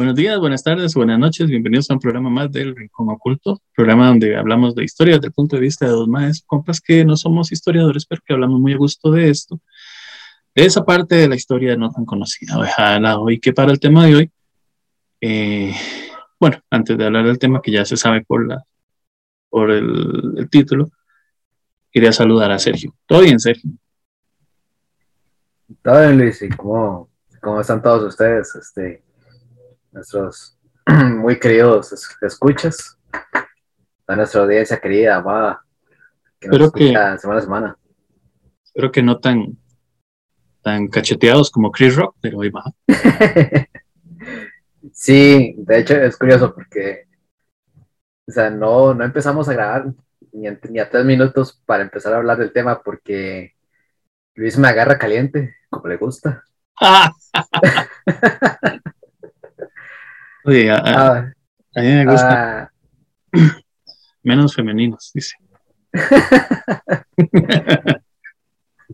Buenos días, buenas tardes, buenas noches, bienvenidos a un programa más del Rincón Oculto, programa donde hablamos de historia desde el punto de vista de dos más compas que no somos historiadores, pero que hablamos muy a gusto de esto, de esa parte de la historia no tan conocida, dejada hoy que para el tema de hoy, eh, bueno, antes de hablar del tema que ya se sabe por, la, por el, título, quería saludar a Sergio. ¿Todo bien, Sergio? Todo bien, Luis, ¿y cómo, cómo están todos ustedes? Este, nuestros muy queridos escuchas, a nuestra audiencia querida, va, que nos escucha semana a semana. Espero que no tan, tan cacheteados como Chris Rock, pero hoy va. sí, de hecho es curioso porque, o sea, no, no empezamos a grabar ni, ni a tres minutos para empezar a hablar del tema porque Luis me agarra caliente, como le gusta. Oye, a, mí me gusta. Menos femeninos, dice.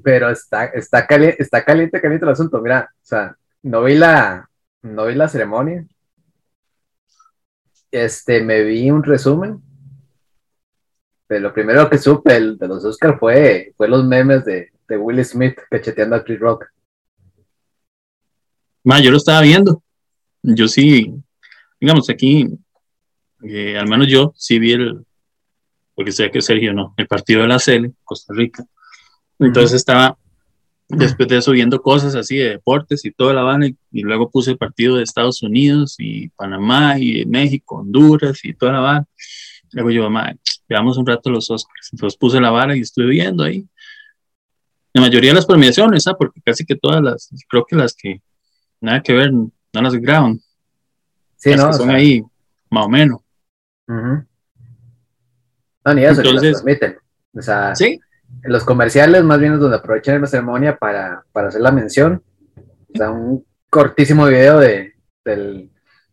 Pero está, está, caliente, está caliente, caliente el asunto. Mira, o sea, no vi la, no vi la ceremonia. Este, me vi un resumen. Pero lo primero que supe de los Oscar fue, fue los memes de, de Will Smith cacheteando a Chris Rock. Ma, yo lo estaba viendo. Yo sí, digamos, aquí, eh, al menos yo sí vi el, porque sé que Sergio no, el partido de la CL, Costa Rica. Entonces estaba después de eso viendo cosas así de deportes y toda la Habana y, luego puse el partido de Estados Unidos y Panamá y México, Honduras y toda la Habana. Luego yo, mamá, veamos un rato los Oscars. Entonces puse la vara y estuve viendo ahí. La mayoría de las premiaciones, ¿ah? porque casi que todas las, creo que las que nada que ver, no las graban. Sí, no, son ahí, más o menos. No, ni eso, Entonces, transmiten. O sea, ¿sí? en los comerciales más bien es donde aprovechan la ceremonia para, para hacer la mención. O sea, un cortísimo video de, del,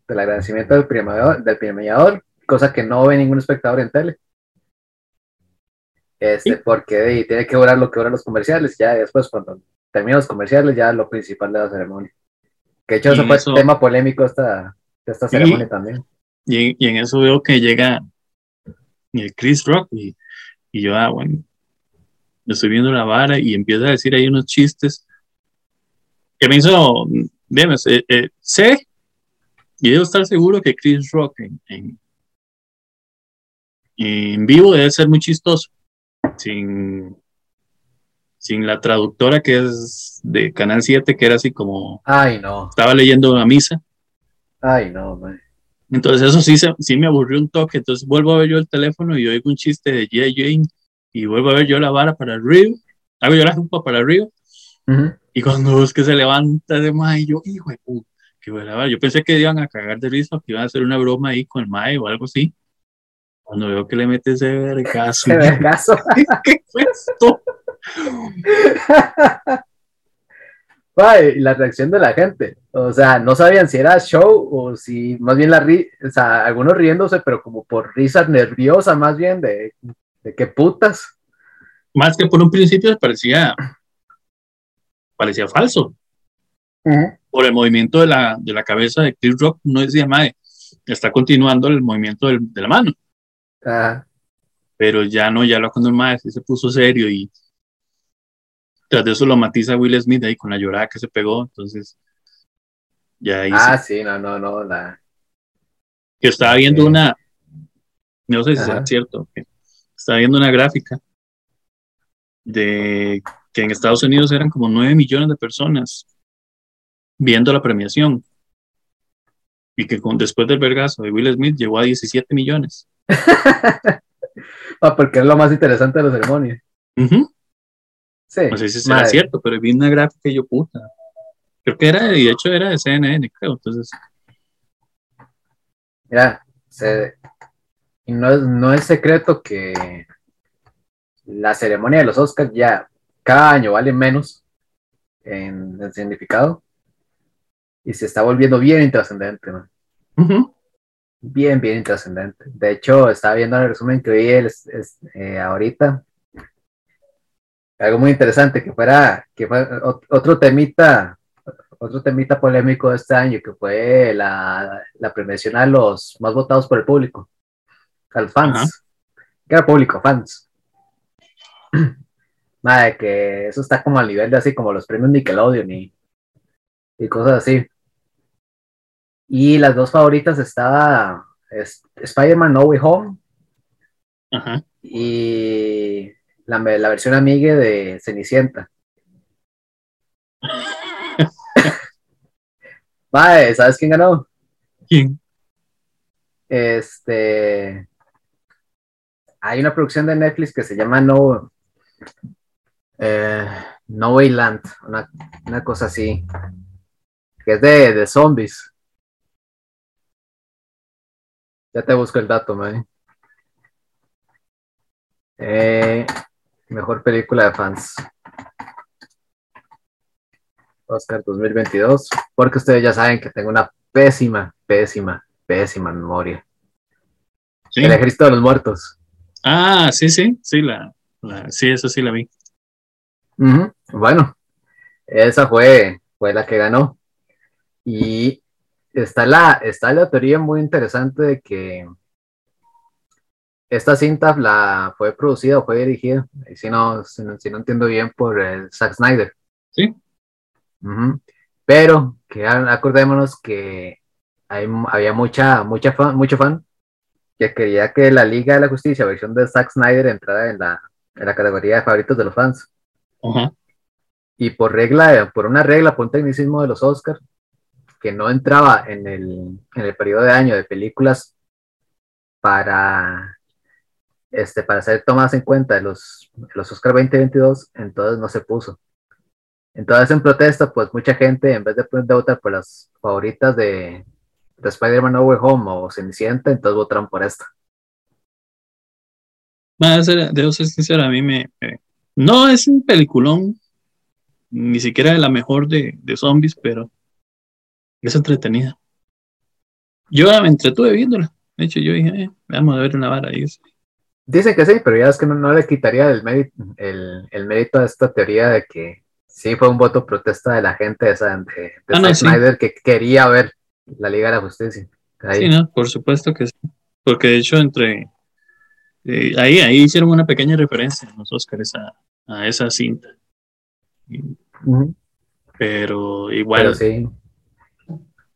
del agradecimiento del premiador, del premiador, cosa que no ve ningún espectador en tele. Este, porque tiene que durar lo que duran los comerciales, ya después cuando terminan los comerciales, ya lo principal de la ceremonia. Que de hecho eso fue eso... tema polémico esta, esta ceremonia también. Y, en eso veo que llega el Chris Rock y, y yo, ah, bueno, estoy viendo la vara y empieza a decir ahí unos chistes que me hizo, bien, eh, eh, sé y debo estar seguro que Chris Rock en, en, vivo debe ser muy chistoso, sin, sin la traductora que es de Canal 7, que era así como... Ay, no. Estaba leyendo una misa Ay, no, man. Entonces eso sí, sí me aburrió un toque. Entonces vuelvo a ver yo el teléfono y oigo un chiste de J. Jane y vuelvo a ver yo la vara para el río. Hago yo la jupa para el río. Y cuando es que se levanta de más, yo, hijo de puta, que bueno, yo pensé que iban a cagar de risa, que iban a hacer una broma ahí con el mae o algo así. Cuando veo que le mete ese vergazo. Ese vergazo. ¿Qué fue esto? y la reacción de la gente. O sea, no sabían si era show o si más bien la ri o sea, algunos riéndose, pero como por risa nerviosa, más bien de, de qué putas. Más que por un principio parecía, parecía falso. Por el movimiento de la, de la cabeza de Chris Rock, no decía, madre, está continuando el movimiento del, de la mano. Pero ya no, ya lo cuando el maestro se puso serio y tras de eso lo matiza Will Smith ahí con la llorada que se pegó, entonces ya ahí Ah, sí, no, no, no, la... Yo estaba viendo una, no sé si es cierto, estaba viendo una gráfica de que en Estados Unidos eran como 9 millones de personas viendo la premiación y que con, después del vergazo de Will Smith llegó a 17 millones. ah, porque es lo más interesante de la ceremonia. No sé si será cierto, pero vi una gráfica y yo, puta. Creo que era, y de hecho era de CNN, creo. Entonces. Mira, y no es, no es secreto que la ceremonia de los Oscars ya cada año vale menos en el significado y se está volviendo bien intrascendente. Bien, bien intrascendente. De hecho, estaba viendo el resumen que vi es, eh, ahorita algo muy interesante, que fuera, que fuera otro temita, otro temita polémico de este año, que fue la, la premiación a los más votados por el público, a los fans. Que era público, fans. Madre, que eso está como al nivel de así como los premios Nickelodeon y, y cosas así. Y las dos favoritas estaba Spider-Man No Way Home y la, la versión amiga de Cenicienta. ¿sabes quién ganó? ¿Quién? Este. Hay una producción de Netflix que se llama No. Eh, no Way Land, una, cosa así. Que es de, de zombies. Ya te busco el dato, man. Eh, mejor película de fans. Oscar 2022, porque ustedes ya saben que tengo una pésima, pésima, pésima memoria. El ejército de los muertos. Ah, sí, sí, sí, la, sí, eso sí la vi. Bueno, esa fue, fue la que ganó. Y está la, está la teoría muy interesante de que esta cinta la fue producida o fue dirigida, si no, si no, si no entiendo bien, por el Zack Snyder. Sí. Pero que acordémonos que hay, había mucha, mucha fan, mucho fan que quería que la Liga de la Justicia, versión de Zack Snyder, entrara en la, en la categoría de favoritos de los fans. Y por regla, por una regla, por un tecnicismo de los Oscars, que no entraba en el, en el periodo de año de películas para, este, para ser tomadas en cuenta de los, los Oscars 2022, entonces no se puso. Entonces, en protesta, pues mucha gente, en vez de, votar por las favoritas de, de Spider-Man No Way Home o Cenicienta, entonces votaron por esta. Debo ser sincero, a mí me, No es un peliculón, ni siquiera de la mejor de, de zombies, pero es entretenida. Yo me entretuve viéndola. De hecho, yo dije, eh, vamos a ver una vara ahí. Dice que sí, pero ya es que no, le quitaría el mérito, el, el mérito a esta teoría de que sí fue un voto protesta de la gente de, de ah, Snyder que quería ver la Liga de la Justicia. Sí, no, por supuesto que sí. Porque de hecho, entre eh, ahí, ahí hicieron una pequeña referencia en los Oscars a, a esa cinta. Pero igual. Pero sí.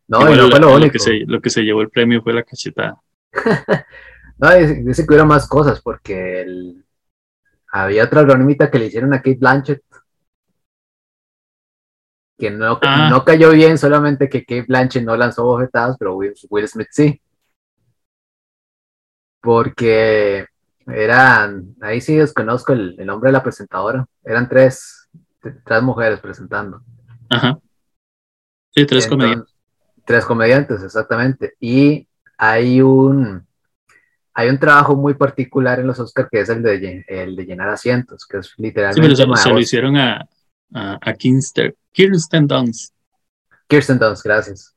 No, no fue lo, lo, que se, lo que se llevó el premio fue la cachetada. no, dice, que hubiera más cosas porque el, había otra bromita que le hicieron a Kate Blanchett que no, ah. no cayó bien, solamente que Kate Blanchett no lanzó bofetadas, pero Will, Smith sí. Porque eran, ahí sí desconozco el, el nombre de la presentadora, eran tres, tres mujeres presentando. Ajá. Sí, tres comediantes. Tres comediantes, exactamente. Y hay un, hay un trabajo muy particular en los Oscars que es el de, el de llenar asientos, que es literalmente. Sí, pero se, lo hicieron a, a, a Kirsten Dunst. Kirsten Dunst, gracias.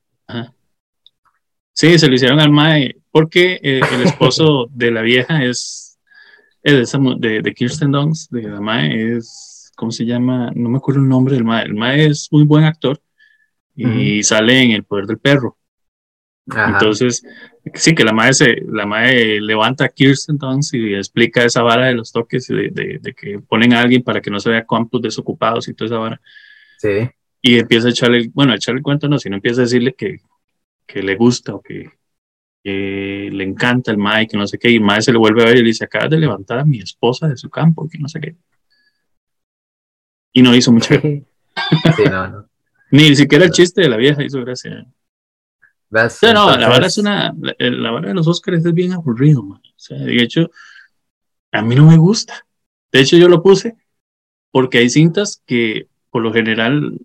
Sí, se lo hicieron al Mae, porque eh, el esposo de la vieja es, de, de, Kirsten Dunst, de la Mae, es, ¿cómo se llama? No me acuerdo el nombre del Mae. El Mae es muy buen actor y sale en El Poder del Perro. Entonces, sí, que la madre, se, la madre levanta a Kirsten Dunst y explica esa vara de los toques y de, de, que ponen a alguien para que no se vea campos desocupados y toda esa vara. Sí. Y empieza a echarle, bueno, a echarle cuenta no, sino empieza a decirle que, que le gusta o que, le encanta el mae, que no sé qué, y el mae se le vuelve a ver y le dice, acabas de levantar a mi esposa de su campo, que no sé qué. Y no hizo mucho. sí, no, no. Ni siquiera el chiste de la vieja hizo gracia no, la verdad es una. La, la de los Oscars es bien aburrido, man. O sea, de hecho, a mí no me gusta. De hecho, yo lo puse porque hay cintas que, por lo general,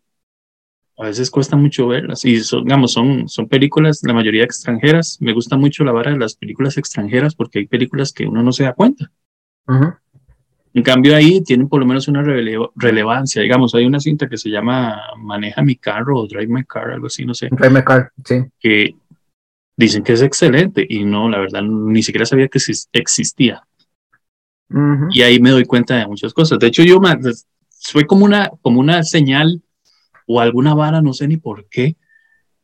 a veces cuesta mucho verlas. Y son, digamos, son, son películas, la mayoría extranjeras. Me gusta mucho la vara de las películas extranjeras porque hay películas que uno no se da cuenta. En cambio ahí tienen por lo menos una relevancia, digamos, hay una cinta que se llama Maneja mi carro o Drive my car, algo así, no sé. Drive my car, sí. Que dicen que es excelente y no, la verdad, ni siquiera sabía que existía. Y ahí me doy cuenta de muchas cosas. De hecho, yo fue como una, como una señal o alguna vara, no sé ni por qué,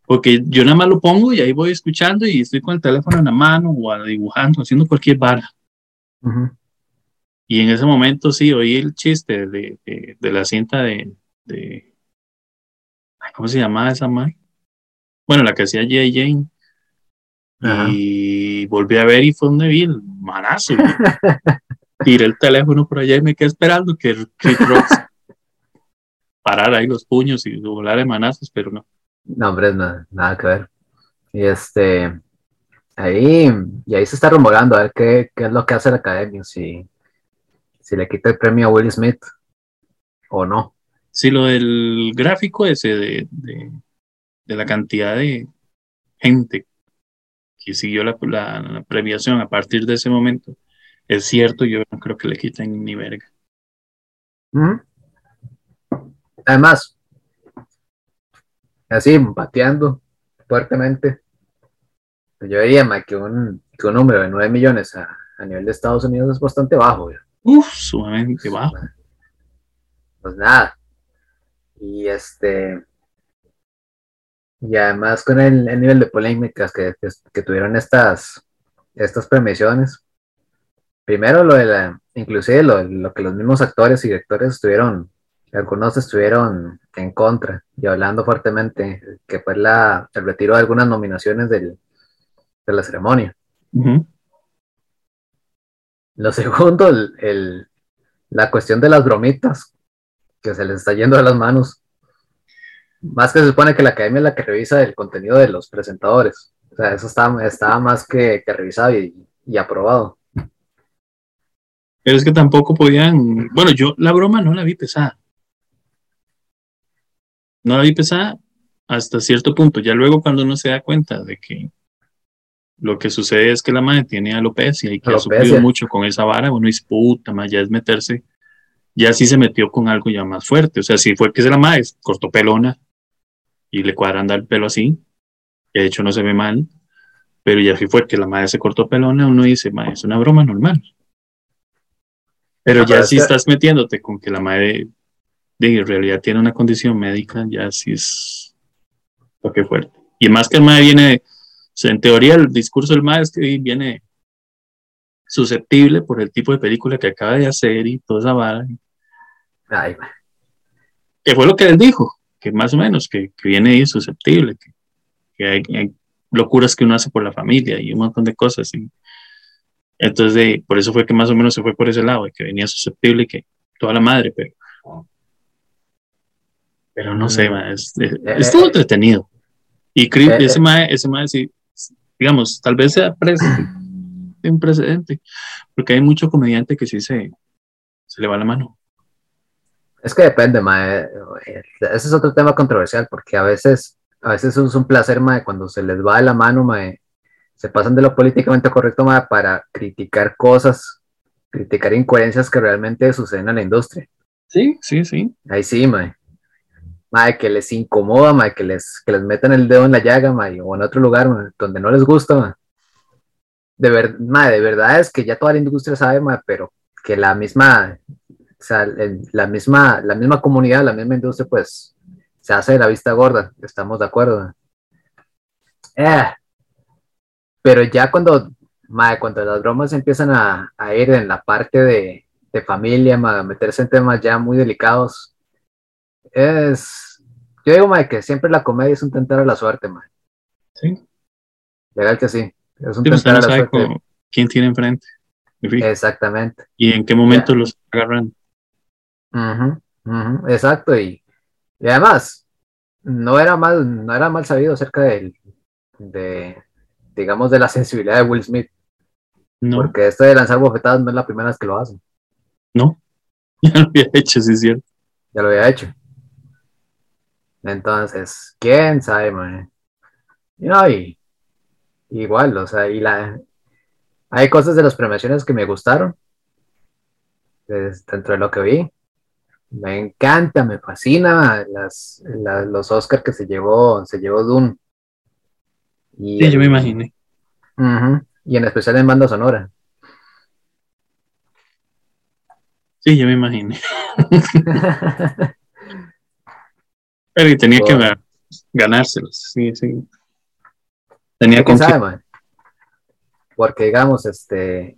porque yo nada más lo pongo y ahí voy escuchando y estoy con el teléfono en la mano o dibujando, haciendo cualquier vara. Y en ese momento sí oí el chiste de, de, la cinta de, de, ¿Cómo se llamaba esa madre? Bueno, la que hacía J. Jane. Y volví a ver y fue un débil, manazo. Tiré el teléfono por allá y me quedé esperando que Rocks parara ahí los puños y volar de manazos, pero no. No, hombre, nada, nada que ver. Y este, ahí, y ahí se está rumorando a ver qué, qué es lo que hace la academia, si, si le quita el premio a Will Smith o no. Sí, lo del gráfico ese de, de, la cantidad de gente que siguió la, la, premiación a partir de ese momento, es cierto, yo no creo que le quiten ni verga. Además, así, pateando fuertemente, yo diría que un, que un número de 9 millones a, a, nivel de Estados Unidos es bastante bajo. Uf, sumamente bajo. Pues nada, y este. Y además con el, nivel de polémicas que, que, tuvieron estas, estas premiaciones. Primero lo de la, inclusive lo, lo, que los mismos actores y directores estuvieron, algunos estuvieron en contra y hablando fuertemente, que fue la, el retiro de algunas nominaciones del, de la ceremonia. Lo segundo, el, el, la cuestión de las bromitas, que se les está yendo de las manos. Más que se supone que la academia es la que revisa el contenido de los presentadores. O sea, eso estaba, estaba más que, revisado y, aprobado. Pero es que tampoco podían. Bueno, yo la broma no la vi pesada. No la vi pesada hasta cierto punto. Ya luego, cuando uno se da cuenta de que lo que sucede es que la madre tiene alopecia y que ha sufrido mucho con esa vara, uno dice, puta, más ya es meterse ya sí se metió con algo ya más fuerte. O sea, si fue que se la madre cortó pelona y le cuadran dar el pelo así, de hecho no se ve mal, pero ya sí fue que la madre se cortó pelona, uno dice, madre, es una broma normal. Pero ya si estás metiéndote con que la madre en realidad tiene una condición médica, ya sí es lo que fuerte. Y más que el madre viene, en teoría el discurso del madre es que viene susceptible por el tipo de película que acaba de hacer y toda esa vara. Ay, que fue lo que él dijo, que más o menos, que, viene ahí susceptible, que, hay, locuras que uno hace por la familia y un montón de cosas. entonces, por eso fue que más o menos se fue por ese lado, que venía susceptible y que toda la madre, pero, pero no sé, mm. eh, estuvo eh, entretenido. Y eh, ese mae, ese mae, sí, digamos, tal vez sea preso un precedente, porque hay mucho comediante que sí se, se le va la mano. Es que depende, mae. Ese es otro tema controversial, porque a veces, a veces es un placer, mae, cuando se les va de la mano, mae, se pasan de lo políticamente correcto, mae, para criticar cosas, criticar incoherencias que realmente suceden en la industria. Sí, sí, sí. Ahí sí, mae. Mae, que les incomoda, mae, que les, que les metan el dedo en la llaga, mae, o en otro lugar, donde no les gusta, de, ver, de verdad es que ya toda la industria sabe, pero que la misma, o sea, la misma, la misma comunidad, la misma industria, pues se hace de la vista gorda, estamos de acuerdo. Eh, pero ya cuando, cuando las bromas empiezan a, ir en la parte de, familia, a meterse en temas ya muy delicados, es, yo digo, que siempre la comedia es un tentar a la suerte, ma. Sí. Legal que sí. Es un pues, quién tiene enfrente. Exactamente. Y en qué momento los agarran. exacto. Y, además, no era mal, no era mal sabido acerca del, de, digamos, de la sensibilidad de Will Smith. No. Porque esto de lanzar bofetadas no es la primera vez que lo hacen. No. Ya lo había hecho, sí es cierto. Ya lo había hecho. Entonces, quién sabe, man. Y no, y igual, o sea, y la, hay cosas de las premiaciones que me gustaron, dentro de lo que vi. Me encanta, me fascina las, los Oscars que se llevó, se llevó Dune. Y sí, yo me imaginé. y en especial en banda sonora. Sí, yo me imaginé. Pero tenía que ganárselos, sí, sí. Tenía que Porque digamos, este,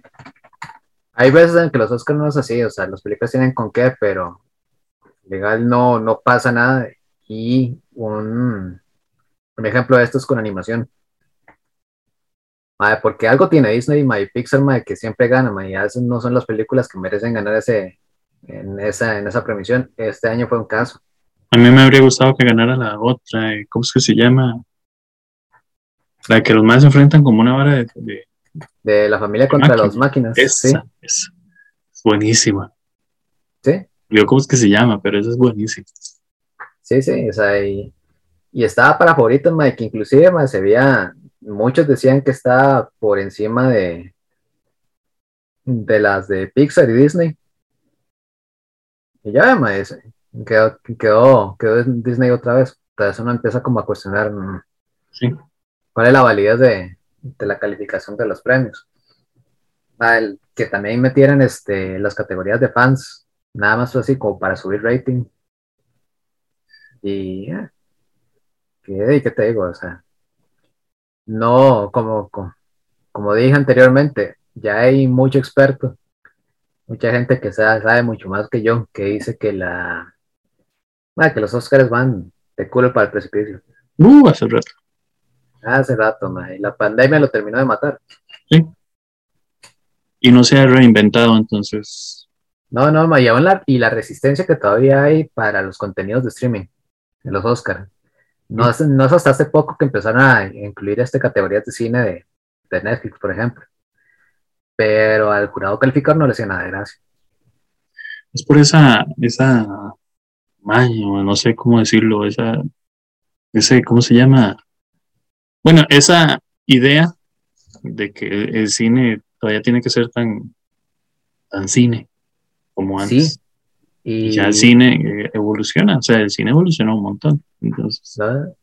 hay veces en que los Oscars no es así, o sea, las películas tienen con qué, pero legal no, no pasa nada. Y un, un ejemplo de esto es con animación. porque algo tiene Disney y Pixar que siempre gana, y a veces no son las películas que merecen ganar ese, en, esa, en esa premisión. Este año fue un caso. A mí me habría gustado que ganara la otra, eh, ¿cómo es que se llama? La que los más se enfrentan como una vara de. De, la familia contra las máquinas. Esa, Es buenísima. Sí. Yo, ¿cómo es que se llama? Pero esa es buenísima. Sí, sí, o sea, y, estaba para favoritos, que inclusive más se veía, muchos decían que estaba por encima de, de las de Pixar y Disney. Y ya, más quedó, quedó, quedó Disney otra vez. Entonces uno empieza como a cuestionar. Sí cuál es la validez de, la calificación de los premios. Ah, que también metieran este, las categorías de fans, nada más así como para subir rating. Y, ¿qué, ¿qué, te digo? O sea, no, como, como, dije anteriormente, ya hay mucho experto, mucha gente que sabe, sabe mucho más que yo, que dice que la ah, que los Oscars van de culo para el precipicio. Uh, hace rato. Hace rato, ma, y la pandemia lo terminó de matar. Sí. Y no se ha reinventado, entonces. No, no, ma, y, la, y la resistencia que todavía hay para los contenidos de streaming, en los Oscars. No, es, no es hasta hace poco que empezaron a incluir esta categorías de cine de, de Netflix, por ejemplo. Pero al jurado calificador no le hacía nada de gracia. Es por esa, esa, no sé cómo decirlo, esa, ese, ¿cómo se llama? Bueno, esa idea de que el cine todavía tiene que ser tan, tan cine como antes. Sí. Y... Ya el cine eh, evoluciona, o sea, el cine evolucionó un montón. Entonces...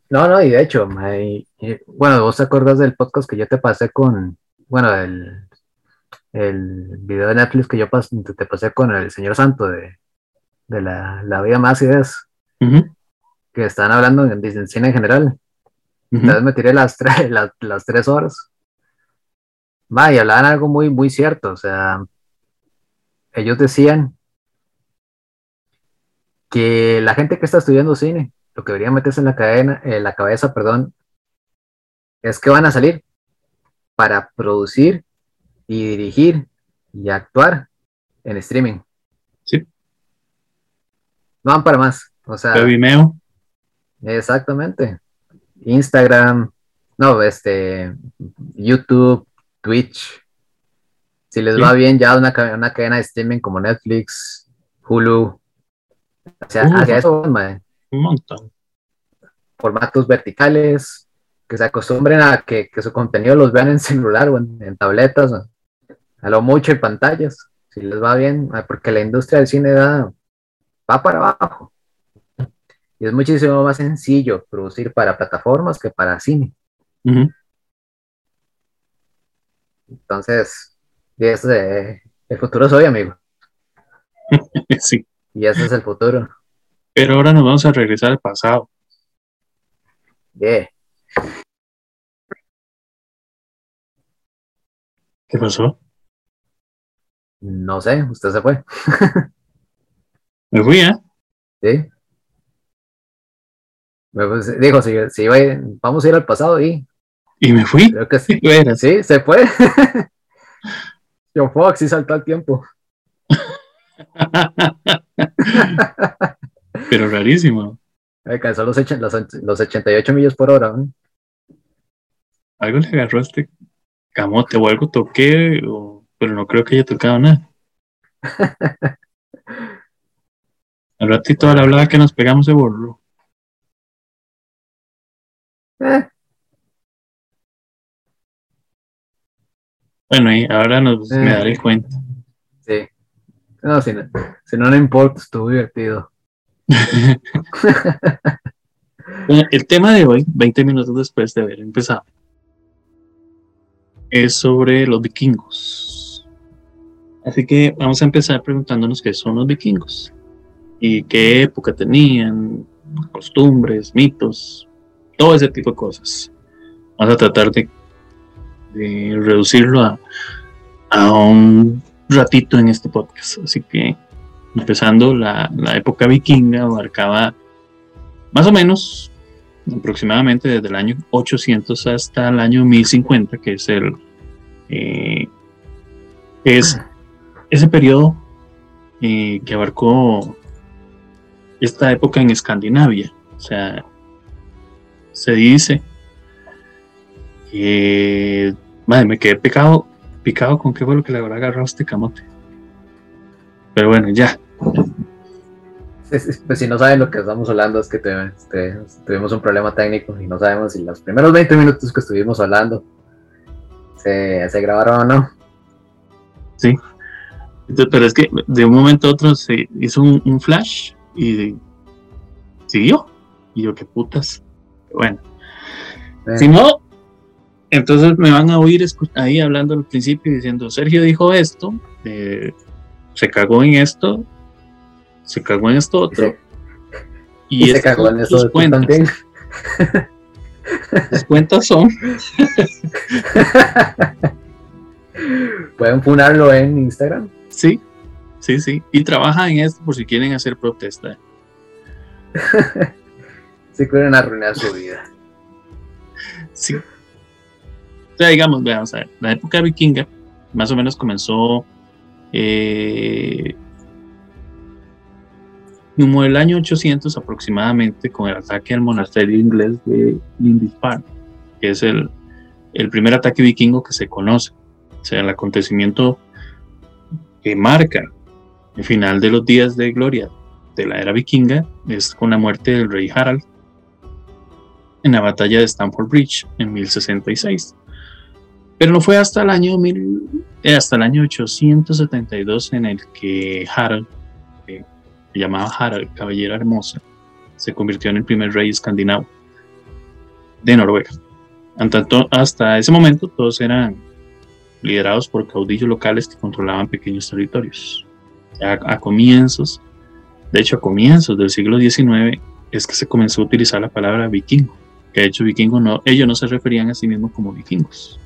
No, no, y de hecho, bueno, vos te acordás del podcast que yo te pasé con, bueno, el, el video de Netflix que yo te pasé con el señor Santo de, la, vida más ideas, que están hablando en, en cine en general. Entonces me tiré las, tres, las, tres horas. Va, y hablaban algo muy, muy cierto. O sea, ellos decían que la gente que está estudiando cine, lo que debería meterse en la, cadena, en la cabeza, perdón, es que van a salir para producir y dirigir y actuar en streaming. No van para más. O sea. Vimeo. Exactamente. Instagram, no, este, YouTube, Twitch. Si les va bien, ya una, una cadena de streaming como Netflix, Hulu. O sea, hacia eso, Un montón. Formatos verticales, que se acostumbren a que, su contenido los vean en celular o en, tabletas, a lo mucho en pantallas, si les va bien, porque la industria del cine da, va para abajo. Y es muchísimo más sencillo producir para plataformas que para cine. Entonces, el futuro es hoy, amigo. sí. Y ese es el futuro. Pero ahora nos vamos a regresar al pasado. Yeah. ¿Qué pasó? No sé, usted se fue. Me fui, ¿eh? Sí. Dijo, si, si vamos a ir al pasado y... Y me fui. Creo que sí. Sí, se fue. Yo Fox sí saltó al tiempo. Pero rarísimo. Alcanzó los, los, los 88 millas por hora. Algo le agarró a este camote o algo toqué, pero no creo que haya tocado nada. Al ratito al hablaba que nos pegamos de borro. Eh. Bueno, y ahora nos, me eh. daré cuenta. Sí. No, si no, si no, no importa, estuvo divertido. el tema de hoy, 20 minutos después de haber empezado, es sobre los vikingos. Así que vamos a empezar preguntándonos qué son los vikingos y qué época tenían, costumbres, mitos, todo ese tipo de cosas. Vamos a tratar de, reducirlo a, a, un ratito en este podcast. Así que empezando la, la época vikinga abarcaba más o menos aproximadamente desde el año 800 hasta el año 1050, que es el eh, es ese periodo eh, que abarcó esta época en Escandinavia. O sea, se dice que madre, me quedé picado, picado con qué fue lo que le habrá agarrado este camote. Pero bueno, ya. Pues si no saben lo que estamos hablando es que este, tuvimos un problema técnico y no sabemos si los primeros 20 minutos que estuvimos hablando se, se grabaron o no. Sí. pero es que de un momento a otro se hizo un, flash y siguió. Y yo, qué putas. Bueno. Eh. Si no, entonces me van a oír ahí hablando al principio diciendo, Sergio dijo esto, eh, se cagó en esto, se cagó en esto otro. Y, se cagó en esto también. Las cuentas son. Pueden funarlo en Instagram. Sí, sí, sí. Y trabaja en esto por si quieren hacer protesta. si quieren arruinar su vida. Sí. O sea, digamos, veamos a ver, la época vikinga más o menos comenzó eh, como el año 800 aproximadamente con el ataque al monasterio inglés de Lindisfarne, que es el, el primer ataque vikingo que se conoce, o sea, el acontecimiento que marca el final de los días de gloria de la era vikinga es con la muerte del rey Harald en la batalla de Stamford Bridge en 1066. Pero no fue hasta el año, mil, eh, hasta el año 872 en el que Harald llamaba Harald, Caballera Hermosa, se convirtió en el primer rey escandinavo de Noruega. Tanto, hasta ese momento todos eran liderados por caudillos locales que controlaban pequeños territorios. A, comienzos, de hecho a comienzos del siglo XIX, es que se comenzó a utilizar la palabra vikingo, que de hecho vikingo no, ellos no se referían a sí mismos como vikingos.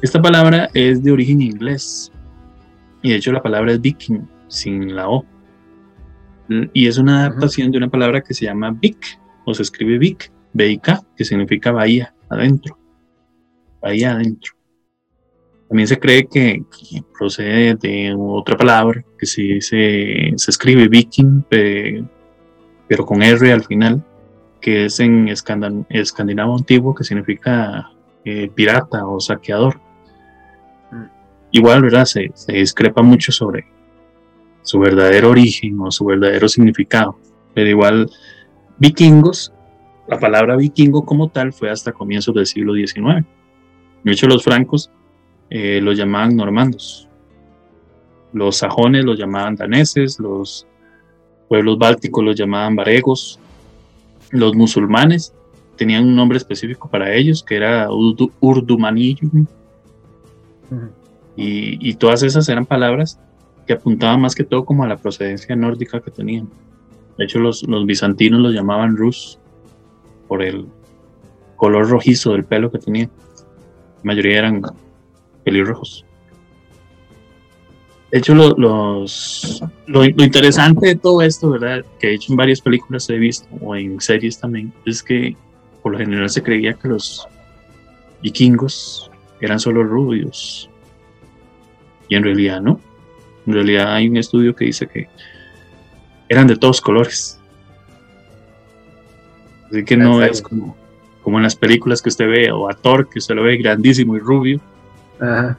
Esta palabra es de origen inglés y de hecho la palabra es viking sin la O. Y es una adaptación de una palabra que se llama Vic, o se escribe Vic, B-I-K, que significa bahía, adentro. Bahía adentro. También se cree que, procede de otra palabra que se, se, se escribe viking, pero con R al final, que es en escandinavo antiguo, que significa eh, pirata o saqueador. Mm. Igual, ¿verdad? Se, se discrepa mucho sobre, su verdadero origen o su verdadero significado. Pero igual, vikingos, la palabra vikingo como tal fue hasta comienzos del siglo XIX. De hecho, los francos eh, los llamaban normandos. Los sajones los llamaban daneses, los pueblos bálticos los llamaban varegos, los musulmanes tenían un nombre específico para ellos, que era urdumanillo. Y, y, todas esas eran palabras que apuntaba más que todo como a la procedencia nórdica que tenían. De hecho, los, los bizantinos los llamaban Rus por el color rojizo del pelo que tenían. La mayoría eran pelirrojos. De hecho, los, lo, lo, interesante de todo esto, ¿verdad? Que de hecho en varias películas he visto, o en series también, es que por lo general se creía que los vikingos eran solo rubios. Y en realidad no. En realidad hay un estudio que dice que eran de todos colores. Así que no es como, como en las películas que usted ve, o a Thor, que usted lo ve grandísimo y rubio,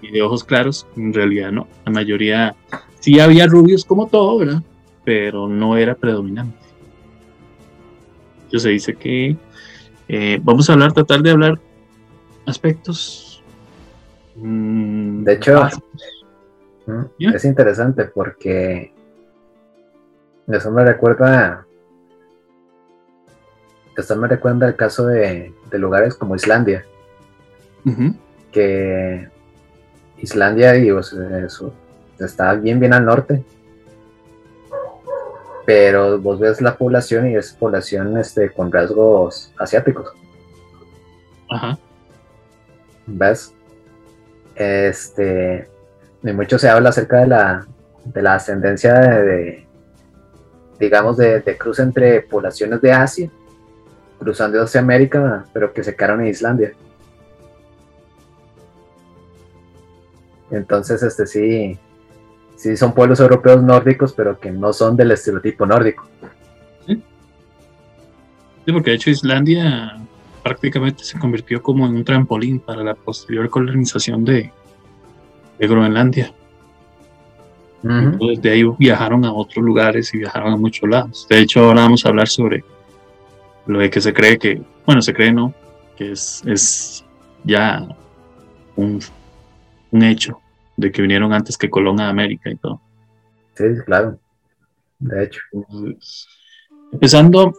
y de ojos claros. En realidad no. La mayoría, sí había rubios como todo, ¿verdad? Pero no era predominante. Entonces se dice que eh, vamos a hablar, tratar de hablar aspectos. Mm, de hecho, es interesante porque eso me recuerda eso me recuerda el caso de, lugares como Islandia que Islandia está bien bien al norte pero vos ves la población y es población este, con rasgos asiáticos. Ajá. ¿Ves? Este, y mucho se habla acerca de la, de la ascendencia de, digamos, de, de cruce entre poblaciones de Asia, cruzando hacia América, pero que se quedaron en Islandia. Entonces, este sí, sí son pueblos europeos nórdicos, pero que no son del estereotipo nórdico. Sí, porque de hecho Islandia prácticamente se convirtió como en un trampolín para la posterior colonización de, de Groenlandia. Entonces de ahí viajaron a otros lugares y viajaron a muchos lados. De hecho, ahora vamos a hablar sobre lo de que se cree que, bueno, se cree no, que es, es ya un, un hecho de que vinieron antes que Colón a América y todo. Sí, claro. De hecho. empezando,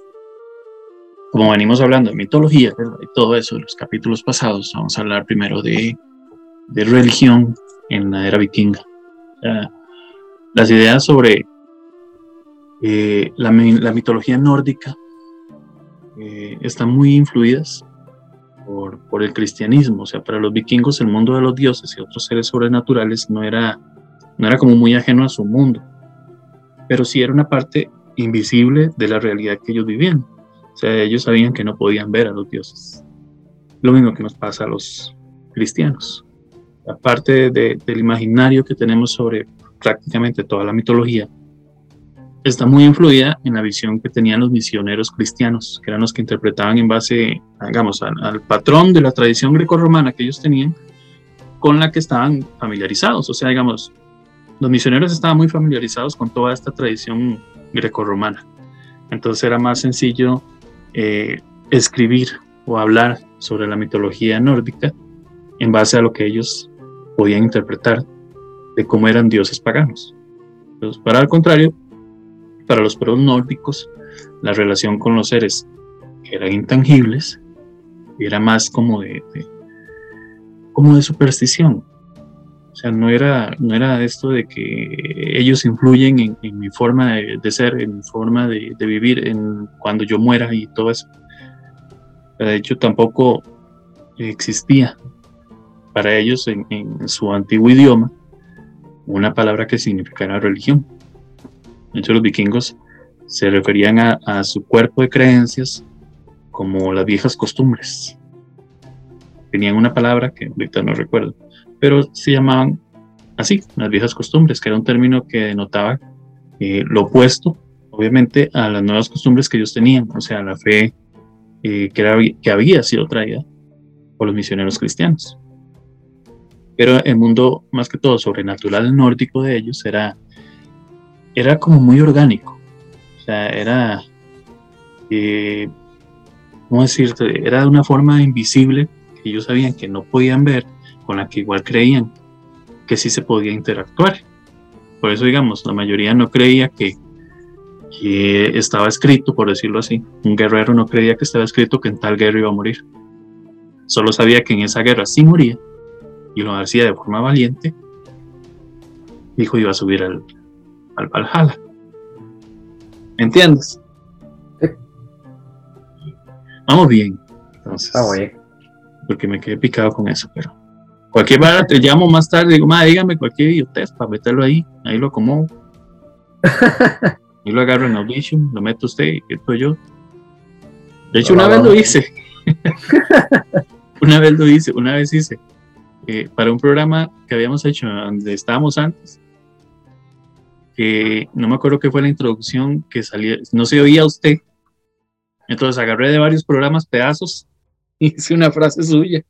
como venimos hablando de mitología y todo eso en los capítulos pasados, vamos a hablar primero de, de religión en la era vikinga. las ideas sobre eh, la, la, mitología nórdica eh, están muy influidas por, por, el cristianismo. O sea, para los vikingos el mundo de los dioses y otros seres sobrenaturales no era, no era como muy ajeno a su mundo, pero sí era una parte invisible de la realidad que ellos vivían. O sea, ellos sabían que no podían ver a los dioses. Lo mismo que nos pasa a los cristianos. Aparte de, del imaginario que tenemos sobre prácticamente toda la mitología, está muy influida en la visión que tenían los misioneros cristianos, que eran los que interpretaban en base, digamos, al, patrón de la tradición grecorromana que ellos tenían, con la que estaban familiarizados. O sea, digamos, los misioneros estaban muy familiarizados con toda esta tradición grecorromana. Entonces era más sencillo eh, escribir o hablar sobre la mitología nórdica en base a lo que ellos podían interpretar de cómo eran dioses paganos. Entonces, para al contrario, para los pueblos la relación con los seres que eran intangibles era más como de, como de superstición. O sea, no era, no era esto de que ellos influyen en, mi forma de, ser, en mi forma de, vivir, en cuando yo muera y todo eso. De hecho, tampoco existía para ellos en, en su antiguo idioma una palabra que significara religión. Hecho, los vikingos se referían a, su cuerpo de creencias como las viejas costumbres. Tenían una palabra que ahorita no recuerdo, pero se llamaban así, las viejas costumbres, que era un término que denotaba eh, lo opuesto, obviamente, a las nuevas costumbres que ellos tenían, o sea, la fe eh, que, era, que había sido traída por los misioneros cristianos. Pero el mundo, más que todo sobrenatural nórdico de ellos, era era como muy orgánico. O sea, era, eh, ¿cómo decirte? Era de una forma invisible que ellos sabían que no podían ver, con la que igual creían que sí se podía interactuar. Por eso, digamos, la mayoría no creía que, que estaba escrito, por decirlo así. Un guerrero no creía que estaba escrito que en tal guerra iba a morir. Solo sabía que en esa guerra sí moría y lo hacía de forma valiente. Dijo iba a subir al, al Valhalla. ¿Me entiendes? Vamos bien. Entonces, Porque me quedé picado con eso, pero cualquier vara te llamo más tarde, digo, madre, dígame cualquier idiotez para meterlo ahí, ahí lo acomodo. y lo agarro en Audition, lo meto usted y esto yo. De hecho, una vez lo hice. una vez lo hice, una vez hice. Eh, para un programa que habíamos hecho donde estábamos antes, que no me acuerdo qué fue la introducción que salía, no se oía usted. Entonces agarré de varios programas pedazos y hice una frase suya.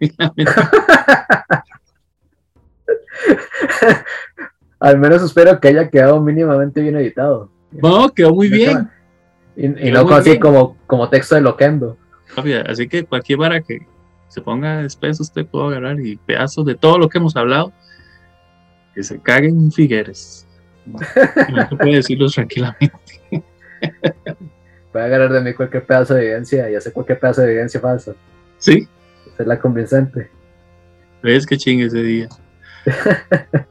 Al menos espero que haya quedado mínimamente bien editado. No, quedó muy bien. Y, no así como, como texto de loquendo. Así que cualquier vara que se ponga después usted puede agarrar y pedazos de todo lo que hemos hablado que se caguen en Figueres. No, puede decirlo tranquilamente. Puede agarrar de mí cualquier pedazo de evidencia y hacer cualquier pedazo de evidencia falsa. Sí. Es la convincente. ¿Ves que chingue ese día?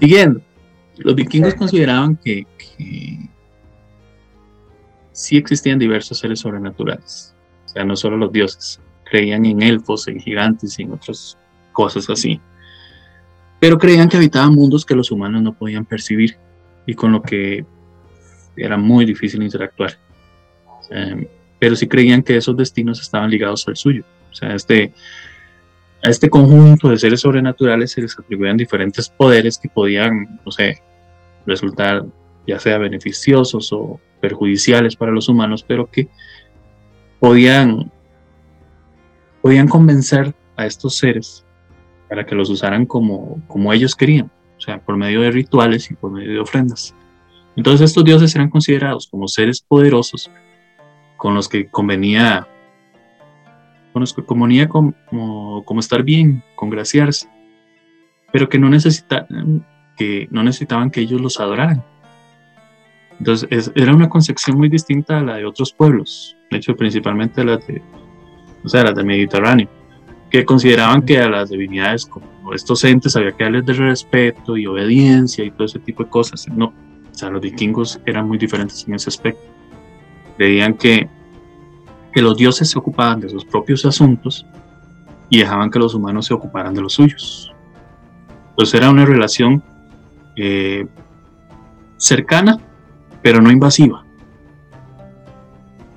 Siguiendo. Los vikingos consideraban que, que sí existían diversos seres sobrenaturales, o sea, no solo los dioses, creían en elfos, en gigantes y en otras cosas así, pero creían que habitaban mundos que los humanos no podían percibir y con lo que era muy difícil interactuar. pero sí creían que esos destinos estaban ligados al suyo. O sea, este, a este conjunto de seres sobrenaturales se les atribuían diferentes poderes que podían, no sé, resultar ya sea beneficiosos o perjudiciales para los humanos, pero que podían, podían convencer a estos seres para que los usaran como, como ellos querían, o sea, por medio de rituales y por medio de ofrendas. Entonces estos dioses eran considerados como seres poderosos con los que convenía, con los que convenía como, como estar bien, congraciarse, pero que no, necesitaban que ellos los adoraran. Entonces era una concepción muy distinta a la de otros pueblos, de hecho principalmente la de, o sea, las del Mediterráneo, que consideraban que a las divinidades como estos entes había que darles de respeto y obediencia y todo ese tipo de cosas. No, o sea, los vikingos eran muy diferentes en ese aspecto. Creían que, que los dioses se ocupaban de sus propios asuntos y dejaban que los humanos se ocuparan de los suyos. Entonces era una relación eh, cercana, pero no invasiva.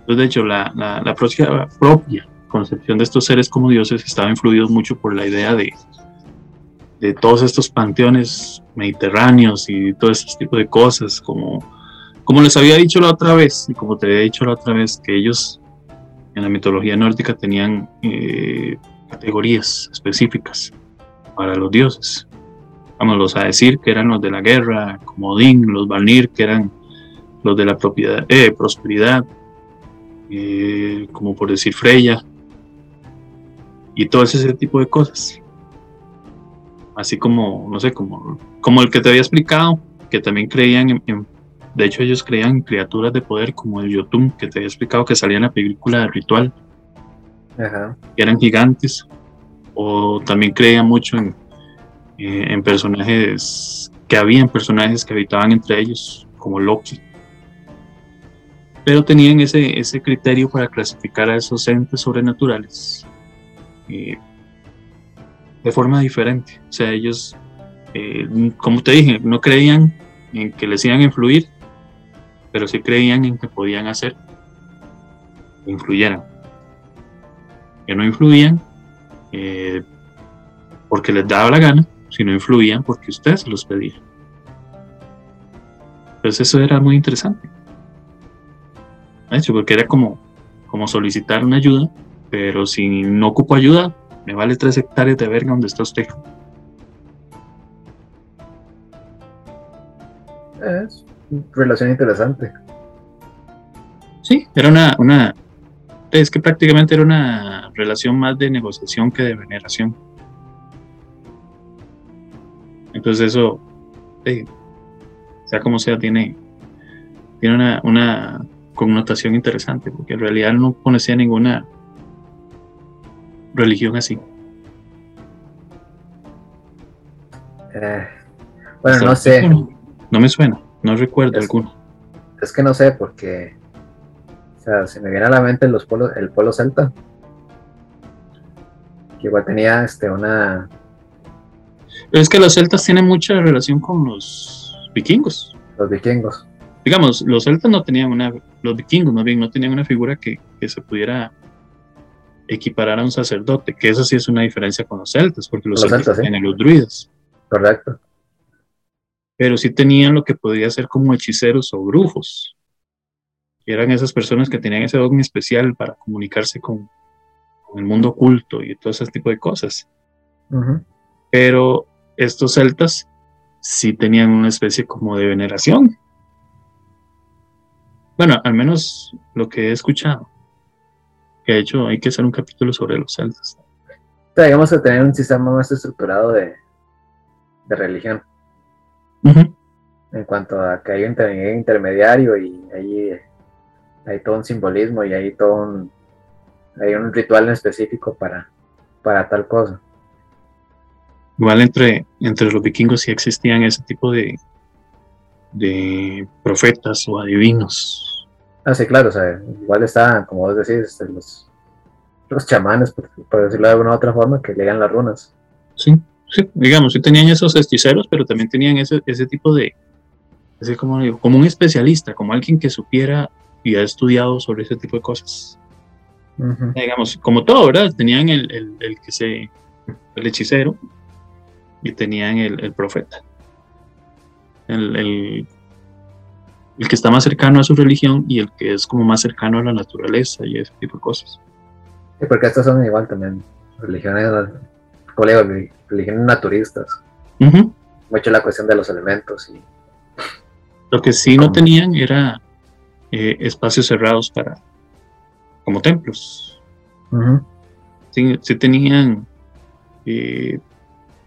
Entonces, de hecho, la, la, propia, propia, concepción de estos seres como dioses estaba influido mucho por la idea de, de todos estos panteones mediterráneos y todo ese tipo de cosas, como, como les había dicho la otra vez, y como te había dicho la otra vez, que ellos en la mitología nórdica tenían eh, categorías específicas para los dioses. Vamos a decir, que eran los de la guerra, como Odín, los Valnir, que eran los de la propiedad, eh, prosperidad, eh, como por decir Freya, y todo ese tipo de cosas. Así como, no sé, como, como el que te había explicado, que también creían en, de hecho ellos creían en criaturas de poder como el Yotun, que te había explicado que salía en la película de Ritual, que eran gigantes, o también creían mucho en, eh, en personajes que habían personajes que habitaban entre ellos, como Loki. Pero tenían ese, ese criterio para clasificar a esos entes sobrenaturales eh, de forma diferente. O sea, ellos, eh, como te dije, no creían en que les iban a influir, pero sí creían en que podían hacer que influyeran. Que no influían porque les daba la gana, si no influían porque ustedes se los pedían. Entonces eso era muy interesante. De hecho, porque era como, como solicitar una ayuda, pero si no ocupo ayuda, me vale tres hectáreas de verga donde está usted. Es una relación interesante. Sí, era una, una, es que prácticamente era una relación más de negociación que de veneración. Entonces eso, sea como sea, tiene, tiene una, connotación interesante, porque en realidad no conocía ninguna religión así. Eh, bueno, no sé. No me suena, no recuerdo alguno. Es que no sé, porque o sea, se me viene a la mente los polos, el polo celta, que igual tenía este, una, es que los celtas tienen mucha relación con los vikingos. Los vikingos. Digamos, los celtas no tenían una, los vikingos más bien no tenían una figura que, se pudiera equiparar a un sacerdote, que eso sí es una diferencia con los celtas, porque los, celtas, tienen los druidas. Correcto. Pero sí tenían lo que podía ser como hechiceros o brujos. Que eran esas personas que tenían ese dogma especial para comunicarse con, el mundo oculto y todo ese tipo de cosas. Pero estos celtas sí tenían una especie como de veneración. Bueno, al menos lo que he escuchado. Que de hecho hay que hacer un capítulo sobre los celtas. Digamos que tener un sistema más estructurado de, religión. En cuanto a que hay un intermediario y hay, hay todo un simbolismo y hay todo un, hay un ritual en específico para, para tal cosa. Igual entre, entre los vikingos sí existían ese tipo de, de profetas o adivinos. Ah, sí, claro, o sea, igual está, como vos decís, este, los, los chamanes, por, decirlo de alguna otra forma, que leían las runas. Sí, sí, digamos, sí tenían esos hechiceros, pero también tenían ese, ese tipo de, ese, como, digo, como un especialista, como alguien que supiera y ha estudiado sobre ese tipo de cosas. Digamos, como todo, ¿verdad? Tenían el, el, el que se, el hechicero y tenían el, el profeta. El, el, el, que está más cercano a su religión y el que es como más cercano a la naturaleza y ese tipo de cosas. Sí, porque estas son igual también religiones, religiones naturistas. Mucho la cuestión de los elementos. y Lo que sí no tenían era eh, espacios cerrados para como templos. sí, sí, tenían eh,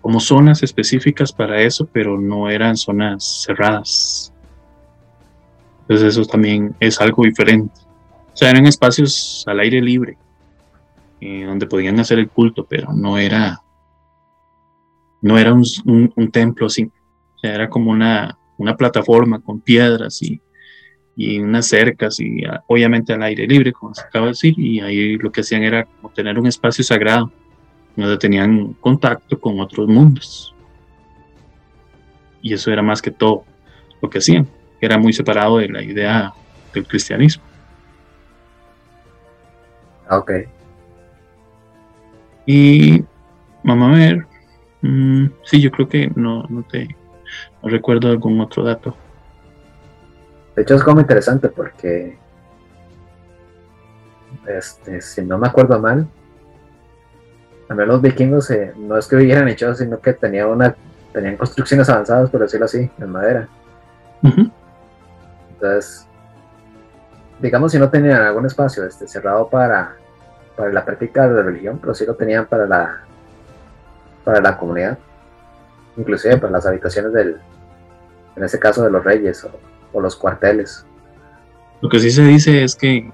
como zonas específicas para eso, pero no eran zonas cerradas. Entonces eso también es algo diferente. O sea, eran espacios al aire libre, eh, donde podían hacer el culto, pero no era, no era un, templo así. O sea, era como una, una plataforma con piedras y, y unas cercas y obviamente al aire libre, como se acaba de decir, y ahí lo que hacían era tener un espacio sagrado donde tenían contacto con otros mundos. Y eso era más que todo lo que hacían, era muy separado de la idea del cristianismo. Ok. Y vamos a ver. Mm, sí, yo creo que no, no te no recuerdo algún otro dato. De hecho es como interesante porque este, si no me acuerdo mal, a menos los vikingos eh, no es que hubieran hecho, sino que tenían una, tenían construcciones avanzadas, por decirlo así, en madera. Entonces, digamos si no tenían algún espacio este, cerrado para, para la práctica de la religión, pero sí lo tenían para la, para la comunidad, inclusive para las habitaciones del, en este caso de los reyes o, o los cuarteles. Lo que sí se dice es que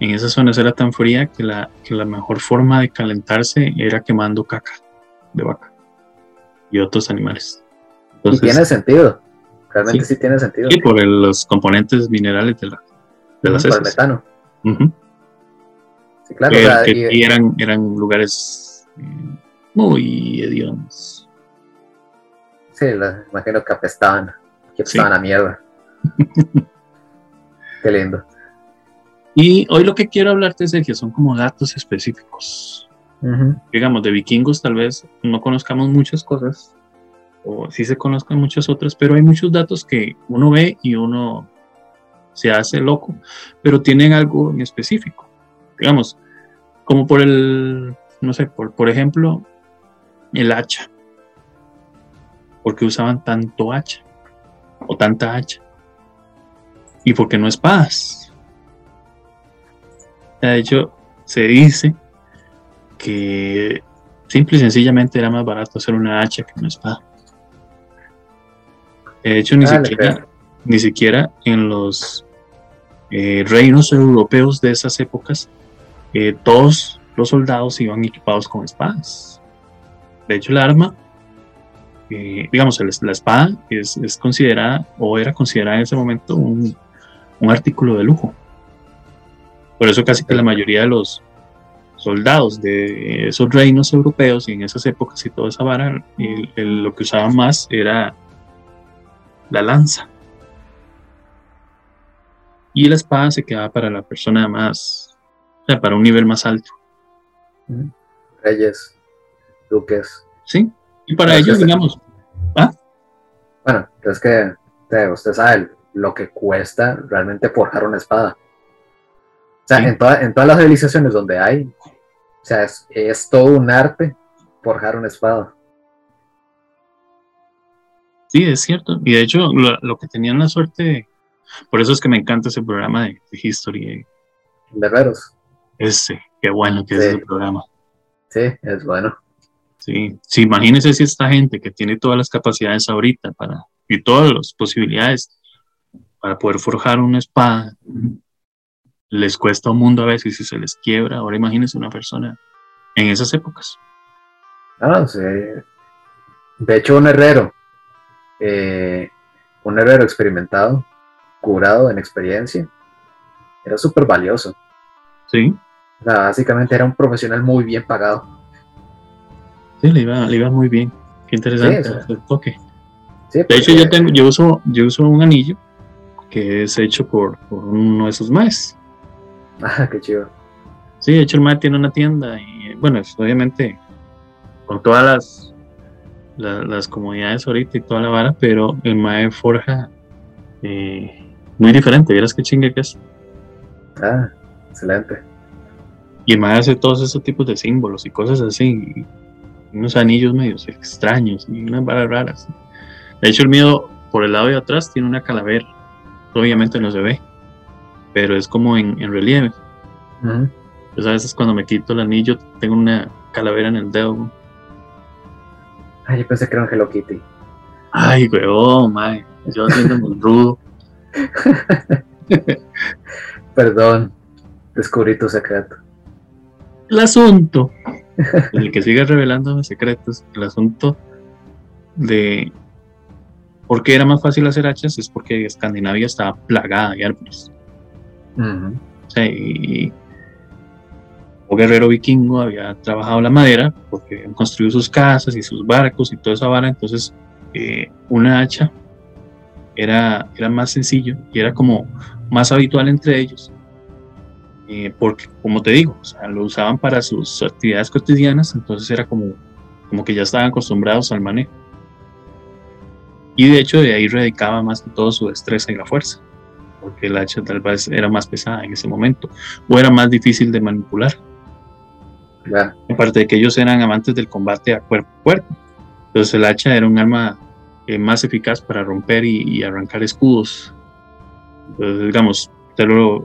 en esas zonas era tan fría que la, que la mejor forma de calentarse era quemando caca de vaca y otros animales. y tiene sentido, realmente sí, tiene sentido. Y por los componentes minerales de la de las Por el metano. Sí, claro. y, eran, eran lugares eh, muy hediondos. Sí, imagino que apestaban, que apestaban a mierda. Qué lindo. Y hoy lo que quiero hablarte, Sergio, son como datos específicos. Digamos, de vikingos tal vez no conozcamos muchas cosas, o sí se conozcan muchas otras, pero hay muchos datos que uno ve y uno se hace loco, pero tienen algo en específico. Digamos, como por el, no sé, por, por ejemplo, el hacha. porque usaban tanto hacha? O tanta hacha. ¿Y por qué no espadas? De hecho, se dice que simple y sencillamente era más barato hacer una hacha que una espada. De hecho, ni, siquiera, ni siquiera en los eh, reinos europeos de esas épocas, eh, todos los soldados iban equipados con espadas. De hecho, el arma, eh, digamos, la espada es, considerada o era considerada en ese momento un artículo de lujo. Por eso casi que la mayoría de los soldados de esos reinos europeos y en esas épocas y toda esa vara, lo que usaban más era la lanza. Y la espada se quedaba para la persona más, o sea, para un nivel más alto. Reyes, duques. Sí, y para ellos, digamos. ¿ah? Bueno, es que usted sabe lo que cuesta realmente forjar una espada. O sea, en, todas las civilizaciones donde hay, o sea, es, todo un arte forjar una espada. Sí, es cierto. Y de hecho, lo, que tenían la suerte, por eso es que me encanta ese programa de, History. Guerreros. Ese, qué bueno que es ese programa. Sí, es bueno. Sí, sí, imagínense si esta gente que tiene todas las capacidades ahorita para, y todas las posibilidades para poder forjar una espada, les cuesta un mundo a veces y se les quiebra. Ahora imagínense una persona en esas épocas. Ah, sí. De hecho, un herrero, eh, un herrero experimentado, curado en experiencia, era súper valioso. Sí. básicamente era un profesional muy bien pagado. Sí, le iba, le iba muy bien. Qué interesante el toque. de hecho, yo tengo, yo uso, yo uso un anillo que es hecho por, uno de esos maes. Ah, qué chido. Sí, de hecho el mae tiene una tienda y bueno, obviamente con todas las, las, comodidades ahorita y toda la vara, pero el mae forja eh, muy diferente, vieras qué chingue que es. Ah, excelente. Y el mae hace todos esos tipos de símbolos y cosas así, unos anillos medios extraños y unas varas raras. De hecho el mío por el lado de atrás tiene una calavera obviamente no se ve, pero es como en, relieve. Pues a veces cuando me quito el anillo tengo una calavera en el dedo. Ay, yo pensé que era un Hello Kitty. Ay, weón, mae. Yo siento muy rudo. Perdón, descubrí tu secreto. El asunto, el que siga revelando mis secretos, el asunto de ¿Por qué era más fácil hacer hachas? Es porque Escandinavia estaba plagada de árboles. y guerrero vikingo había trabajado la madera porque habían construido sus casas y sus barcos y toda esa vara. Entonces, eh, una hacha era, era más sencillo y era como más habitual entre ellos. Eh, porque, como te digo, lo usaban para sus actividades cotidianas, entonces era como, como que ya estaban acostumbrados al manejo. Y de hecho de ahí radicaba más que todo su destreza y la fuerza, porque el hacha tal vez era más pesada en ese momento o era más difícil de manipular. Aparte de que ellos eran amantes del combate a cuerpo a cuerpo. Entonces el hacha era un arma eh, más eficaz para romper y, arrancar escudos. Entonces, digamos,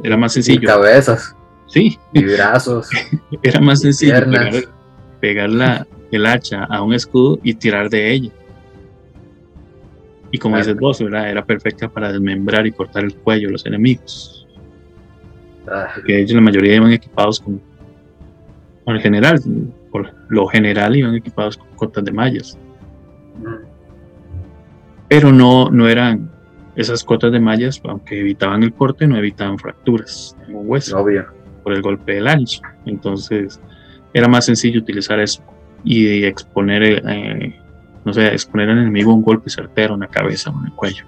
era más sencillo. Y cabezas. Sí. Y brazos. era más sencillo pegar, la, el hacha a un escudo y tirar de ella. Y como dices vos, era perfecta para desmembrar y cortar el cuello a los enemigos. Ah. Porque ellos la mayoría iban equipados con, con el general, por lo general iban equipados con cotas de mallas. Pero no, no eran esas cotas de mallas, aunque evitaban el corte, no evitaban fracturas en un hueso por el golpe del ancho. Entonces era más sencillo utilizar eso y exponer eh, no sé, exponer al enemigo un golpe certero en la cabeza o en el cuello.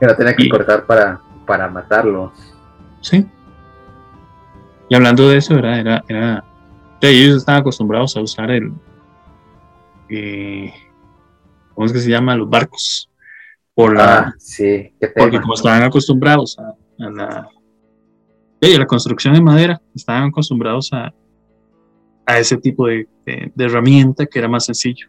Que no tenía que cortar para, para matarlo. Sí. Y hablando de eso, era, era, era ellos estaban acostumbrados a usar el, eh, ¿cómo es que se llama? Los barcos. Por la, ah, sí, porque como estaban acostumbrados a, a la, la construcción de madera, estaban acostumbrados a, a ese tipo de, herramienta que era más sencillo.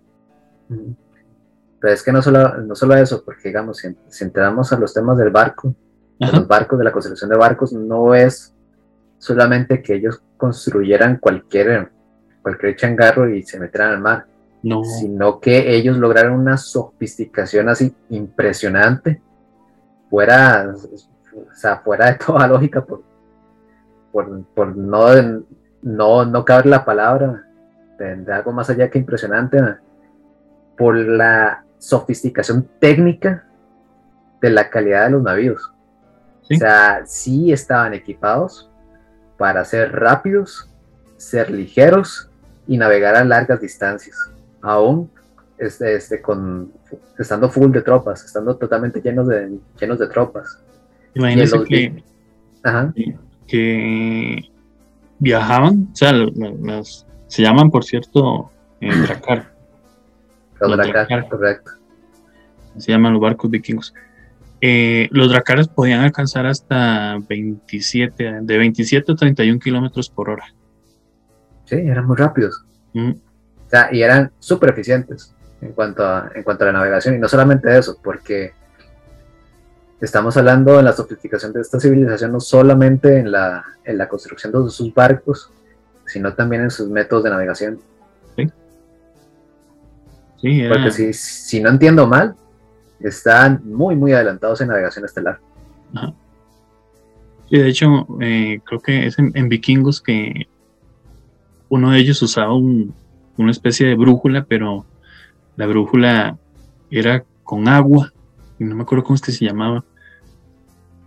Pero es que no solo, no solo eso, porque digamos, si, si entramos a los temas del barco, de los barcos, de la construcción de barcos, no es solamente que ellos construyeran cualquier, cualquier changarro y se metieran al mar, no. sino que ellos lograron una sofisticación así impresionante, fuera, o sea, fuera de toda lógica, por, por, por no no, no cabe la palabra de, algo más allá que impresionante por la sofisticación técnica de la calidad de los navíos. O sea, sí estaban equipados para ser rápidos, ser ligeros y navegar a largas distancias, aún este, este, con, estando full de tropas, estando totalmente llenos de, llenos de tropas. Imagínense que, que viajaban, o sea, se llaman, por cierto, eh, Dracar. Los, Dracar, correcto. Se llaman los barcos vikingos. Eh, los Dracares podían alcanzar hasta 27, de 27 a 31 kilómetros por hora. Sí, eran muy rápidos. O sea, y eran súper eficientes en cuanto, a, en cuanto a la navegación. Y no solamente eso, porque Estamos hablando en la sofisticación de esta civilización no solamente en la, en la construcción de sus barcos, sino también en sus métodos de navegación. Sí. sí Porque si, si, no entiendo mal, están muy, muy adelantados en navegación estelar. Ajá. Sí, de hecho, eh, creo que es en, Vikingos que uno de ellos usaba una especie de brújula, pero la brújula era con agua, y no me acuerdo cómo es que se llamaba,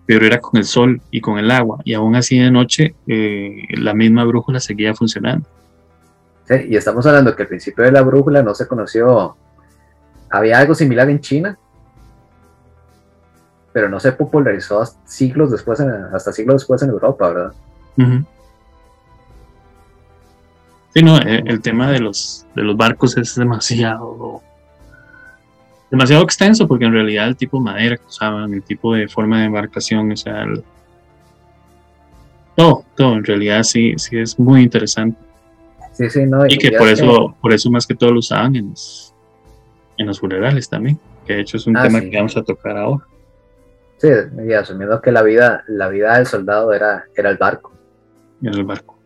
pero era con el sol y con el agua, y aún así de noche eh, la misma brújula seguía funcionando. Sí, y estamos hablando que al principio de la brújula no se conoció, había algo similar en China, pero no se popularizó hasta siglos después, hasta siglos después en Europa, ¿verdad? Sí, no, eh, el, tema de los, de los barcos es demasiado demasiado extenso porque en realidad el tipo de madera que usaban, el tipo de forma de embarcación, o sea, todo, todo en realidad sí, sí es muy interesante. Sí, sí, no. Y, que por eso, por eso más que todo lo usaban en los, en los funerales también, que de hecho es un ah, tema que vamos a tocar ahora. Sí, y asumiendo que la vida, la vida del soldado era, era el barco. Era el barco.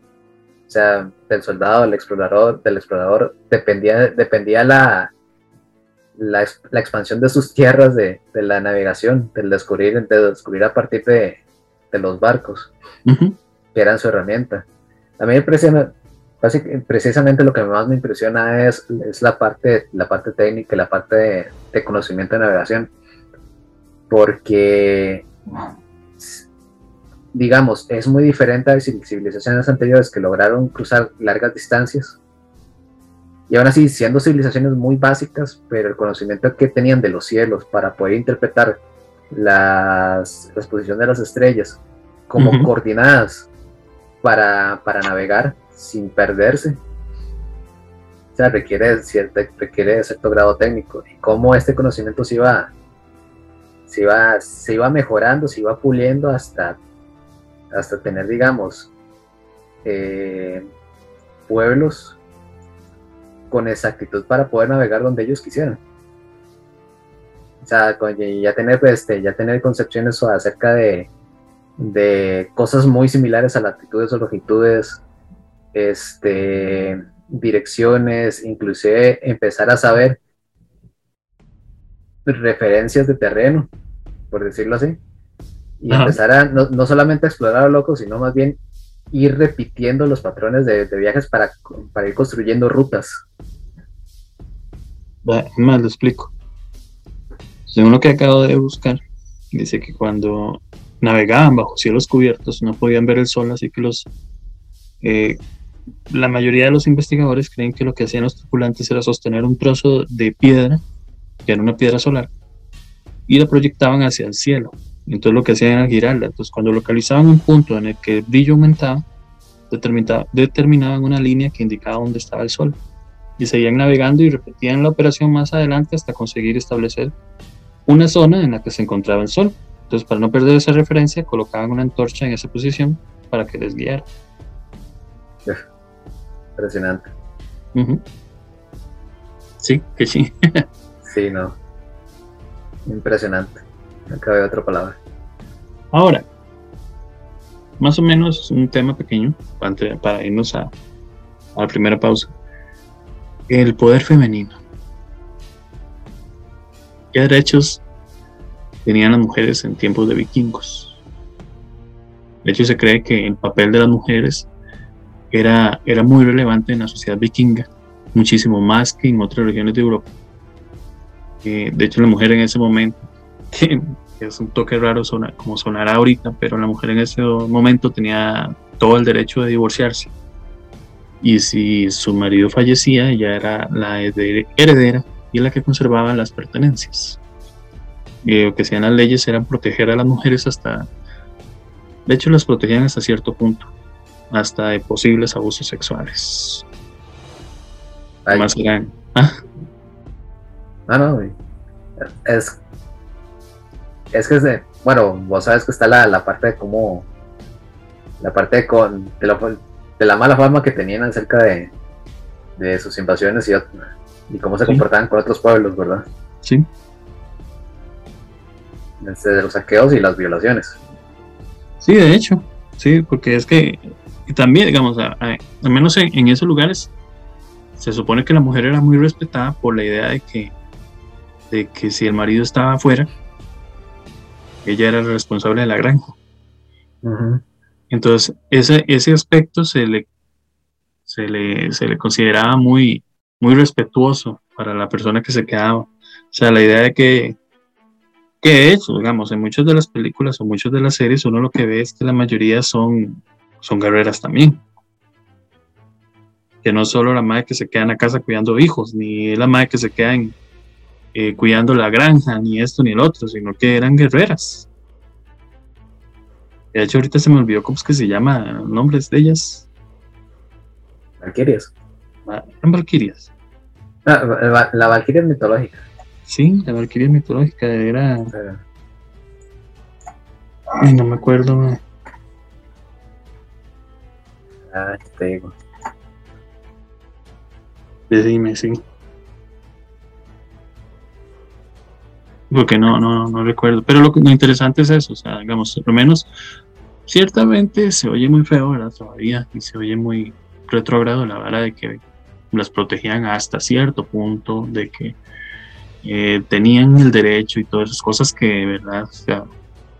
O sea, del soldado, del explorador, del explorador, dependía, dependía la, la, expansión de sus tierras de, la navegación, del descubrir, de descubrir a partir de, los barcos, que eran su herramienta. A mí me impresiona, precisamente lo que más me impresiona es, es la, parte, la parte técnica, la parte de, conocimiento de navegación, porque digamos, es muy diferente a civilizaciones anteriores que lograron cruzar largas distancias y aún así, siendo civilizaciones muy básicas, pero el conocimiento que tenían de los cielos para poder interpretar las, las posiciones de las estrellas como coordinadas para, para, navegar sin perderse, o sea, requiere, cierto, requiere cierto grado técnico. Y cómo este conocimiento se iba, se iba, se iba mejorando, se iba puliendo hasta, hasta tener, digamos, eh, pueblos con exactitud para poder navegar donde ellos quisieran. O sea, ya tener, este, ya tener concepciones acerca de, de cosas muy similares a latitudes o longitudes, este, direcciones, inclusive empezar a saber referencias de terreno, por decirlo así, y empezar a no, no, solamente a explorar a loco, sino más bien ir repitiendo los patrones de, viajes para, para, ir construyendo rutas. Más lo explico. Según lo que acabo de buscar, dice que cuando navegaban bajo cielos cubiertos no podían ver el sol, así que los eh, la mayoría de los investigadores creen que lo que hacían los tripulantes era sostener un trozo de piedra, que era una piedra solar, y la proyectaban hacia el cielo. Entonces lo que hacían era girarla. Entonces cuando localizaban un punto en el que el brillo aumentaba, determinaban una línea que indicaba dónde estaba el sol. Y seguían navegando y repetían la operación más adelante hasta conseguir establecer una zona en la que se encontraba el sol. Entonces para no perder esa referencia, colocaban una antorcha en esa posición para que les guiara. Impresionante. Sí, que sí. sí, no. Impresionante. No cabe otra palabra. Ahora, más o menos un tema pequeño para, irnos a, la primera pausa. El poder femenino. ¿Qué derechos tenían las mujeres en tiempos de vikingos? De hecho, se cree que el papel de las mujeres era, era muy relevante en la sociedad vikinga, muchísimo más que en otras regiones de Europa. Eh, de hecho, la mujer en ese momento que es un toque raro como sonará ahorita, pero la mujer en ese momento tenía todo el derecho de divorciarse. Y si su marido fallecía, ella era la heredera y la que conservaba las pertenencias. Y lo que hacían las leyes era proteger a las mujeres hasta, de hecho las protegían hasta cierto punto, hasta de posibles abusos sexuales. Más eran, ¿ah? Ah no, es es que, es de, bueno, vos sabes que está la, la parte de cómo, la parte de, con, de, la, de la mala fama que tenían acerca de, de sus invasiones y, y cómo se comportaban con otros pueblos, ¿verdad? Sí. Desde los saqueos y las violaciones. Sí, de hecho, sí, porque es que también, digamos, al menos en, en, esos lugares, se supone que la mujer era muy respetada por la idea de que, de que si el marido estaba afuera, ella era la responsable de la granja. Entonces, ese, ese aspecto se le, se le, se le consideraba muy, muy respetuoso para la persona que se quedaba. sea, la idea de que, que hecho, digamos, en muchas de las películas o muchas de las series uno lo que ve es que la mayoría son, son guerreras también. Que no solo la madre que se queda en la casa cuidando hijos, ni la madre que se queda eh, cuidando la granja, ni esto ni el otro, sino que eran guerreras. De hecho, ahorita se me olvidó cómo es que se llama, nombres de ellas. Valkyrias. Eran Valkyrias. Ah, la Valkyria mitológica. Sí, la Valkyria mitológica era. Ay, no me acuerdo. Ah, te digo. Dime, sí. Porque no, no, no recuerdo. Pero lo, lo interesante es eso, o sea, digamos, por lo menos, ciertamente se oye muy feo, ¿verdad? Todavía, y se oye muy retrogrado la vara de que las protegían hasta cierto punto, de que eh, tenían el derecho y todas esas cosas que, ¿verdad?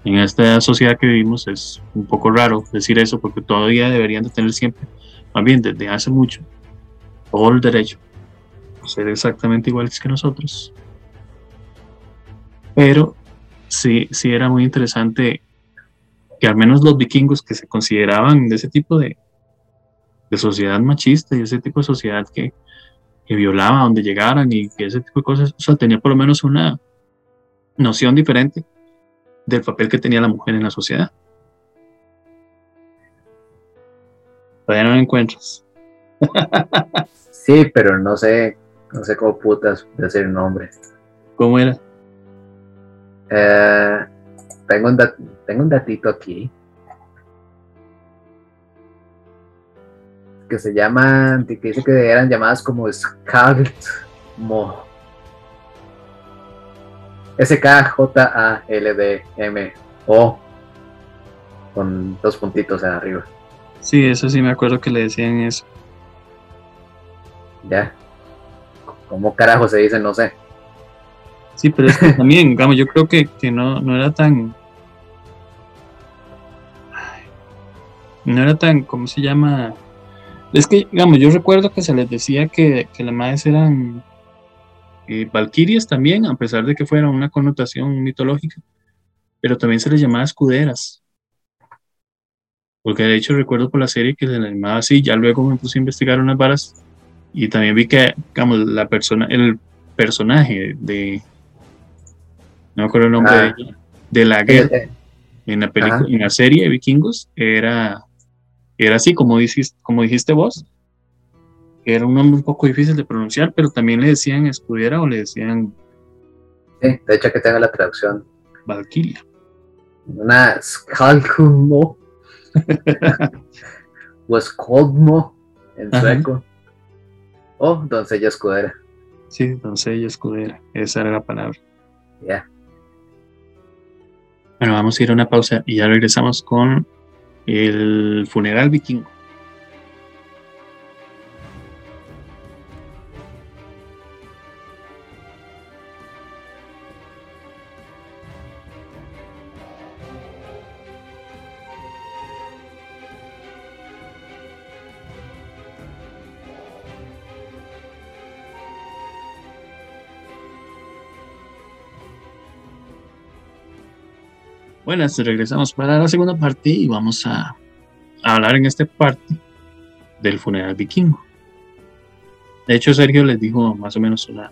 en esta sociedad que vivimos es un poco raro decir eso porque todavía deberían de tener siempre, más bien desde hace mucho, todo el derecho ser exactamente iguales que nosotros. Pero sí, sí era muy interesante que al menos los vikingos que se consideraban de ese tipo de, de sociedad machista y ese tipo de sociedad que, que violaba donde llegaran y que ese tipo de cosas, o sea, tenía por lo menos una noción diferente del papel que tenía la mujer en la sociedad. Todavía no lo encuentras. sí, pero no sé, no sé cómo putas decir el nombre. ¿Cómo era? Eh, tengo, un tengo un datito aquí. que se llaman, que dice que eran llamadas como Mo. S-K-J-A-L-D-M-O. Con dos puntitos arriba. Sí, eso sí me acuerdo que le decían eso. Ya. ¿Cómo carajo se dice? No sé. Sí, pero es que también, digamos, yo creo que, que no, no era tan. No era tan, ¿cómo se llama? Es que, digamos, yo recuerdo que se les decía que, que las madres eran eh, valquirias también, a pesar de que fuera una connotación mitológica, pero también se les llamaba escuderas. Porque de hecho recuerdo por la serie que se les llamaba así, ya luego me puse a investigar unas varas y también vi que, digamos, la persona, el personaje de, no me acuerdo el nombre de, ah. de la guerra, en la película, en la serie de vikingos, era era así, como dijiste, como dijiste vos, era un nombre un poco difícil de pronunciar, pero también le decían escudiera o le decían... Sí, de hecho que tenga la traducción. Valkyria. Una Skalkumo. o Skolmo en sueco. O doncella escudera. Sí, doncella escudera, esa era la palabra. Ya. Bueno, vamos a ir a una pausa y ya regresamos con el funeral vikingo. Buenas, regresamos para la segunda parte y vamos a, hablar en esta parte del funeral vikingo. De hecho, Sergio les dijo más o menos una,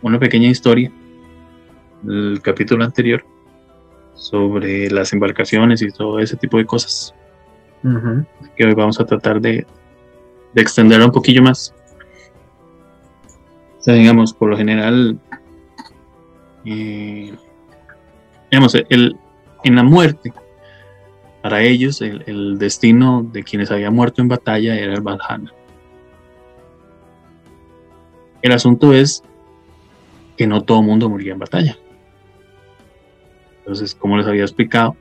una pequeña historia del capítulo anterior sobre las embarcaciones y todo ese tipo de cosas. Que hoy vamos a tratar de, de extenderlo un poquillo más. O sea, digamos, por lo general, eh, digamos, el, en la muerte. Para ellos, el, destino de quienes habían muerto en batalla era el Valhalla. El asunto es que no todo el mundo moría en batalla. Entonces, como les había explicado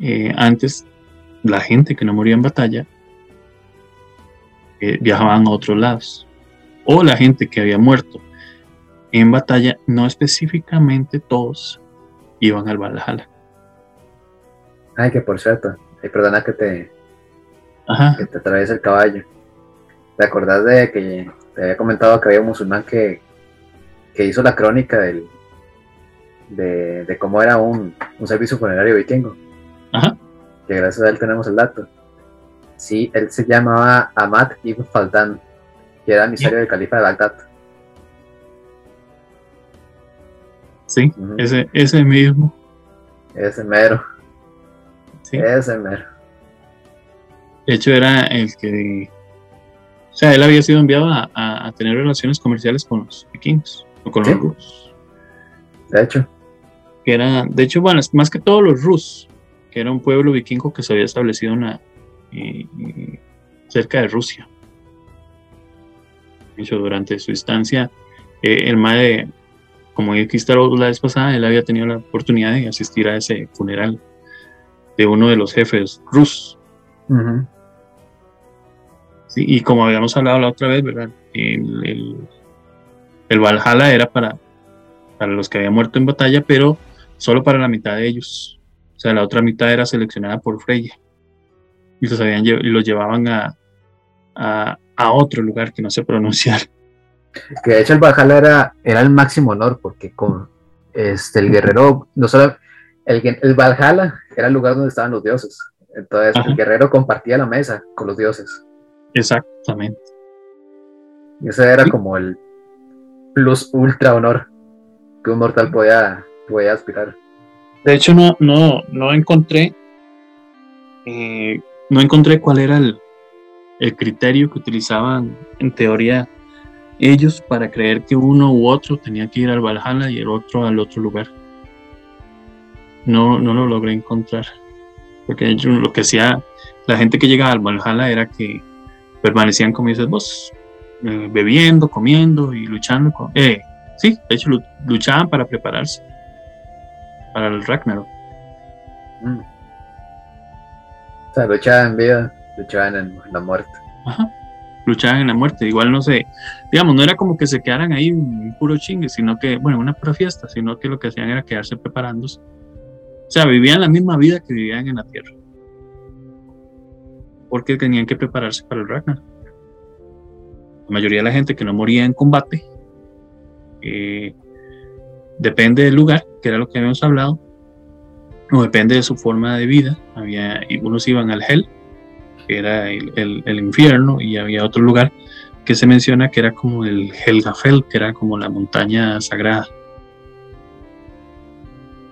eh, antes, la gente que no moría en batalla eh, viajaban a otros lados. O la gente que había muerto en batalla, no específicamente todos iban al Valhalla. Ay, que por cierto, perdona que te, que te atraviese el caballo. ¿Te acordás de que te había comentado que había un musulmán que, que hizo la crónica del, de, cómo era un, servicio funerario vikingo. Ajá. Que gracias a él tenemos el dato. Sí, él se llamaba Ahmad ibn Faldan, que era emisario del califa de Bagdad. Sí, ese, ese mismo. Ese mero. Sí. Ese mero. De hecho, era el que. O sea, él había sido enviado a, tener relaciones comerciales con los vikingos o con los rusos. De hecho. Que era, de hecho, bueno, más que todos los rusos, que era un pueblo vikingo que se había establecido cerca de Rusia. De hecho, durante su estancia, eh, el MAE como dijiste la vez pasada, él había tenido la oportunidad de asistir a ese funeral de uno de los jefes rusos. sí, y como habíamos hablado la otra vez, ¿verdad? El, el, Valhalla era para, para los que habían muerto en batalla, pero solo para la mitad de ellos. O sea, la otra mitad era seleccionada por Freya. Y los, habían, y los llevaban a, a, a otro lugar que no sé pronunciar. Que de hecho el Valhalla era, era el máximo honor, porque con este, el guerrero, no solo el, el Valhalla era el lugar donde estaban los dioses. Entonces el guerrero compartía la mesa con los dioses. Exactamente. Y ese era como el plus ultra honor que un mortal podía, podía aspirar. De hecho, no, no, no encontré. Eh, no encontré cuál era el, el criterio que utilizaban en teoría ellos para creer que uno u otro tenía que ir al Valhalla y el otro al otro lugar. No, no lo logré encontrar. Porque lo que hacía la gente que llegaba al Valhalla era que permanecían, como dices vos, eh, bebiendo, comiendo y luchando. Con, eh, sí, de hecho luchaban para prepararse para el Ragnarok. Mm. O sea, luchaban en vida, luchaban en la muerte. Ajá luchaban en la muerte. Igual no sé, digamos, no era como que se quedaran ahí un puro chingue, sino que, bueno, una pura fiesta, sino que lo que hacían era quedarse preparándose. O sea, vivían la misma vida que vivían en la tierra. Porque tenían que prepararse para el Ragnar. La mayoría de la gente que no moría en combate, eh, depende del lugar, que era lo que habíamos hablado, o depende de su forma de vida. Había, unos iban al Hell, que era el, infierno, y había otro lugar que se menciona que era como el Helgafell, que era como la montaña sagrada.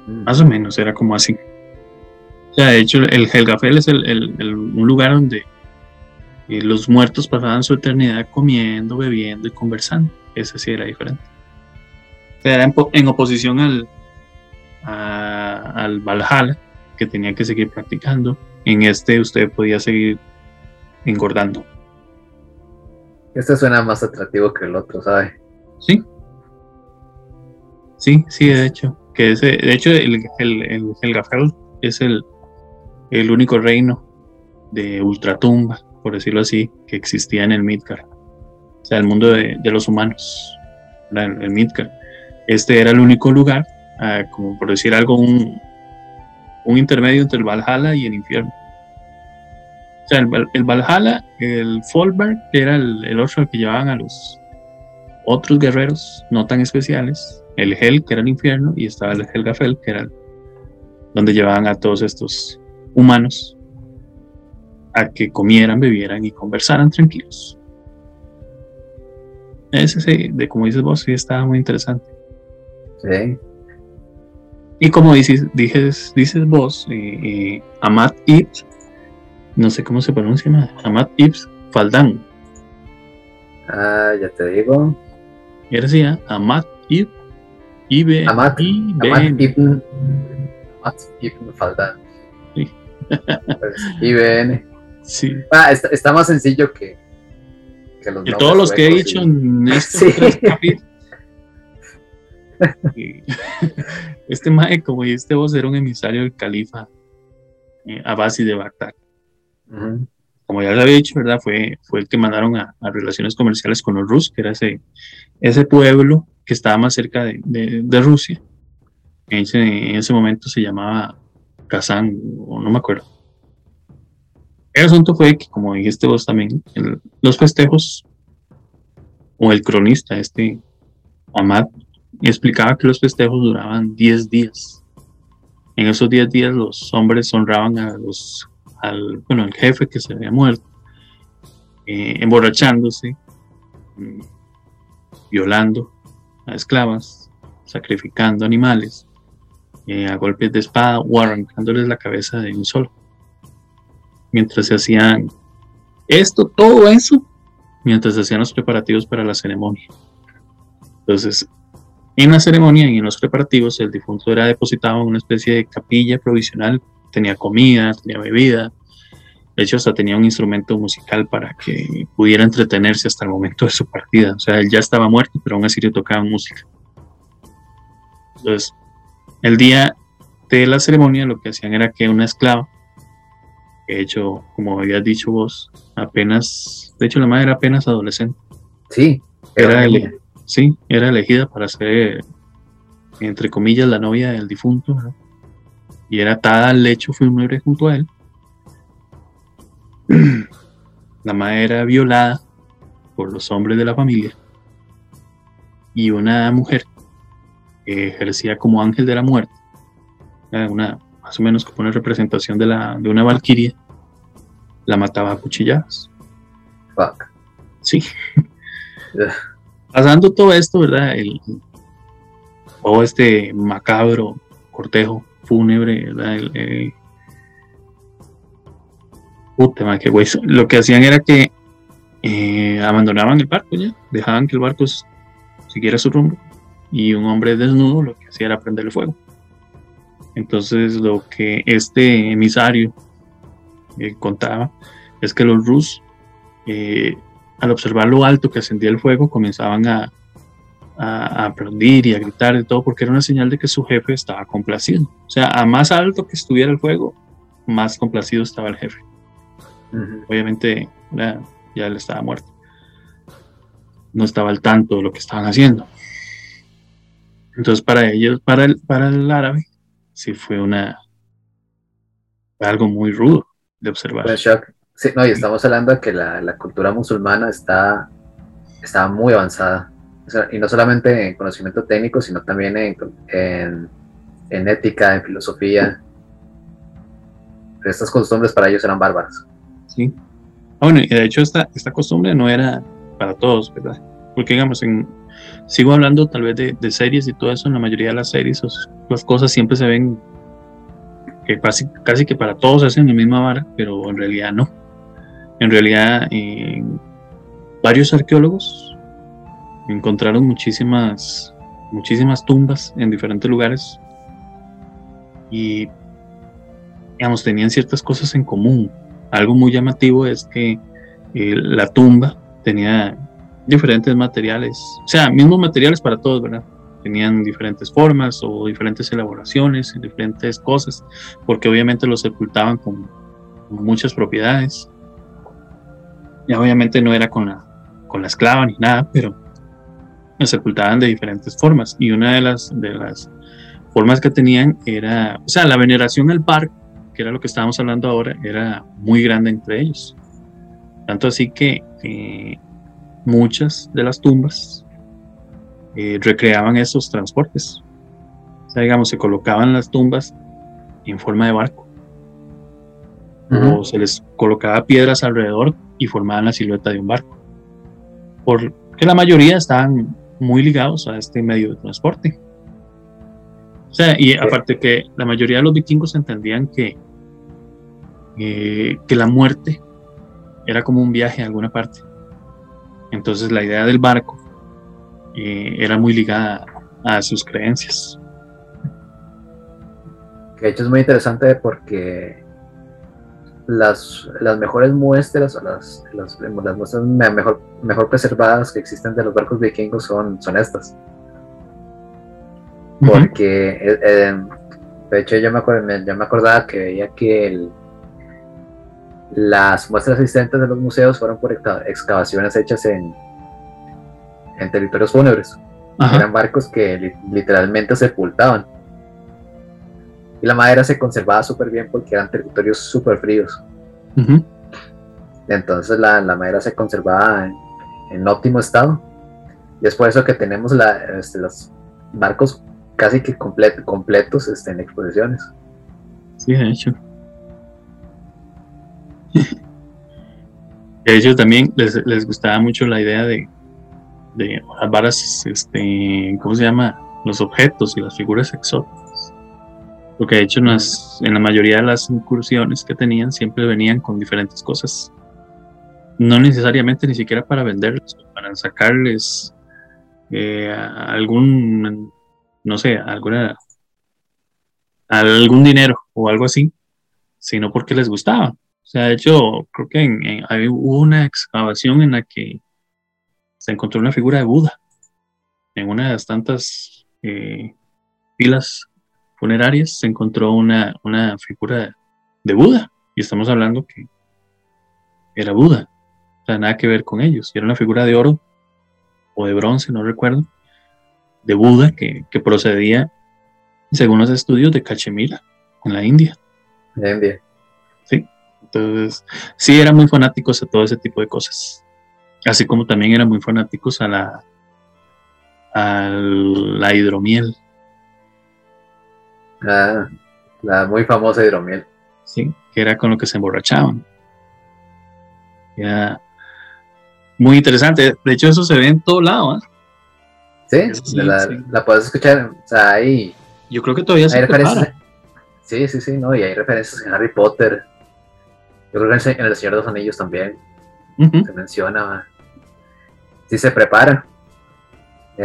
Más o menos, era como así. O sea, de hecho, el Helgafell es un lugar donde eh, los muertos pasaban su eternidad comiendo, bebiendo y conversando. Ese sí era diferente. O sea, era en, oposición al, al Valhalla, que tenía que seguir practicando. En este usted podía seguir engordando. Este suena más atractivo que el otro, ¿sabe? Sí. Sí, sí, de hecho. Que ese, de hecho, el, el, el, es el, el único reino de ultratumba, por decirlo así, que existía en el Midgard. O sea, el mundo de, los humanos. El, el, Midgard. Este era el único lugar, ah, como por decir algo, un, un intermedio entre el Valhalla y el infierno. O sea, el, Valhalla, el Folberg, que era el, otro que llevaban a los otros guerreros no tan especiales, el Hel, que era el infierno, y estaba el Helgafell, que era donde llevaban a todos estos humanos a que comieran, bebieran y conversaran tranquilos. Ese, sí, de como dices vos, sí estaba muy interesante. Sí. Y como dices, dices, dices vos, y, Amat Ibs no sé cómo se pronuncia, ¿no? Amat Ibs Faldan. Ah, ya te digo. Y ahora sí, ¿eh? Amat Ibn Amat, Ibn Amat Ibn Faldan. Sí. pues, IBN. Sí. Ah, está, más sencillo que, que los todos los que he dicho en estos tres capítulos. este mae, como este vos, era un emisario del califa eh, Abasi de Bagdad. Como ya les había dicho, ¿verdad? Fue, fue el que mandaron a, relaciones comerciales con los Rus, que era ese, ese pueblo que estaba más cerca de, Rusia. En ese, en ese, momento se llamaba Kazán, o no me acuerdo. El asunto fue que, como dijiste vos también, los festejos, o el cronista, este Ahmad explicaba que los festejos duraban 10 días. En esos 10 días los hombres honraban a los, al, bueno, jefe que se había muerto, eh, emborrachándose, mm, violando a esclavas, sacrificando animales, eh, a golpes de espada o arrancándoles la cabeza de un solo. Mientras se hacían esto, todo eso, mientras se hacían los preparativos para la ceremonia. Entonces, en la ceremonia y en los preparativos, el difunto era depositado en una especie de capilla provisional, tenía comida, tenía bebida, de hecho hasta tenía un instrumento musical para que pudiera entretenerse hasta el momento de su partida. O sea, él ya estaba muerto, pero aún así le tocaba música. Entonces, el día de la ceremonia lo que hacían era que una esclava, de hecho, como habías dicho vos, apenas, de hecho la madre era apenas adolescente. Sí, era, sí, era elegida para ser, entre comillas, la novia del difunto, y era atada al lecho fúnebre junto a él. La madre era violada por los hombres de la familia y una mujer que ejercía como ángel de la muerte, una, más o menos como una representación de, la, de una valquiria, la mataba a cuchilladas. Fuck. Sí pasando todo esto, ¿verdad? El, todo este macabro cortejo fúnebre, ¿verdad? El, puta, qué Lo que hacían era que eh, abandonaban el barco ya, dejaban que el barco siguiera su rumbo y un hombre desnudo lo que hacía era prenderle fuego. Entonces lo que este emisario eh, contaba es que los rusos eh, al observar lo alto que ascendía el fuego, comenzaban a, a, aplaudir y a gritar de todo, porque era una señal de que su jefe estaba complacido. O sea, a más alto que estuviera el fuego, más complacido estaba el jefe. Obviamente, ya él estaba muerto. No estaba al tanto de lo que estaban haciendo. Entonces, para ellos, para el, para el árabe, sí fue una algo muy rudo de observar. Sí, no, y estamos hablando de que la, cultura musulmana está, está muy avanzada. y no solamente en conocimiento técnico, sino también en, en, ética, en filosofía. Estas costumbres para ellos eran bárbaras. Sí. Ah, bueno, y de hecho esta, esta costumbre no era para todos, ¿verdad? Porque digamos, en, sigo hablando tal vez de, series y todo eso, en la mayoría de las series las cosas siempre se ven que casi, casi que para todos hacen la misma vara, pero en realidad no. En realidad, eh, varios arqueólogos encontraron muchísimas, muchísimas tumbas en diferentes lugares y, digamos, tenían ciertas cosas en común. Algo muy llamativo es que eh, la tumba tenía diferentes materiales, o sea, mismos materiales para todos, ¿verdad? Tenían diferentes formas o diferentes elaboraciones, diferentes cosas, porque obviamente los sepultaban con muchas propiedades. Y obviamente no era con la, con la esclava ni nada, pero los sepultaban de diferentes formas. Y una de las, de las formas que tenían era, o sea, la veneración al barco, que era lo que estábamos hablando ahora, era muy grande entre ellos. Tanto así que eh, muchas de las tumbas eh, recreaban esos transportes. O sea, digamos, se colocaban las tumbas en forma de barco. O se les colocaba piedras alrededor y formaban la silueta de un barco. Porque la mayoría estaban muy ligados a este medio de transporte. O sea, y aparte que la mayoría de los vikingos entendían que, eh, que la muerte era como un viaje a alguna parte. Entonces la idea del barco eh, era muy ligada a sus creencias. Que de hecho es muy interesante porque las, las mejores muestras o las, las, las, muestras mejor, mejor preservadas que existen de los barcos vikingos son, son estas. Porque, eh, eh, de hecho, yo me, yo me acordaba que veía que las muestras existentes de los museos fueron por excavaciones hechas en, en territorios fúnebres. Eran barcos que literalmente sepultaban y la madera se conservaba súper bien porque eran territorios súper fríos. Entonces la, madera se conservaba en, óptimo estado. Y es por eso que tenemos la, este, las, barcos casi que completos este, en exposiciones. Sí, de hecho. de hecho, también les, gustaba mucho la idea de, de las varas, este, ¿cómo se llama? Los objetos y las figuras exóticas. Porque de hecho en, en la mayoría de las incursiones que tenían siempre venían con diferentes cosas. No necesariamente ni siquiera para venderles, para sacarles eh, algún, no sé, alguna, algún dinero o algo así, sino porque les gustaba. Sea, de hecho, creo que en, hubo una excavación en la que se encontró una figura de Buda en una de las tantas eh, pilas funerarias se encontró una, una figura de Buda y estamos hablando que era Buda, o sea, nada que ver con ellos, era una figura de oro o de bronce, no recuerdo, de Buda que, procedía, según los estudios, de Cachemira, en la India. En India. Entonces, sí, eran muy fanáticos a todo ese tipo de cosas. Así como también eran muy fanáticos a la, a la hidromiel. Ah, la muy famosa hidromiel. Sí, que era con lo que se emborrachaban. Era muy interesante. De hecho, eso se ve en todo lado. ¿eh? Sí, la, puedes escuchar. O sea, ahí. Yo creo que todavía se referencias. Sí, sí, sí, no, y hay referencias en Harry Potter. Yo creo que en El Señor de los Anillos también se menciona. Sí, se prepara.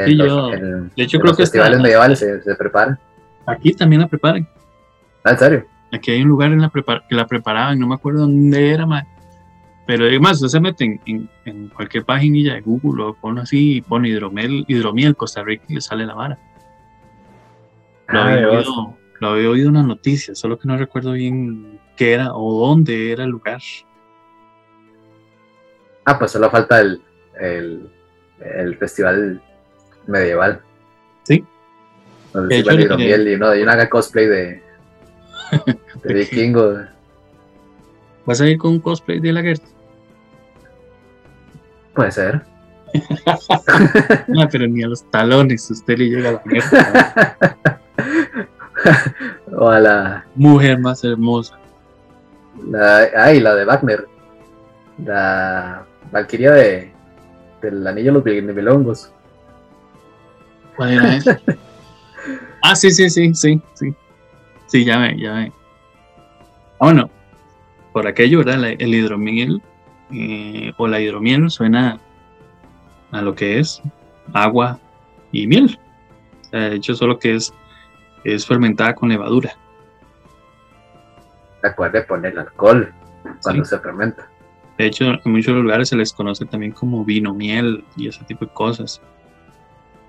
Sí, yo, de hecho, creo los que festivales medievales se, se preparan. Aquí también la preparan. Ah, ¿en serio? Aquí hay un lugar en la que la preparaban, no me acuerdo dónde era, más pero además, se mete en, cualquier página de Google o pone así y pone hidromiel, hidromiel Costa Rica y le sale la vara. Lo, ah, había oído, lo había oído una noticia, solo que no recuerdo bien qué era o dónde era el lugar. Ah, pues solo falta el, el, festival medieval. Sí. Donde se hidromiel y, no, y una cosplay de, de vikingo. ¿Vas a ir con un cosplay de la Gertie? Puede ser. no, pero ni a los talones usted le llega a la Gertie. o a la mujer más hermosa. La, ay, la de Wagner. La Valquiria de del anillo de los Nibelongos. ¿Cuál era esa? ah, sí, sí, sí, sí, sí. Sí, ya ve, ya ve. Ah, bueno, por aquello, ¿verdad? el hidromiel eh, o la hidromiel suena a lo que es agua y miel. de hecho, solo que es, es fermentada con levadura. Recuerde poner alcohol cuando se fermenta. De hecho, en muchos lugares se les conoce también como vino miel y ese tipo de cosas.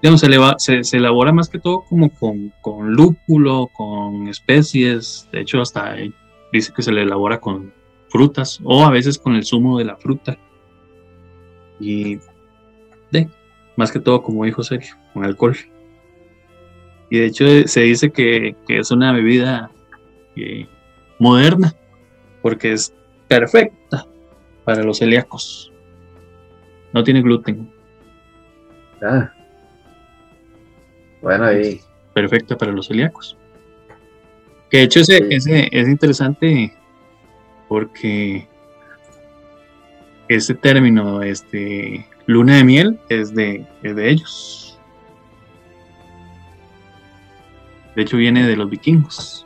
Digamos, se, se, elabora más que todo como con, con lúpulo, con especies. De hecho, hasta dice que se le elabora con frutas o a veces con el zumo de la fruta. Y de, más que todo, como dijo Sergio, con alcohol. Y de hecho se dice que, es una bebida eh, moderna, porque es perfecta para los celíacos. No tiene gluten. Ah. Bueno, ahí. Perfecta para los celíacos. Que de hecho ese, ese, es interesante porque ese término, este, luna de miel, es de, de ellos. De hecho, viene de los vikingos.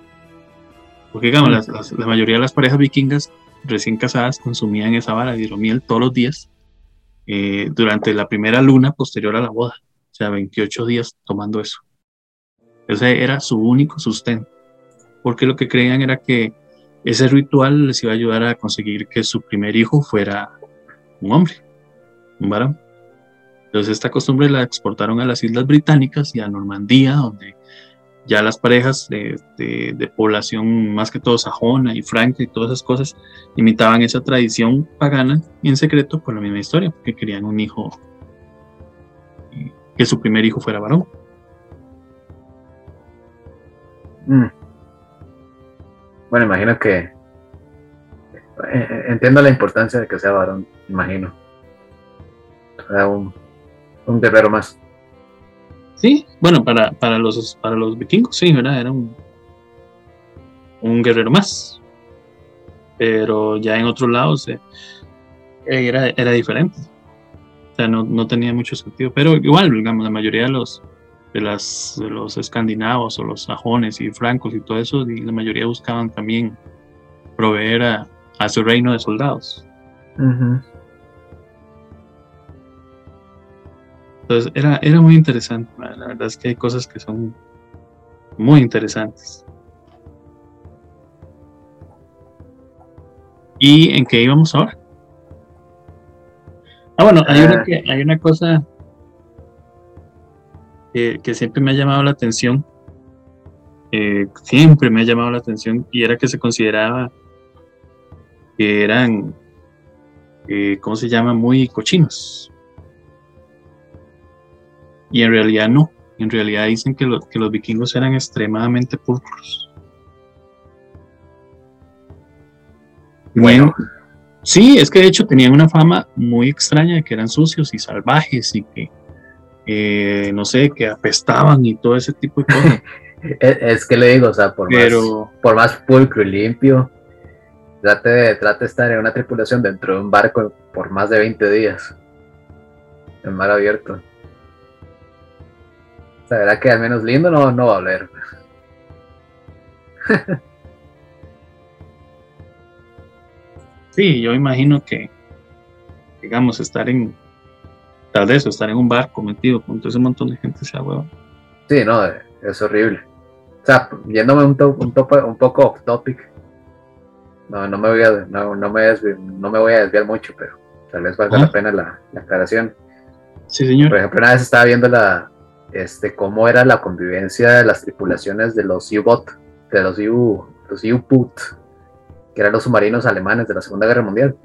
Porque, digamos, la mayoría de las parejas vikingas recién casadas consumían esa vara de hidromiel todos los días eh, durante la primera luna posterior a la boda. O sea, 28 días tomando eso. Ese era su único sustento. Porque lo que creían era que ese ritual les iba a ayudar a conseguir que su primer hijo fuera un hombre, un varón. Entonces esta costumbre la exportaron a las Islas Británicas y a Normandía, donde ya las parejas de, población más que todo sajona y franca y todas esas cosas imitaban esa tradición pagana en secreto por la misma historia, porque querían un hijo, que su primer hijo fuera varón. Mm. Bueno, imagino que eh, eh, entiendo la importancia de que sea varón, imagino. O un, un guerrero más. Sí, bueno, para, para, los, para los vikingos, sí, ¿verdad? Era un, un guerrero más. Pero ya en otros lados eh, era, era diferente. O sea, no, no, tenía mucho sentido. Pero igual, digamos, la mayoría de los, de, las, de los escandinavos o los sajones y francos y todo eso, la mayoría buscaban también proveer a, a su reino de soldados. Entonces era, era muy interesante, la verdad es que hay cosas que son muy interesantes. ¿Y en qué íbamos ahora? Ah, bueno, hay, una, ah. hay una cosa que, siempre me ha llamado la atención, eh, siempre me ha llamado la atención, y era que se consideraba que eran, eh, ¿cómo se llama?, muy cochinos. Y en realidad no, en realidad dicen que, que los vikingos eran extremadamente pulcros. Bueno, sí, es que de hecho tenían una fama muy extraña de que eran sucios y salvajes y que, eh, no sé, que apestaban y todo ese tipo de cosas. es, que le digo, o sea, por, más, por más pulcro y limpio, trate de, trate de estar en una tripulación dentro de un barco por más de 20 días, en mar abierto. O sea, ¿verdad que al menos lindo no, no va a oler? Sí, yo imagino que, digamos, estar en, tal vez, estar en un barco metido con todo ese montón de gente sea huevo. Sí, no, es horrible. O sea, yéndome un, un, un poco off topic, no, no me voy a, no, no me, no me voy a desviar mucho, pero tal vez valga la pena la, la, aclaración. Sí, señor. Por ejemplo, una vez estaba viendo la, este, cómo era la convivencia de las tripulaciones de los U-Bot, de los U, los U-Put, que eran los submarinos alemanes de la Segunda Guerra Mundial.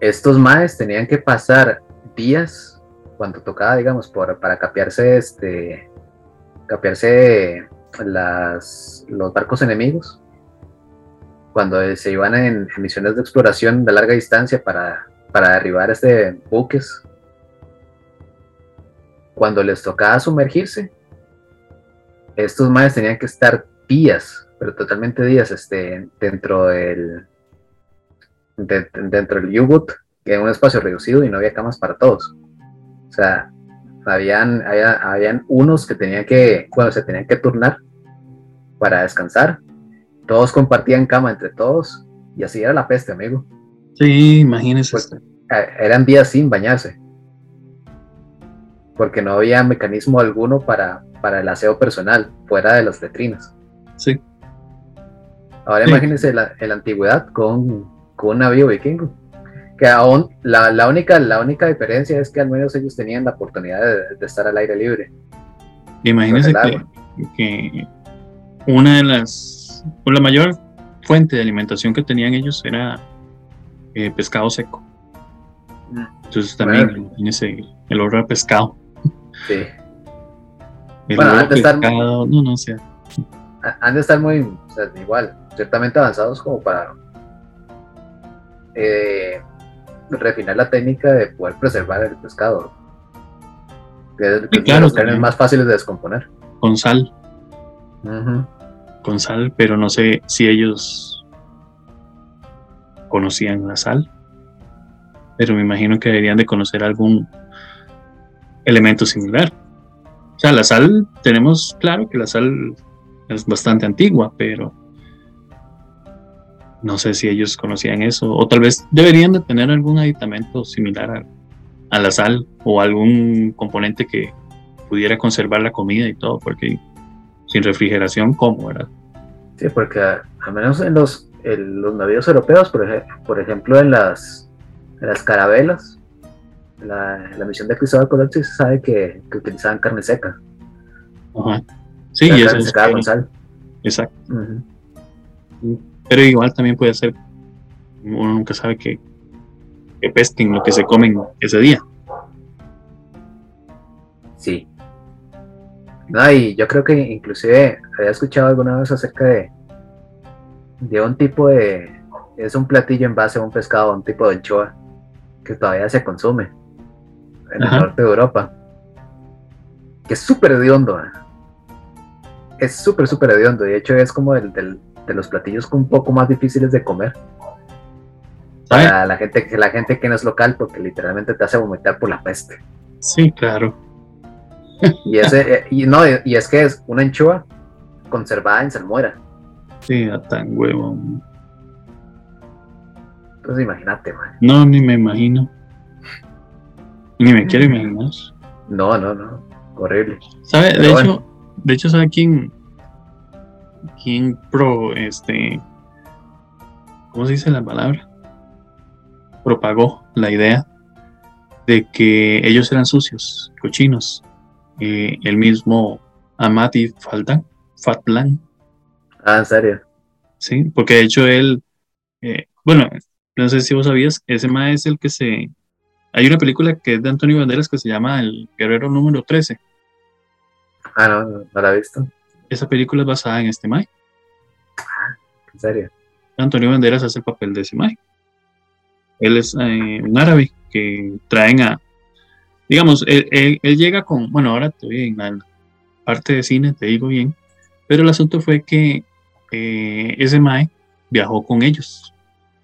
Estos maes tenían que pasar días cuando tocaba, digamos, por, para capearse, este, capearse las, los barcos enemigos, cuando se iban en, misiones de exploración de larga distancia para, para derribar este buques, cuando les tocaba sumergirse, estos maes tenían que estar días pero totalmente días este, dentro del dentro del U-Boot, que era un espacio reducido y no había camas para todos. O sea, habían, habían unos que tenían que, bueno, se tenían que turnar para descansar. Todos compartían cama entre todos y así era la peste, amigo. Sí, imagínese. Pues, eh, eran días sin bañarse. Porque no había mecanismo alguno para, para el aseo personal fuera de las letrinas. Sí. Ahora imagínense la, la, antigüedad con, con un navío vikingo. Que aún la, la, única, la única diferencia es que al menos ellos tenían la oportunidad de, estar al aire libre. Imagínense que, que, una de las, pues la mayor fuente de alimentación que tenían ellos era eh, pescado seco. Mm. Entonces también, imagínense el olor a pescado. Sí. El bueno, olor a pescado, no, no sé. Han de estar muy, o sea, igual, ciertamente avanzados como para eh, refinar la técnica de poder preservar el pescado. Que es, claro, los más fáciles de descomponer. Con sal. Con sal, pero no sé si ellos conocían la sal. Pero me imagino que deberían de conocer algún elemento similar. O sea, la sal, tenemos claro que la sal es bastante antigua, pero no sé si ellos conocían eso, o tal vez deberían de tener algún aditamento similar a, la sal o algún componente que pudiera conservar la comida y todo, porque sin refrigeración, ¿cómo, verdad? Sí, porque al menos en los, los navíos europeos, por, por ejemplo, en las, las carabelas, la, la misión de Cristóbal Colón se sabe que, utilizaban carne seca. Ajá. Sí, y eso es con sal. Exacto. Pero igual también puede ser, uno nunca sabe que, que pesquen lo que se comen ese día. Sí. No, y yo creo que inclusive había escuchado alguna vez acerca de, de un tipo de, es un platillo en base a un pescado, un tipo de anchoa, que todavía se consume en el norte de Europa. que es súper hediondo. Es súper, súper hediondo. De hecho, es como el, del, de los platillos un poco más difíciles de comer. Para la gente, que la gente que no es local, porque literalmente te hace vomitar por la peste. Sí, claro. Y, ese, eh, y, no, y es que es una anchoa conservada en salmuera. Sí, tan huevo. Entonces imagínate, man. No, ni me imagino. Ni me quiero imaginar. No, no, no. Horrible. ¿Sabe? de hecho, de hecho, ¿sabe quién? ¿Quién pro este. ¿Cómo se dice la palabra? Propagó la idea de que ellos eran sucios, cochinos. Eh, el mismo Amati Faltan, Fatplan. Ah, ¿en serio? Sí, porque de hecho él, eh, bueno, no sé si vos sabías, ese más es el que se hay una película que es de Antonio Banderas que se llama El Guerrero número 13. Ah, no, no, la he visto. Esa película es basada en este Mai. Ah, ¿en serio? Antonio Banderas hace el papel de ese Mai. Él es eh, un árabe que traen a. Digamos, él, llega con. Bueno, ahora estoy en la parte de cine, te digo bien. Pero el asunto fue que eh, ese Mae viajó con ellos.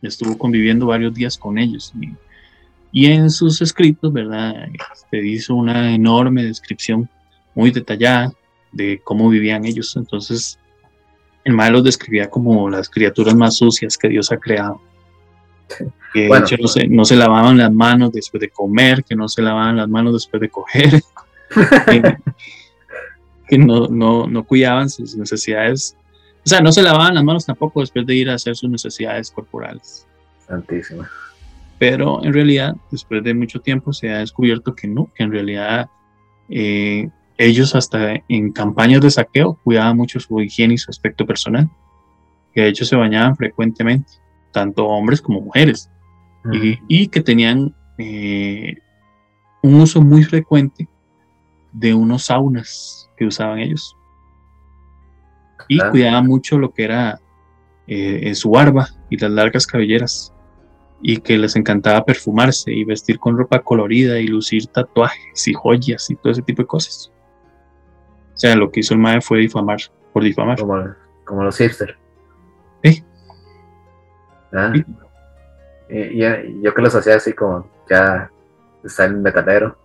Estuvo conviviendo varios días con ellos. Y y en sus escritos, ¿verdad? Este, hizo una enorme descripción muy detallada de cómo vivían ellos. Entonces, el mal los describía como las criaturas más sucias que Dios ha creado. Que de hecho no se, no se, lavaban las manos después de comer, que no se lavaban las manos después de coger, que, no, no, no cuidaban sus necesidades. O sea, no se lavaban las manos tampoco después de ir a hacer sus necesidades corporales. Santísima pero en realidad, después de mucho tiempo, se ha descubierto que no, que en realidad eh, ellos hasta en campañas de saqueo cuidaban mucho su higiene y su aspecto personal, que de hecho se bañaban frecuentemente, tanto hombres como mujeres, y, que tenían eh, un uso muy frecuente de unos saunas que usaban ellos. Y ah. cuidaban mucho lo que era eh, su barba y las largas cabelleras y que les encantaba perfumarse y vestir con ropa colorida y lucir tatuajes y joyas y todo ese tipo de cosas. O sea, lo que hizo el MAE fue difamar, por difamar. Como, los hipsters. ¿Sí? Ah. Y, yo que los hacía así como ya está en metalero.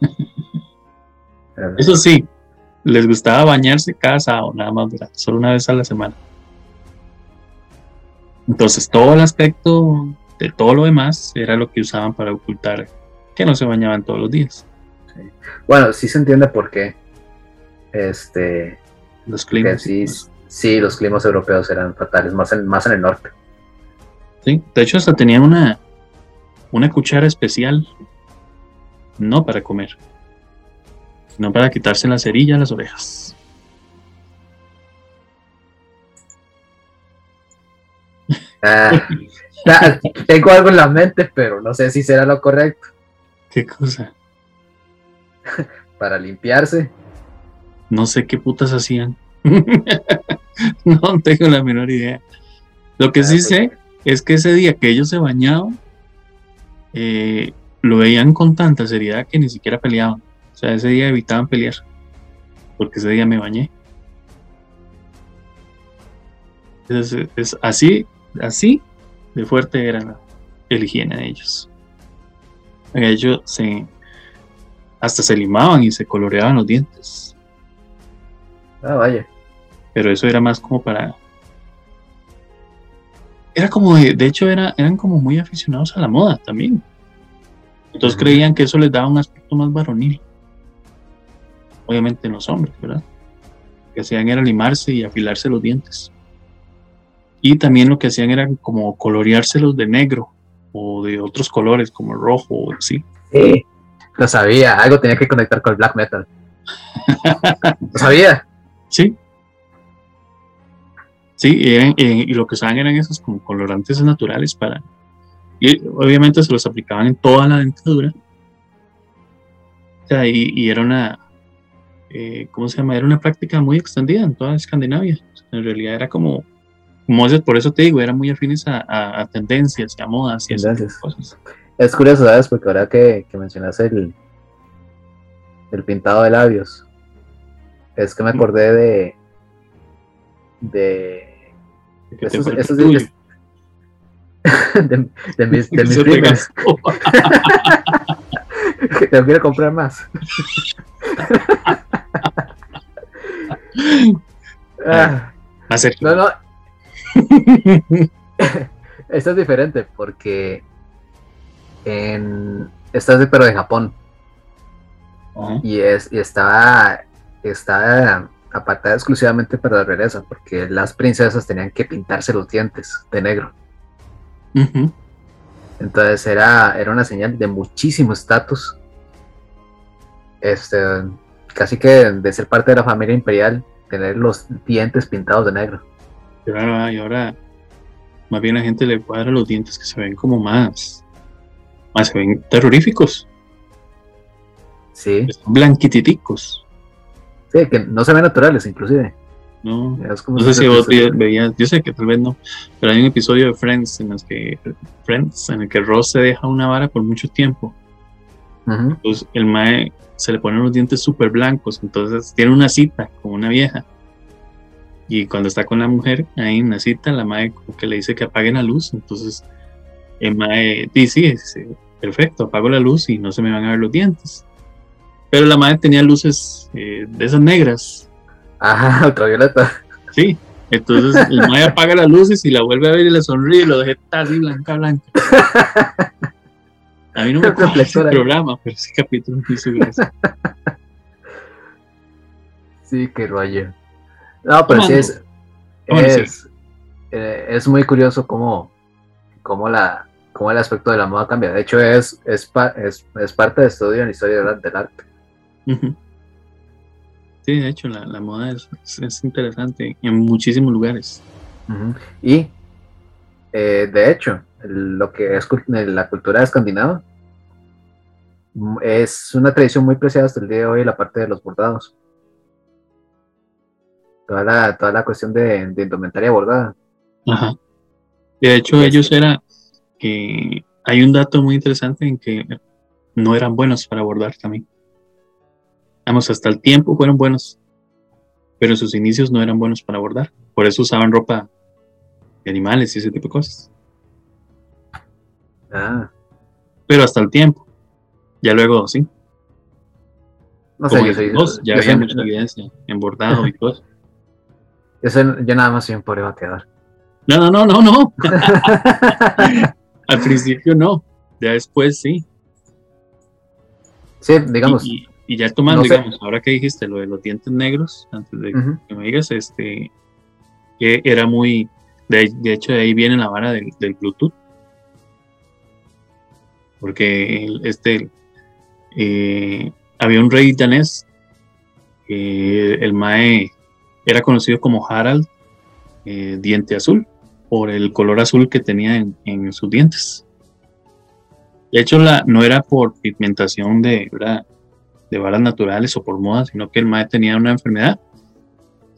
Eso sí, les gustaba bañarse cada sábado, nada más, solo una vez a la semana. Entonces, todo el aspecto de todo lo demás era lo que usaban para ocultar que no se bañaban todos los días. Bueno, sí se entiende por qué. Este, los climas. Sí, los climas europeos eran fatales, más en, más en el norte. Sí, de hecho hasta tenían una, una cuchara especial, no para comer, sino para quitarse la cerilla a las orejas. Ah, tengo algo en la mente, pero no sé si será lo correcto. ¿Qué cosa? Para limpiarse. No sé qué putas hacían. no tengo la menor idea. Lo que sí ah, pues sé es que ese día que ellos se bañaban, eh, lo veían con tanta seriedad que ni siquiera peleaban. O sea, ese día evitaban pelear. Porque ese día me bañé. es así, así de fuerte era la, el higiene de ellos. Ellos se, hasta se limaban y se coloreaban los dientes. Ah, vaya. Pero eso era más como para... Era como, de, de hecho, era, eran como muy aficionados a la moda también. Entonces creían que eso les daba un aspecto más varonil. Obviamente en los hombres, ¿verdad? Lo que hacían era limarse y afilarse los dientes. Y también lo que hacían era como coloreárselos de negro o de otros colores como rojo o así. Sí, lo sabía, algo tenía que conectar con el black metal. ¿Lo sabía? Sí. Sí, y, lo que usaban eran esos como colorantes naturales para... Y obviamente se los aplicaban en toda la dentadura. O sea, y, era una... Eh, ¿Cómo se llama? Era una práctica muy extendida en toda Escandinavia. en realidad era como por eso te digo, eran muy afines a, tendencias y a modas y esas cosas. Es curioso, ¿sabes? Porque ahora que, que mencionas el, el pintado de labios, es que me acordé de. de. Te esos- esos de, de mis, de mis te primas, ir a comprar más. Ah, a no, no, esto es diferente porque en esta es de pero de Japón y es y está está apartada exclusivamente para la realeza porque las princesas tenían que pintarse los dientes de negro. Entonces era era una señal de muchísimo estatus este casi que de ser parte de la familia imperial tener los dientes pintados de negro Pero ahora, y ahora, más bien la gente le cuadra los dientes que se ven como más, más se ven terroríficos, sí están blanquititicos. sí que no se ven naturales inclusive No, Es como no sé si vos veías, yo sé que tal vez no, pero hay un episodio de Friends en, los que, Friends, en el que Ross se deja una vara por mucho tiempo. Entonces el mae se le ponen los dientes súper blancos, entonces tiene una cita con una vieja. Y cuando está con la mujer, ahí en la cita, la como que le dice que apague la luz. Entonces el mae dice, sí, perfecto, apago la luz y no se me van a ver los dientes. Pero la mae tenía luces eh, de esas negras, Ajá, ultravioleta. sí. Entonces el mae apaga las luces y la vuelve a ver y le sonríe y lo deja así blanca, blanca. A mí no me gusta ese Reflectora. programa, pero ese capítulo me hizo gracia. Sí, qué rollo. No, pero sí es. Es, eh, es muy curioso cómo, cómo, la, cómo el aspecto de la moda cambia. De hecho, es, es, pa- es, es parte de estudio en la historia del, arte. Sí, de hecho, la, la moda es, es- es interesante en muchísimos lugares. Y, eh, de hecho, lo que es cult- la cultura escandinava mm, es una tradición muy preciada hasta el día de hoy la parte de los bordados. Toda la, toda la cuestión de, de indumentaria bordada. Ajá. De hecho, ellos era que hay un dato muy interesante en que no eran buenos para bordar también. Vamos, hasta el tiempo fueron buenos, pero en sus inicios no eran buenos para bordar. Por eso usaban ropa de animales y ese tipo de cosas. Ah, Pero hasta el tiempo. Ya luego, sí. no sé, yo soy, dices vos, ya yo había mucha evidencia en bordado y todo. Yo soy- yo nada más soy un pobre bateador. No, no, no, no, no. Al principio no. Ya después sí. sí, digamos. Y, y- y ya tomando, no sé. digamos, ahora que dijiste lo de los dientes negros, antes de que me digas, este, que era muy, de, de hecho de ahí viene la vara del, del Bluetooth. Porque el- este, eh, había un rey danés, que el Mae era conocido como Harald eh, Diente Azul, por el color azul que tenía en, en sus dientes. De hecho, la, no era por pigmentación de, varas naturales o por moda, sino que el mae tenía una enfermedad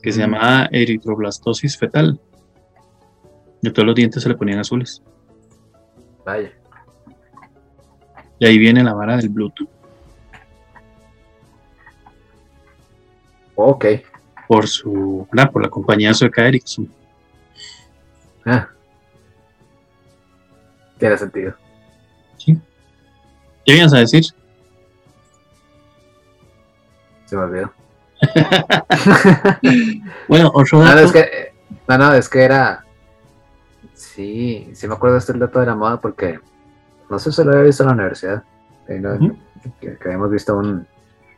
que se llamaba eritroblastosis fetal. Y todos los dientes se le ponían azules. Vaya. Y ahí viene la vara del Bluetooth. Ok. Por su, ¿verdad? por la compañía sueca Ericsson. Ah. Tiene sentido. ¿Qué ibas a decir? Se me olvidó. Bueno, otro No, es que, no, no, es que era. Sí, sí me acuerdo este dato de la moda porque no sé si lo había visto en la universidad. no, que, que habíamos visto un,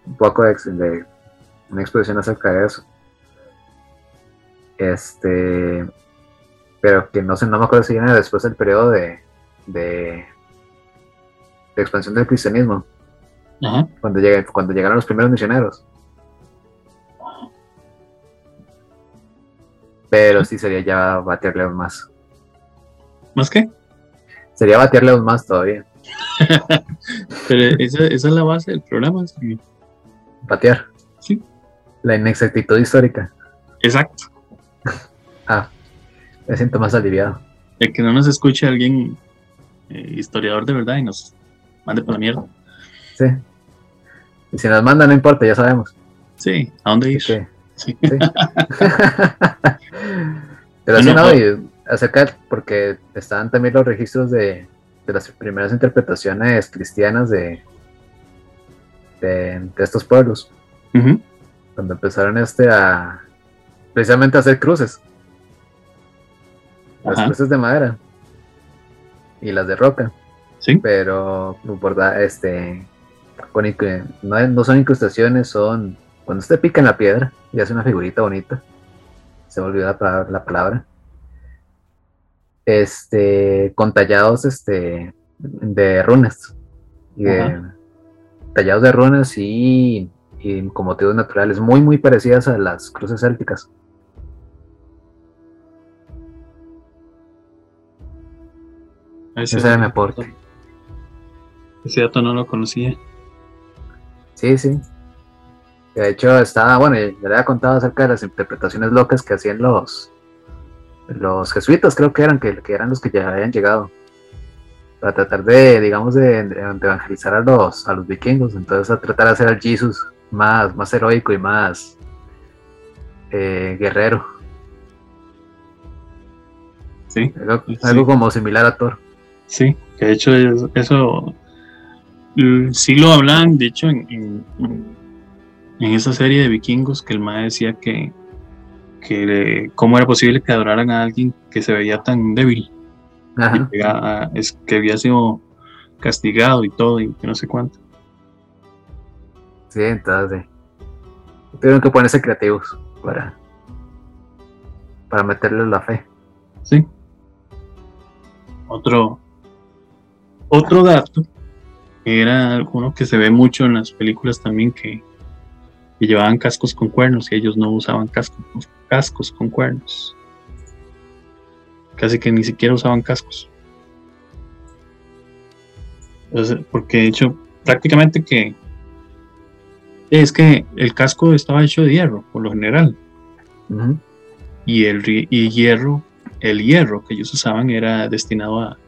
un poco de, de una exposición acerca de eso. Este. Pero que no sé, no me acuerdo si viene después del periodo de, de, de expansión del cristianismo, Ajá. cuando, llegué, cuando llegaron los primeros misioneros. Pero sí sería ya batearle aún más. ¿Más qué? Sería batearle aún más todavía. Pero esa, esa es la base del programa. sí. Batear. Sí. La inexactitud histórica. Exacto. Ah, me siento más aliviado. De que no nos escuche alguien eh, historiador de verdad y nos mande por la mierda. Sí. Y si nos mandan, no importa, ya sabemos. Sí, ¿a dónde ir? Sí. Sí. Sí. Pero sí, Bueno, no, o- y acerca, porque estaban también los registros de, de las primeras interpretaciones cristianas de, de, de estos pueblos, cuando empezaron este a precisamente a hacer cruces, las cruces de madera y las de roca, Sí. pero borda, este, con no, no son incrustaciones, son cuando usted pica en la piedra y hace una figurita bonita, se me olvidó la palabra, la palabra. Este, con tallados este, de runas. Y de- Ajá. tallados de runas y, y con motivos naturales, muy, muy parecidas a las cruces célticas. Ese, Ese era mi aporte. ese dato no lo conocía. Sí, sí. De hecho, estaba, bueno, ya le había contado acerca de las interpretaciones locas que hacían los, los jesuitas, creo que eran, que, que eran los que ya habían llegado. Para tratar de, digamos, de, de evangelizar a los, a los vikingos. Entonces, a tratar de hacer al Jesus más, más heroico y más eh, guerrero. Sí, Algo, Sí. algo como similar a Thor. Sí. Que de hecho es- eso sí lo hablan, de hecho, en, en, en esa serie de vikingos que el mae decía que, que le- cómo era posible que adoraran a alguien que se veía tan débil. pega- es que había sido castigado y todo y que no sé cuánto. Sí, entonces tuvieron que ponerse creativos para, para meterle la fe. Sí. Otro, otro dato era alguno que se ve mucho en las películas también que, que llevaban cascos con cuernos y ellos no usaban cascos, cascos con cuernos. Casi que ni siquiera usaban cascos. Entonces, porque de hecho, prácticamente que es que el casco estaba hecho de hierro, por lo general y el y hierro, el hierro que ellos usaban era destinado a,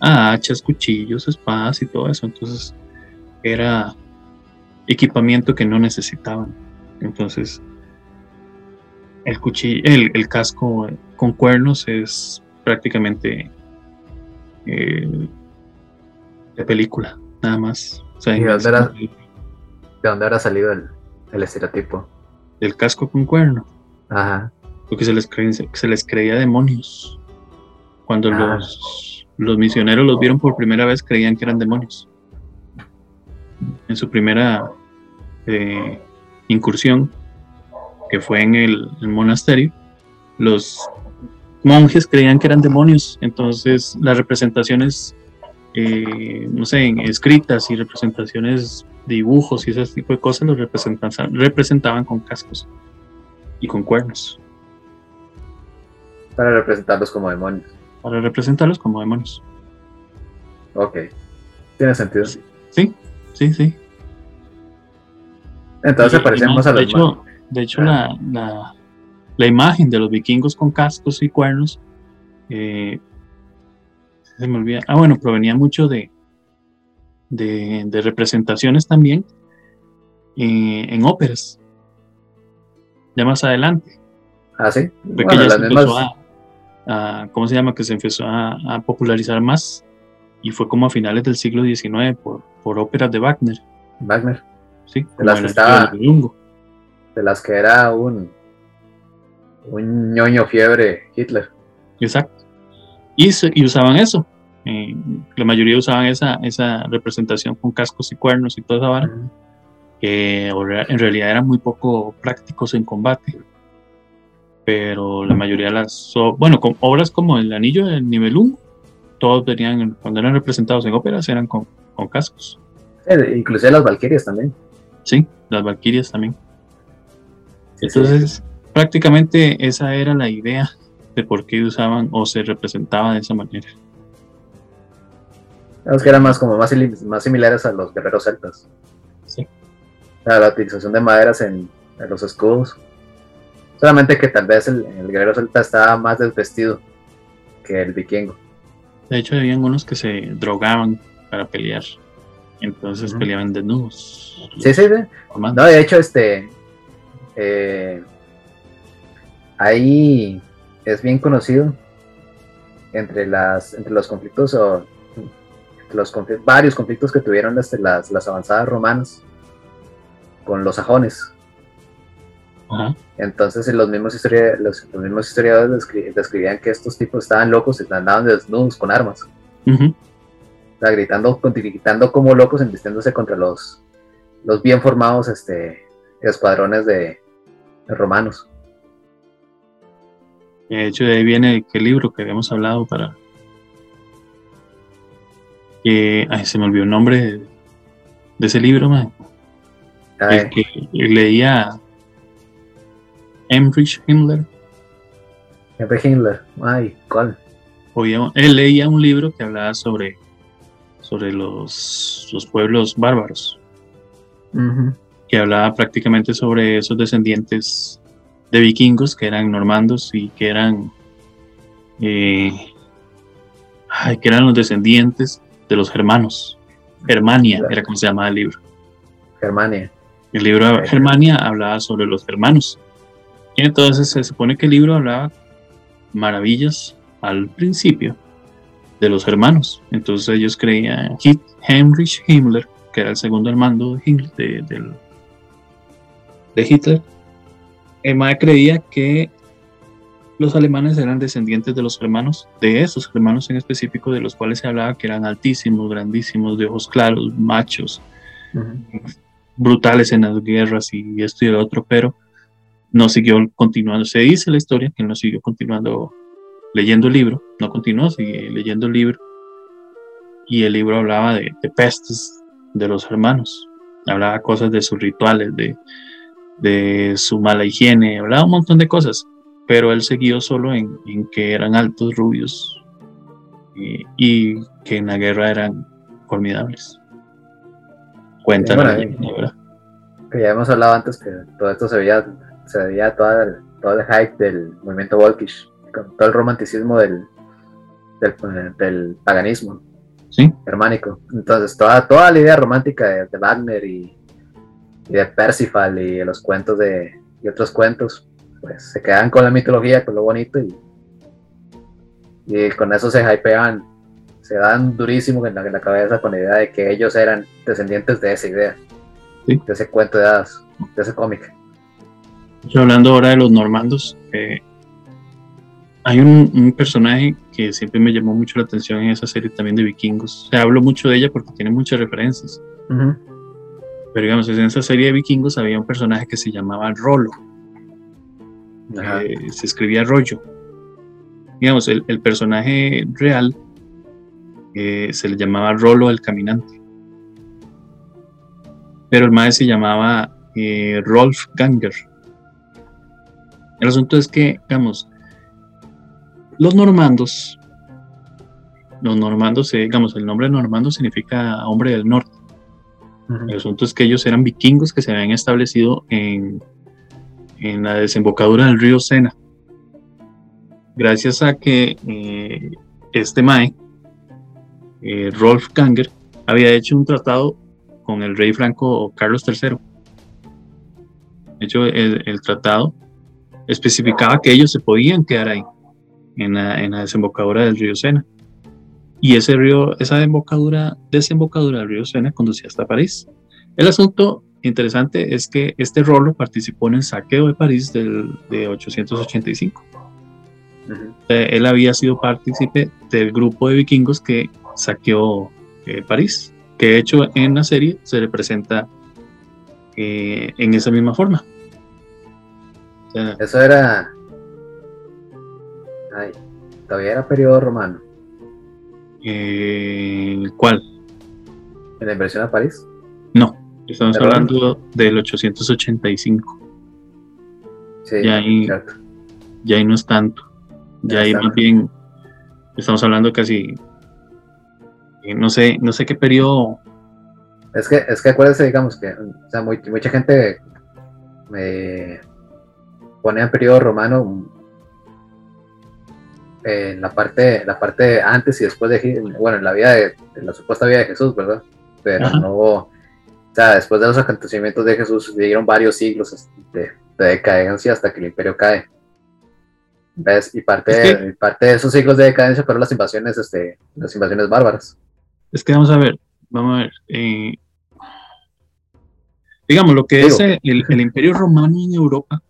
a hachas, cuchillos, espadas y todo eso. Entonces era equipamiento que no necesitaban. Entonces el cuchillo, el, el casco con cuernos es prácticamente eh, de película, nada más. O sea, ¿Y de dónde era? el, ¿De dónde habrá salido el, el estereotipo? el casco con cuerno. Ajá. porque se les, se les creía demonios. Cuando Ah. los, los misioneros los vieron por primera vez, creían que eran demonios. En su primera eh, incursión, que fue en el, monasterio, los monjes creían que eran demonios. Entonces, las representaciones, eh, no sé, escritas y representaciones, dibujos y ese tipo de cosas, los representaban, representaban con cascos y con cuernos. Para representarlos como demonios. Para representarlos como demonios. Ok. Tiene sentido. Sí, sí, sí. Entonces parecemos y a de los hecho, de hecho la, la, la imagen de los vikingos con cascos y cuernos eh, se me olvida. Ah, bueno, provenía mucho de, de, de representaciones también eh, en óperas. Ya más adelante. Ah, sí. Fue que Bueno, ya se empezó mismas. a, a- ¿cómo se llama? Que se empezó a, a popularizar más y fue como a finales del siglo XIX por, por óperas de Wagner, Wagner. ¿sí? De las que estaba-. De las que era un. Un ñoño fiebre Hitler. Exacto. Y, se- y usaban eso. eh, la mayoría usaban esa, esa representación con cascos y cuernos y toda esa vara, que en realidad eran muy poco prácticos en combate. Pero la mayoría de las, bueno, con obras como El Anillo del Nibelungo, todos venían, cuando eran representados en óperas, eran con, con cascos. Eh, inclusive las Valquirias también. Sí, las Valquirias también. Sí, sí. Entonces, prácticamente esa era la idea de por qué usaban o se representaba de esa manera. Digamos que eran más como más, más similares a los guerreros celtas. Sí. Sea, la utilización de maderas en, en los escudos. Solamente que tal vez el, el guerrero celta estaba más desvestido que el vikingo. De hecho, habían unos que se drogaban para pelear. Entonces peleaban desnudos. Sí, sí, sí. No, de hecho, este, eh, ahí es bien conocido entre, las, entre los conflictos o los varios conflictos que tuvieron las, las avanzadas romanas con los sajones. Entonces los mismos, los, mismos historiadores describían que estos tipos estaban locos y andaban desnudos con armas. gritando, gritando como locos, embistiéndose contra los, los bien formados este, escuadrones de, romanos. De hecho, de ahí viene el libro que habíamos hablado para... Que, ay, se me olvidó el nombre de, ese libro, man. El que leía Emrich Himmler. Emrich Himmler, ay, ¿cuál? él leía un libro que hablaba sobre, sobre los, los pueblos bárbaros. Que hablaba prácticamente sobre esos descendientes de vikingos que eran normandos y que eran eh, ay, que eran los descendientes de los germanos. Germania era como se llamaba el libro. Germania. El libro Germania hablaba sobre los germanos. Y entonces se supone que el libro hablaba maravillas al principio de los hermanos. Entonces ellos creían, Heinrich Himmler, que era el segundo al mando de, de, Hitler, el creía que los alemanes eran descendientes de los hermanos, de esos hermanos en específico, de los cuales se hablaba que eran altísimos, grandísimos, de ojos claros, machos, brutales en las guerras y esto y lo otro, pero no siguió continuando. Se dice la historia que no siguió continuando leyendo el libro, no continuó, sigue leyendo el libro. Y el libro hablaba de, pestes de los hermanos, hablaba cosas de sus rituales, de, de su mala higiene, hablaba un montón de cosas, pero él siguió solo en, que eran altos, rubios y, y, que en la guerra eran formidables. Cuéntanos, ya hemos hablado antes que todo esto se veía se veía todo el, todo el hype del movimiento Volkish, con todo el romanticismo del, del, paganismo germánico. Entonces, toda, toda la idea romántica de, Wagner y, de Percival y de los cuentos de, y otros cuentos, pues se quedan con la mitología, con lo bonito y, y con eso se hypean, se dan durísimo en la, en la cabeza con la idea de que ellos eran descendientes de esa idea, de ese cuento de hadas, de ese cómic. Yo hablando ahora de los normandos, eh, hay un, personaje que siempre me llamó mucho la atención en esa serie también de vikingos. Se hablo mucho de ella porque tiene muchas referencias. Pero digamos, en esa serie de vikingos había un personaje que se llamaba Rolo. Eh, se escribía Rollo. Digamos, el, personaje real eh, se le llamaba Rolo el Caminante. Pero el maestro se llamaba Rolf Ganger. El asunto es que, digamos, los normandos, los normandos, eh, digamos, el nombre normando significa hombre del norte. El asunto es que ellos eran vikingos que se habían establecido en, en la desembocadura del río Sena. Gracias a que eh, este Mae, eh, Rolf Ganger, había hecho un tratado con el rey franco Carlos III. De hecho, el tratado especificaba que ellos se podían quedar ahí, en la, desembocadura del río Sena. Y ese río, esa desembocadura, desembocadura del río Sena conducía hasta París. El asunto interesante es que este Rolo participó en el saqueo de París del, de 885. Eh, él había sido partícipe del grupo de vikingos que saqueó eh, París, que de hecho en la serie se representa eh, en esa misma forma. Eso era. Ay, todavía era periodo romano. Eh, ¿Cuál? ¿En la inversión a París? No, estamos hablando del 885. Sí, ya ahí, ya ahí no es tanto. Ya, ahí más bien estamos hablando casi. Eh, no sé, no sé qué periodo. Es que, es que acuérdense, digamos que o sea, mucha gente me en periodo romano en la parte, la parte antes y después de, bueno, en la vida de, la supuesta vida de Jesús, ¿verdad? Pero no, sea, después de los acontecimientos de Jesús, sucedieron varios siglos de, decadencia hasta que el imperio cae. ¿Ves? Y parte, de, parte de esos siglos de decadencia fueron las invasiones, este, las invasiones bárbaras. Es que vamos a ver, vamos a ver. Eh, digamos, lo que es el, el, imperio romano en Europa,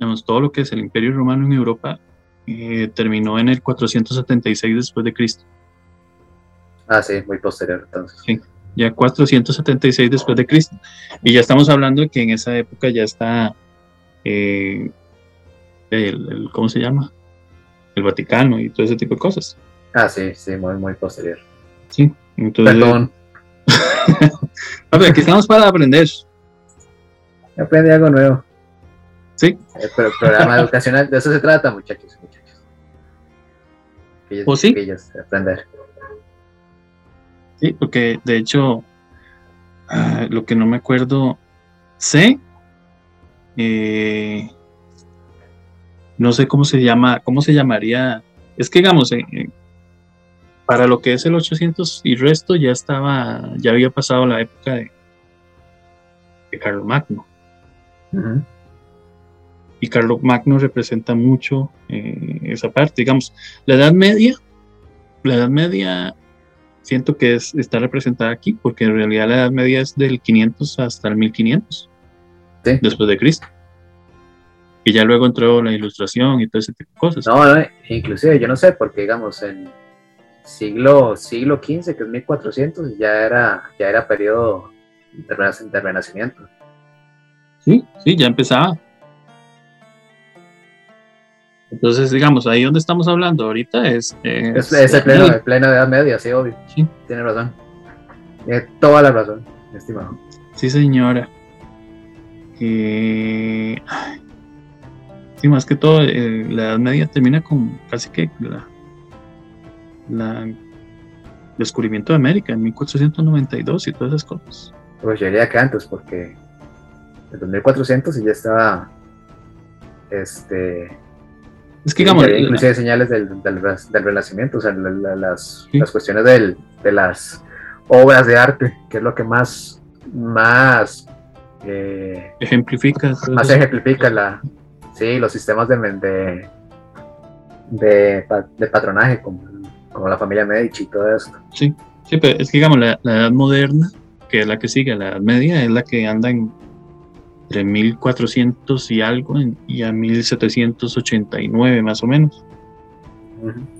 digamos, todo lo que es el imperio romano en Europa, eh, terminó en el 476 después de Cristo. Ah, sí, muy posterior entonces. Sí, ya 476 después de Cristo. Y ya estamos hablando de que en esa época ya está, eh, el, ¿cómo se llama? El Vaticano y todo ese tipo de cosas. Ah, sí, sí, muy, muy posterior. Sí, entonces... Perdón. aquí estamos para aprender. Aprende algo nuevo. Sí. El programa educacional, de eso se trata, muchachos, muchachos. ¿O sí? aprender. Sí, porque de hecho, ah, lo que no me acuerdo, sé, eh, no sé cómo se llama, cómo se llamaría, es que digamos, eh, eh, para lo que es el 800 y resto ya estaba, ya había pasado la época de, de Carlos Magno. Y Carlos Magno representa mucho esa parte, digamos, la Edad Media, la Edad Media siento que es, está representada aquí, porque en realidad la Edad Media es del 500 hasta el 1500, después de Cristo. Y ya luego entró la ilustración y todo ese tipo de cosas. No, no inclusive yo no sé, porque digamos en siglo siglo XV, que es 1400, ya era, ya era periodo de renacimiento. Sí, sí, ya empezaba. Entonces, digamos, ahí donde estamos hablando ahorita es... es, el pleno, de plena edad media, sí, obvio. Sí. Tiene razón. Tiene toda la razón, estimado. Sí, señora. sí, más que todo, eh, la edad media termina con casi que la, la descubrimiento de América en 1492 y todas esas cosas. Pues yo diría que antes, porque en 2400 y ya estaba este es que digamos. Inclusive señales del, del, renacimiento, o sea, las, las, cuestiones del, de las obras de arte, que es lo que más, más eh, ejemplifica. Más ejemplifica la, sí, los sistemas de, de, de, de patronaje, como, como, la familia Medici y todo esto. Sí, sí, pero es que digamos, la, la edad moderna, que es la que sigue, la edad media, es la que anda en entre 1400 y algo y a 1789 más o menos.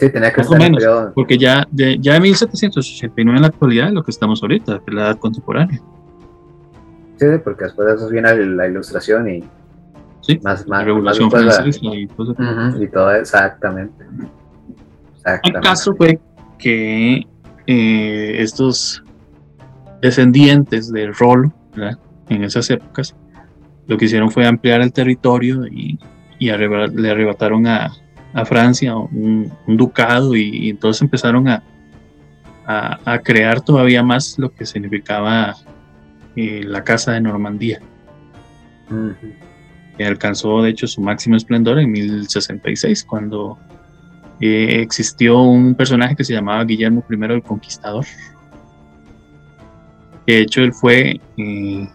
Sí, tenía que más o menos, porque ya de, ya de 1789 en la actualidad es lo que estamos ahorita, la edad contemporánea. Sí, porque después de eso viene la ilustración y sí, más, más, la revolución francesa y, todo y todo exactamente. El caso fue que eh, estos descendientes del rol en esas épocas lo que hicieron fue ampliar el territorio y, le arrebataron a, Francia un, ducado y, entonces empezaron a, a, crear todavía más lo que significaba eh, la Casa de Normandía. que alcanzó de hecho su máximo esplendor en 1066, cuando eh, existió un personaje que se llamaba Guillermo I el Conquistador. De hecho, él fue eh,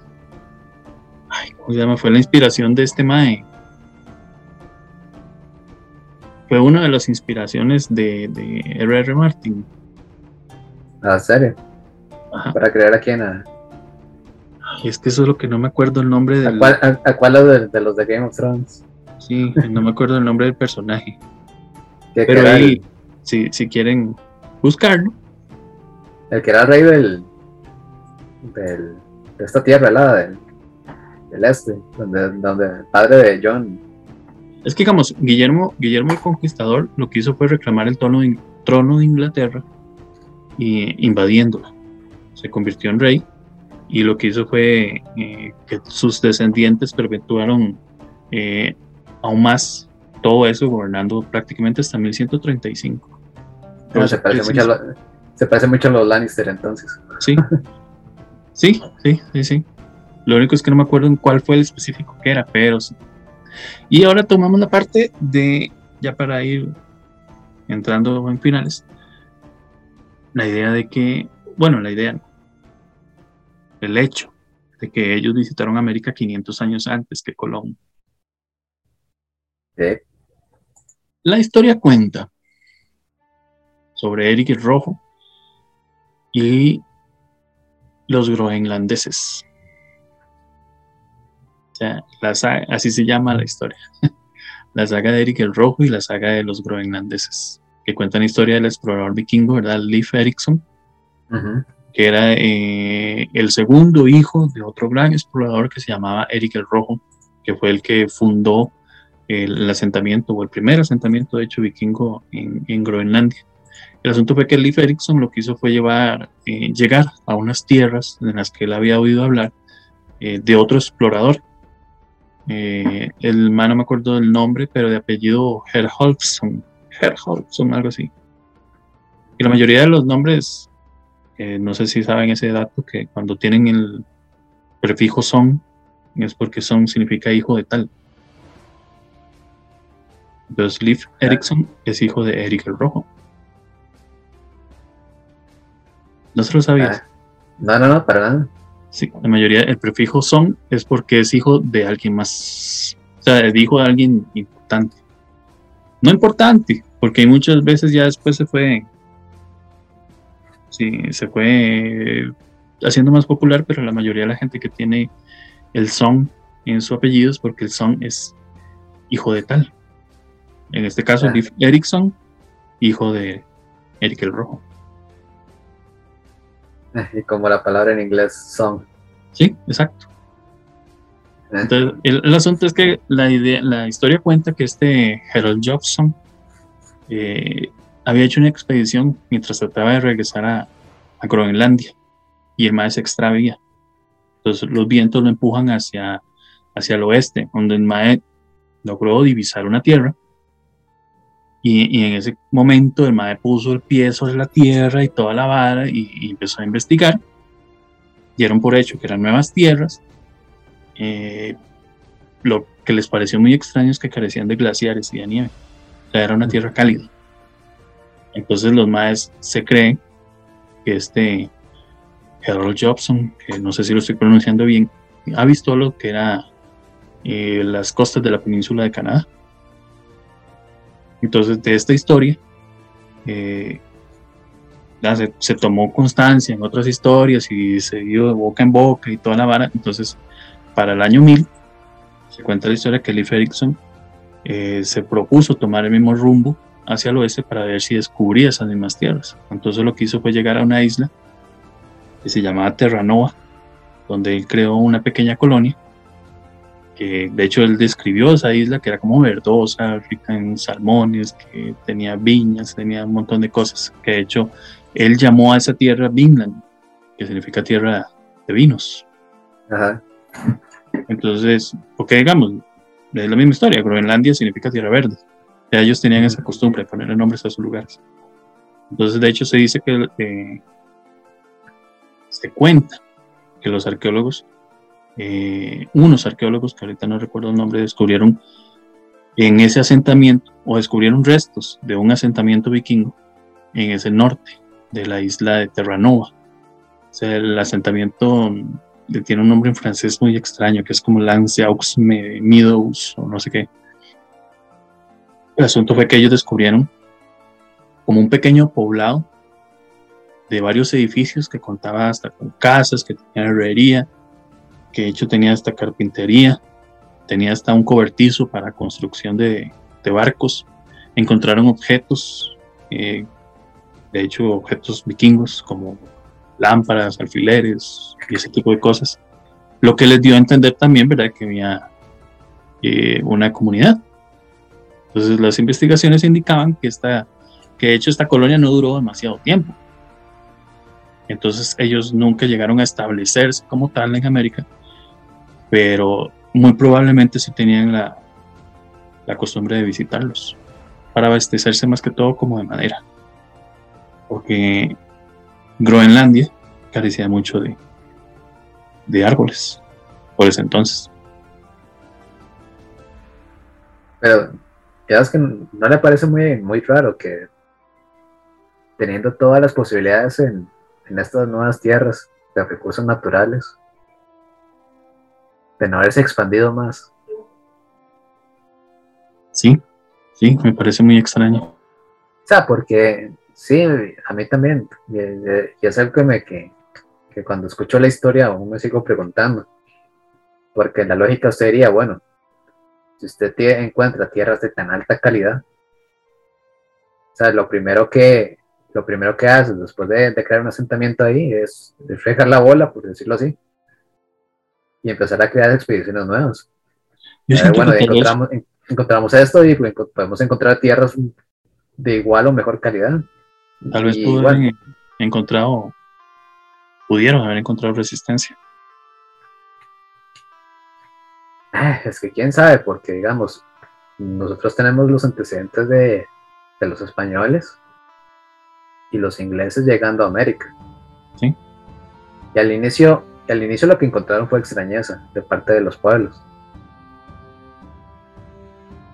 ¿cómo se llama? Fue la inspiración de este Mae. Fue una de las inspiraciones de, de R.R. Martin. ¿Ah, serio? Para crear a quién? es que eso es lo que no me acuerdo el nombre del. ¿A cuál, de, los de Game of Thrones? Sí, no me acuerdo el nombre del personaje. Pero ahí, si, si quieren buscarlo. El que era rey del. del de esta tierra helada, del, el este, donde, donde el padre de John. Es que digamos, Guillermo, Guillermo el Conquistador lo que hizo fue reclamar el trono de, trono de Inglaterra y invadiéndola. Se convirtió en rey y lo que hizo fue eh, que sus descendientes perpetuaron eh, aún más todo eso, gobernando prácticamente hasta 1135. se, parece mucho a se parece mucho a los Lannister entonces. Sí, sí, sí, sí, sí. Lo único es que no me acuerdo en cuál fue el específico que era, pero sí. Y ahora tomamos la parte de, ya para ir entrando en finales, la idea de que, bueno, la idea, el hecho de que ellos visitaron América 500 años antes que Colón. La historia cuenta sobre Eric el Rojo y los groenlandeses. O sea, así se llama la historia. la saga de Eric el Rojo y la saga de los groenlandeses, que cuentan la historia del explorador vikingo, ¿verdad? Leif Erikson, que era eh, el segundo hijo de otro gran explorador que se llamaba Eric el Rojo, que fue el que fundó el asentamiento, o el primer asentamiento, de hecho, vikingo en, Groenlandia. El asunto fue que Leif Erikson lo que hizo fue llevar, eh, llegar a unas tierras en las que él había oído hablar eh, de otro explorador. Eh, el man no me acuerdo del nombre, pero de apellido Herholfsson, Herholfsson, algo así. Y la mayoría de los nombres, no sé si saben ese dato, que cuando tienen el prefijo son, es porque son significa hijo de tal. Entonces, Leif Erikson es hijo de Eric el Rojo. ¿No se lo sabías? Ah, no, no, no, para nada. Sí, la mayoría, el prefijo son es porque es hijo de alguien más, o sea, es hijo de alguien importante. No importante, porque muchas veces ya después se fue, sí, se fue haciendo más popular, pero la mayoría de la gente que tiene el son en su apellido es porque el son es hijo de tal. En este caso, Leif Erikson, hijo de Eric el Rojo. Y como la palabra en inglés son. Sí, exacto. Eh. Entonces, el, asunto es que la, idea, la historia cuenta que este Harold Jobson eh, había hecho una expedición mientras trataba de regresar a, Groenlandia y el mar se extravía. Entonces los vientos lo empujan hacia, hacia el oeste, donde el mae logró divisar una tierra y, en ese momento el mae puso el pie sobre la tierra y toda la vara y, empezó a investigar. Dieron por hecho que eran nuevas tierras. Eh, lo que les pareció muy extraño es que carecían de glaciares y de nieve. O sea, era una tierra cálida. Entonces los maes se creen que este Harold Jobson, que no sé si lo estoy pronunciando bien, ha visto lo que era eh, las costas de la península de Canadá. Entonces, de esta historia, eh, se, tomó constancia en otras historias y se dio de boca en boca y toda la vara. Entonces, para el año 1000, se cuenta la historia que Leif Erikson eh, se propuso tomar el mismo rumbo hacia el oeste para ver si descubría esas mismas tierras. Entonces, lo que hizo fue llegar a una isla que se llamaba Terranova, donde él creó una pequeña colonia que de hecho él describió esa isla que era como verdosa, rica en salmones, que tenía viñas, tenía un montón de cosas, que de hecho él llamó a esa tierra Vinland, que significa tierra de vinos. Ajá. Entonces, porque digamos, es la misma historia, Groenlandia significa tierra verde. Ya ellos tenían esa costumbre de ponerle nombres a sus lugares. Entonces, de hecho, se dice que eh, se cuenta que los arqueólogos eh, unos arqueólogos, que ahorita no recuerdo el nombre, descubrieron en ese asentamiento o descubrieron restos de un asentamiento vikingo en ese norte de la isla de Terranova. O sea, el asentamiento tiene un nombre en francés muy extraño, que es como Lance Aux Meadows o no sé qué. El asunto fue que ellos descubrieron como un pequeño poblado de varios edificios que contaba hasta con casas, que tenían herrería, que de hecho tenía esta carpintería, tenía hasta un cobertizo para construcción de, barcos. Encontraron objetos, eh, de hecho objetos vikingos como lámparas, alfileres y ese tipo de cosas. Lo que les dio a entender también, ¿verdad?, que había eh, una comunidad. Entonces las investigaciones indicaban que, esta, que de hecho esta colonia no duró demasiado tiempo. Entonces ellos nunca llegaron a establecerse como tal en América, pero muy probablemente sí tenían la, la costumbre de visitarlos para abastecerse más que todo como de madera, porque Groenlandia carecía mucho de, de árboles por ese entonces. Pero, es que no le parece muy, muy raro que teniendo todas las posibilidades en, en estas nuevas tierras, de recursos naturales, de no haberse expandido más. Sí, sí, me parece muy extraño. O sea, porque sí, a mí también, y, es algo que, me, que, que cuando escucho la historia aún me sigo preguntando, porque la lógica sería, bueno, si usted encuentra tierras de tan alta calidad, o sea, lo primero que, lo primero que haces después de, crear un asentamiento ahí es reflejar la bola, por decirlo así, y empezar a crear expediciones nuevas. bueno, encontramos, encontramos esto y pues, podemos encontrar tierras de igual o mejor calidad. Tal vez pudieron encontrado, pudieron haber encontrado resistencia. Ah, es que quién sabe, porque digamos, nosotros tenemos los antecedentes de, los españoles y los ingleses llegando a América. Sí. Y al inicio, al inicio lo que encontraron fue extrañeza de parte de los pueblos.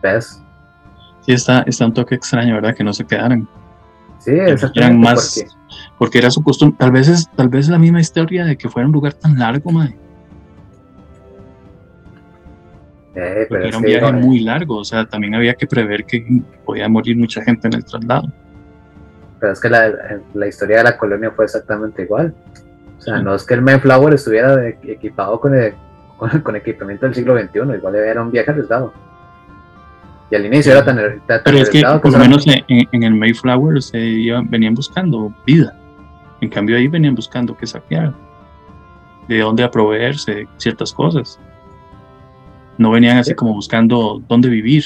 ¿Ves? Sí, está, está un toque extraño, ¿verdad? Que no se quedaran. Sí, exactamente. más, porque era su costumbre. Tal vez es, tal vez la misma historia de que fuera un lugar tan largo, madre. Eh, pero era un viaje muy largo, o sea, también había que prever que podía morir mucha gente en el traslado. Pero es que la, la historia de la colonia fue exactamente igual. O sea, no es que el Mayflower estuviera equipado con, con, equipamiento del siglo XXI, igual era un viaje arriesgado. Y al inicio era tan, tan Pero es que por lo menos en, el Mayflower se venían buscando vida. En cambio ahí venían buscando que saquear, de dónde aproveerse ciertas cosas. No venían así como buscando dónde vivir.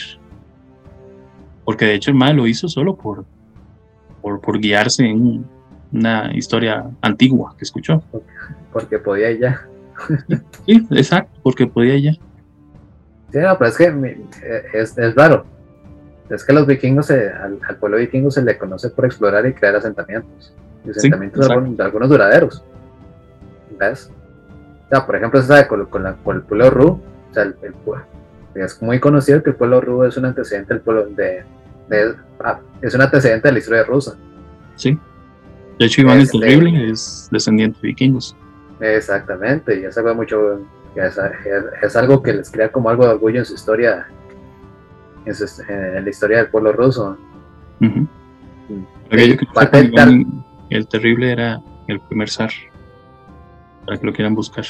Porque de hecho el mal lo hizo solo por, por, guiarse en una historia antigua que escuchó. Porque podía ya. Sí, exacto, porque podía ya. Sí, no, pero es que eh, es, es raro. Es que los vikingos, al, pueblo vikingo se le conoce por explorar y crear asentamientos. Y asentamientos de, algunos, duraderos. ¿Ves? O sea, por ejemplo, se sabe con, el pueblo Ru. O sea, el, es muy conocido que el pueblo Ru es un antecedente del pueblo de, ah, es un antecedente de la historia rusa. Sí. De hecho, Iván el este, Terrible es descendiente de vikingos. Exactamente, y eso ve mucho es, algo que les crea como algo de orgullo en su historia, en, la historia del pueblo ruso. el terrible era el primer zar, para que lo quieran buscar.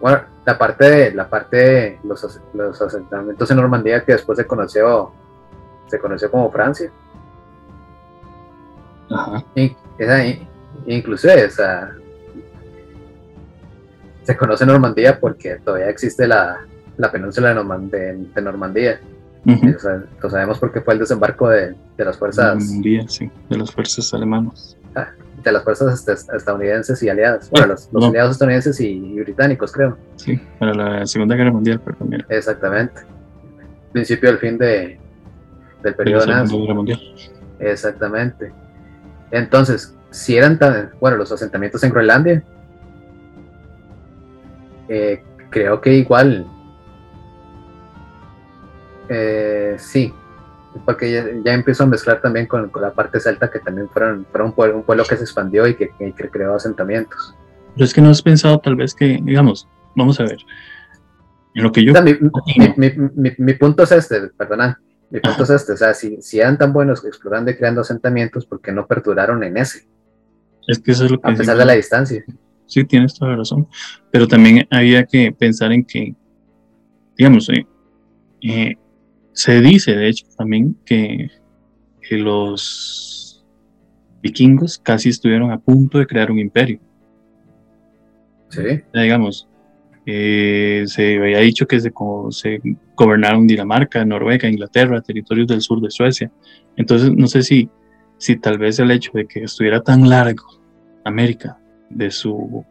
Bueno, la parte de la parte de los, los asentamientos en Normandía que después se conoció se conoció como Francia. Ajá. esa, inclusive se conoce Normandía porque todavía existe la, la península de, de, Normandía. lo sabemos porque fue el desembarco de, de las fuerzas. Normandía, sí, de las fuerzas alemanas. Ah, de las fuerzas estadounidenses y aliadas. Bueno, los, aliados estadounidenses y, británicos, creo. Sí, para la Segunda Guerra Mundial, perdón. Mira. Exactamente. Principio del fin de, del periodo de la Segunda Guerra Mundial. Exactamente. Entonces, si eran tan. Bueno, los asentamientos en Groenlandia eh, creo que igual. Eh, sí, porque ya, empezó a mezclar también con, la parte celta, que también fueron, fueron un, pueblo, un, pueblo, que se expandió y que, creó asentamientos. Pero es que no has pensado tal vez que, digamos, vamos a ver, en lo que yo... mi, punto es este, perdona, mi punto es este, o sea, si, si, eran tan buenos explorando y creando asentamientos, ¿por qué no perduraron en ese? Es que eso es lo que... A pesar de la distancia sí, tienes toda la razón. Pero también había que pensar en que, digamos, eh, eh, se dice, de hecho, también que, los vikingos casi estuvieron a punto de crear un imperio. Sí. digamos, se había dicho que se, gobernaron Dinamarca, Noruega, Inglaterra, territorios del sur de Suecia. Entonces, no sé si, si tal vez el hecho de que estuviera tan largo América de su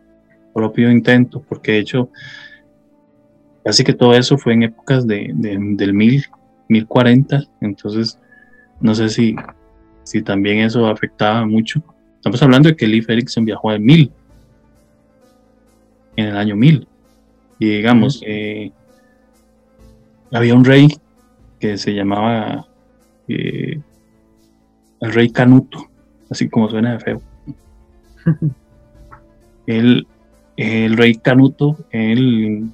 propio intento, porque de hecho casi que todo eso fue en épocas de, del mil, 1040, entonces no sé si, si también eso afectaba mucho. Estamos hablando de que Leif Erikson viajó en mil, en el año mil, y digamos, eh, había un rey que se llamaba eh, el rey Canuto, así como suena de feo. el, el rey Canuto, él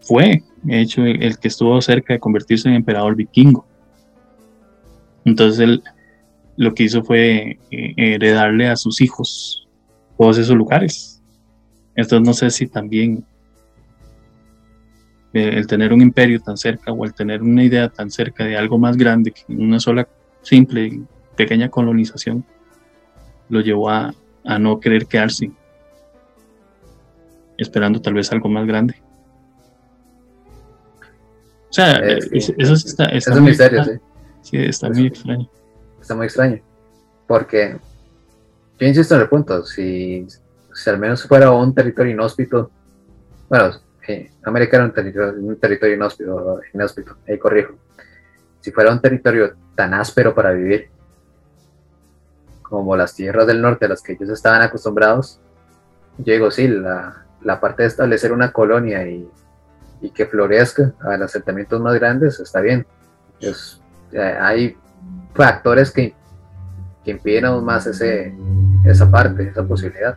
fue, hecho, el, que estuvo cerca de convertirse en emperador vikingo. Entonces él lo que hizo fue eh, heredarle a sus hijos todos esos lugares. Entonces no sé si también el tener un imperio tan cerca o el tener una idea tan cerca de algo más grande que una sola simple y pequeña colonización lo llevó a, a no querer quedarse esperando tal vez algo más grande. O sea, eh, eso está, está muy, serio, sí. Sí, está muy extraño. Está muy extraño. Porque yo insisto en el punto, si, si al menos fuera un territorio inhóspito, bueno, América era un territorio, un inhóspito, ahí corrijo. Si fuera un territorio tan áspero para vivir, como las tierras del norte a las que ellos estaban acostumbrados, yo sí, la, la parte de establecer una colonia y, y que florezca a los asentamientos más grandes está bien. Es, eh, hay factores que, que impiden aún más ese, esa parte, esa posibilidad.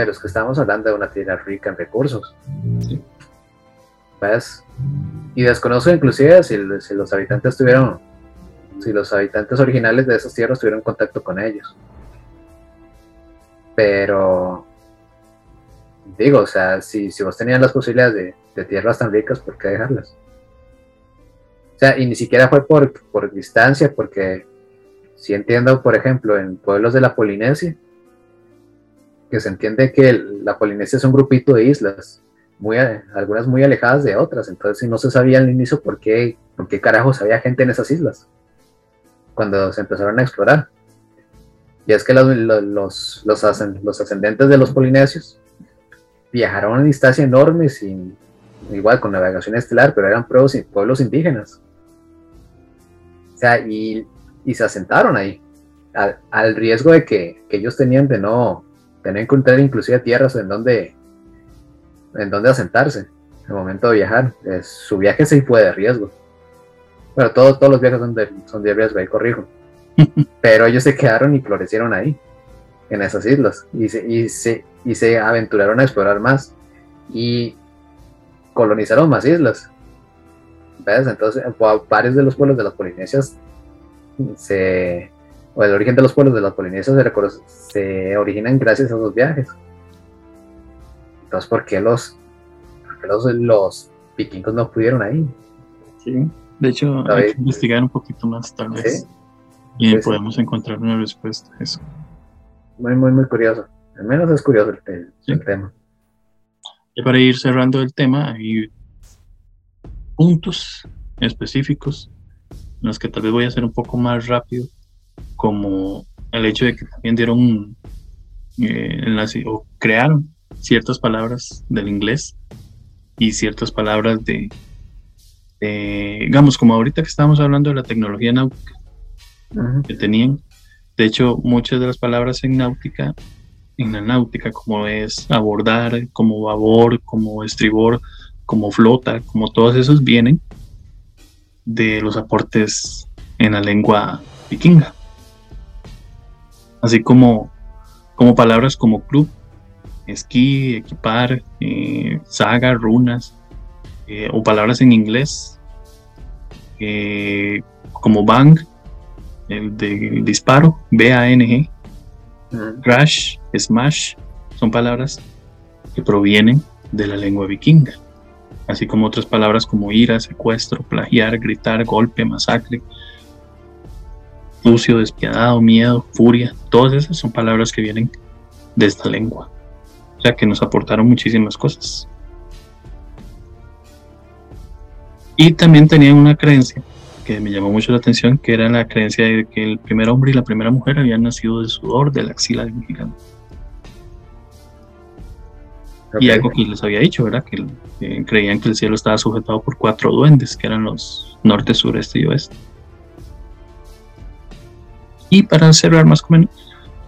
Pero es que estamos hablando de una tierra rica en recursos. ¿Ves? Y desconozco inclusive si, si, los habitantes tuvieron, si los habitantes originales de esas tierras tuvieron contacto con ellos. Pero digo, o sea, si, si vos tenías las posibilidades de, tierras tan ricas, ¿por qué dejarlas? O sea, y ni siquiera fue por, por distancia, porque si entiendo, por ejemplo, en pueblos de la Polinesia, que se entiende que la Polinesia es un grupito de islas, muy, algunas muy alejadas de otras, entonces no se sabía al inicio por qué, por qué carajos había gente en esas islas, cuando se empezaron a explorar. Y es que los, los, los, ascendentes de los polinesios viajaron a distancia enorme, sin, igual con navegación estelar, pero eran pueblos, pueblos indígenas. O sea, y, y se asentaron ahí, al, al riesgo de que, que, ellos tenían de no, tener que encontrar inclusive tierras en donde, en donde asentarse en el momento de viajar. su viaje sí fue de riesgo. Bueno, todos, todos los viajes son de, son de riesgo, ahí corrijo. Pero ellos se quedaron y florecieron ahí, en esas islas, y se, y se, y se aventuraron a explorar más y colonizaron más islas. ¿Ves? Entonces, varios de los pueblos de las Polinesias se, o el origen de los pueblos de las Polinesias se, se originan gracias a esos viajes. Entonces, ¿por qué los, los, los vikingos no pudieron ahí? Sí, de hecho, hay que investigar un poquito más, tal vez. Y podemos encontrar una respuesta a eso. Muy, muy, muy curioso. Al menos es curioso el, tema. Y para ir cerrando el tema, hay puntos específicos en los que tal vez voy a hacer un poco más rápido, como el hecho de que también dieron eh, o crearon ciertas palabras del inglés y ciertas palabras de, digamos, como ahorita que estábamos hablando de la tecnología náutica que tenían. De hecho, muchas de las palabras en náutica en la náutica, como es abordar, como babor, como estribor, como flota, como todos esos vienen de los aportes en la lengua vikinga. Así como, como palabras como club, esquí, equipar, eh, saga, runas, eh, o palabras en inglés, eh, como bang, el de disparo, B-A-N-G, Crash, Smash son palabras que provienen de la lengua vikinga, así como otras palabras como ira, secuestro, plagiar, gritar, golpe, masacre, sucio, despiadado, miedo, furia, todas esas son palabras que vienen de esta lengua, o sea que nos aportaron muchísimas cosas. Y también tenían una creencia me llamó mucho la atención, que era la creencia de que el primer hombre y la primera mujer habían nacido del sudor de la axila de un gigante. Y algo que les había dicho, ¿verdad? Que creían que el cielo estaba sujetado por cuatro duendes, que eran los norte, sureste y oeste. Y para cerrar más o menos,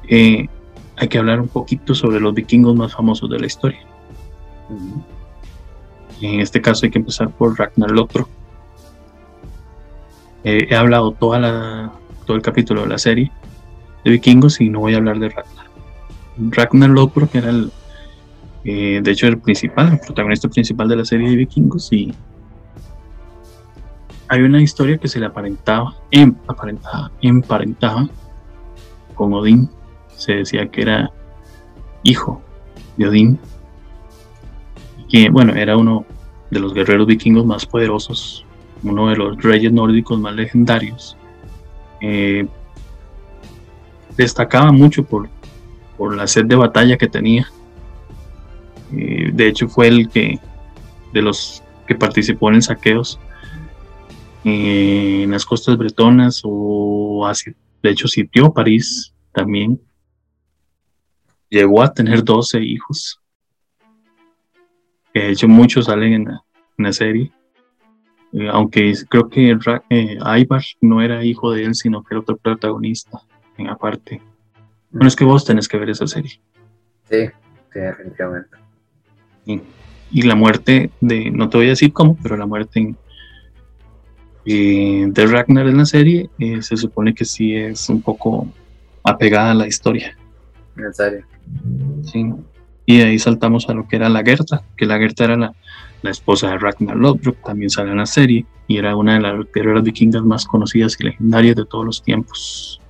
eh, hay que hablar un poquito sobre los vikingos más famosos de la historia. En este caso hay que empezar por Ragnar Lothbrok, he hablado toda la, todo el capítulo de la serie de vikingos y no voy a hablar de Ragnar. Ragnar Lothbrok era el, eh, de hecho, el principal, el protagonista principal de la serie de vikingos y hay una historia que se le aparentaba, em, aparentaba, emparentaba con Odín. Se decía que era hijo de Odín. Que, bueno, era uno de los guerreros vikingos más poderosos, uno de los reyes nórdicos más legendarios. Eh, destacaba mucho por, por la sed de batalla que tenía eh, de hecho, fue el que de los que participó en saqueos en las costas bretonas o así, de hecho sitió París también. Llegó a tener 12 hijos. De hecho, muchos salen en la, serie. Eh, aunque creo que Ivar no era hijo de él, sino que era otro protagonista en aparte. Bueno, es que vos tenés que ver esa serie. Sí, sí, definitivamente. Y, la muerte de, no te voy a decir cómo, pero la muerte eh, de Ragnar en la serie eh, se supone que sí es un poco apegada a la historia. En serio. Sí. Y ahí saltamos a lo que era la Gerta, que la Gerta era la, esposa de Ragnar Lodbrok, también sale en la serie, y era una de las guerreras vikingas más conocidas y legendarias de todos los tiempos.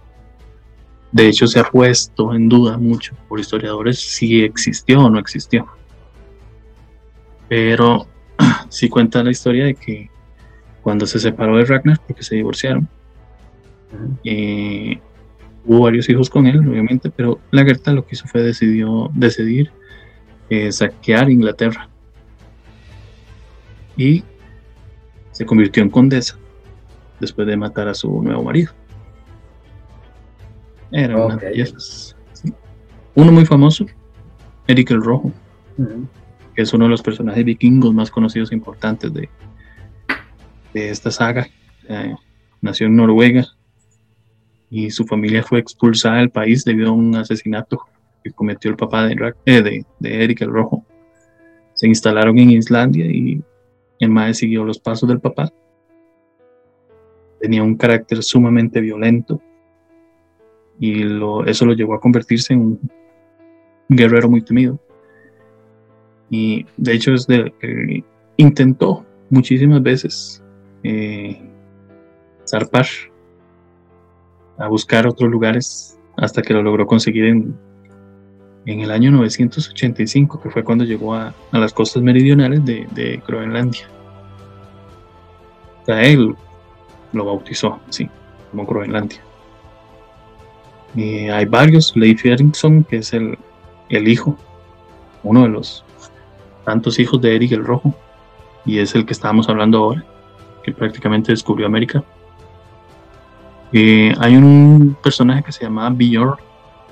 De hecho, se ha puesto en duda mucho por historiadores si existió o no existió. Pero sí cuenta la historia de que cuando se separó de Ragnar, porque se divorciaron, eh, hubo varios hijos con él, obviamente, pero la Gerta lo que hizo fue decidió, decidir eh, saquear Inglaterra. Y se convirtió en condesa después de matar a su nuevo marido. Era una de Uno muy famoso, Eric el Rojo que es uno de los personajes vikingos más conocidos e importantes de, de esta saga. Eh, nació en Noruega y su familia fue expulsada del país debido a un asesinato que cometió el papá de, eh, de, Eric el Rojo. Se instalaron en Islandia y el madre siguió los pasos del papá. Tenía un carácter sumamente violento y lo, eso lo llevó a convertirse en un guerrero muy temido. Y de hecho intentó muchísimas veces eh, zarpar a buscar otros lugares hasta que lo logró conseguir en, en el año 985, que fue cuando llegó a, las costas meridionales de, Groenlandia. O él lo bautizó, sí, como Groenlandia. Y hay varios, Leif Erikson, que es el, el hijo, uno de los tantos hijos de Eric el Rojo, y es el que estábamos hablando ahora, que prácticamente descubrió América. Eh, hay un personaje que se llama Björn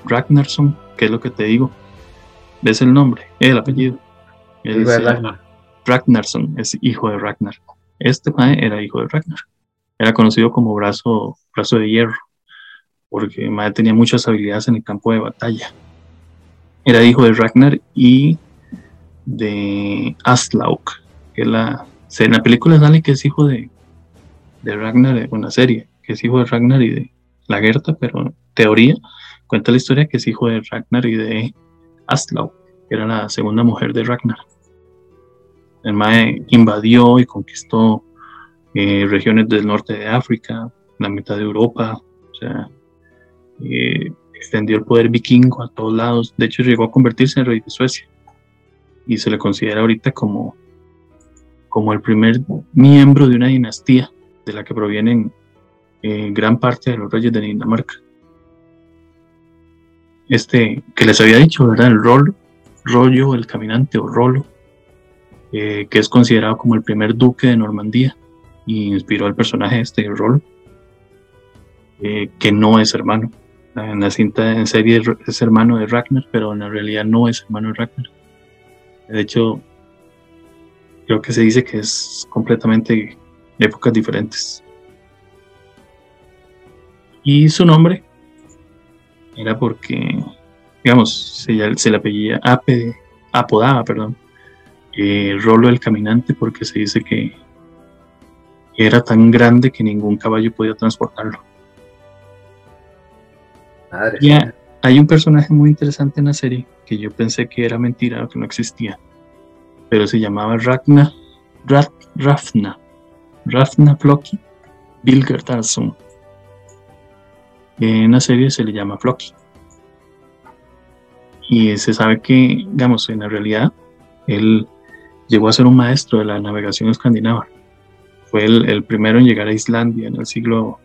Ragnarsson, que es lo que te digo. ¿Ves el nombre? El apellido. Ragnarsson es hijo de Ragnar. Este mae era hijo de Ragnar. Era conocido como brazo, brazo de hierro, porque mae tenía muchas habilidades en el campo de batalla. Era hijo de Ragnar y de Aslauk, que la, en la película sale que es hijo de, de Ragnar, en una serie, que es hijo de Ragnar y de la Gerta, pero en teoría cuenta la historia que es hijo de Ragnar y de Aslaug, que era la segunda mujer de Ragnar. El Mae invadió y conquistó eh, regiones del norte de África, la mitad de Europa, o sea, eh, extendió el poder vikingo a todos lados. De hecho, llegó a convertirse en rey de Suecia y se le considera ahorita como, como el primer miembro de una dinastía de la que provienen eh, gran parte de los reyes de Dinamarca. Este que les había dicho, ¿verdad? El rol, rollo, el caminante o rolo, eh, que es considerado como el primer duque de Normandía y inspiró al personaje este, rol, eh, que no es hermano. En la cinta en serie es hermano de Ragnar, pero en la realidad no es hermano de Ragnar. De hecho, creo que se dice que es completamente épocas diferentes. Y su nombre era porque, digamos, se, se le apellía, apodaba, perdón, eh, Rolo el Caminante porque se dice que era tan grande que ningún caballo podía transportarlo. Hay un personaje muy interesante en la serie que yo pensé que era mentira o que no existía, pero se llamaba Ragnar, Rafna, Rafna Floki Bilgertarsson. En la serie se le llama Floki. Y se sabe que, digamos, en la realidad, él llegó a ser un maestro de la navegación escandinava. Fue el, primero en llegar a Islandia en el siglo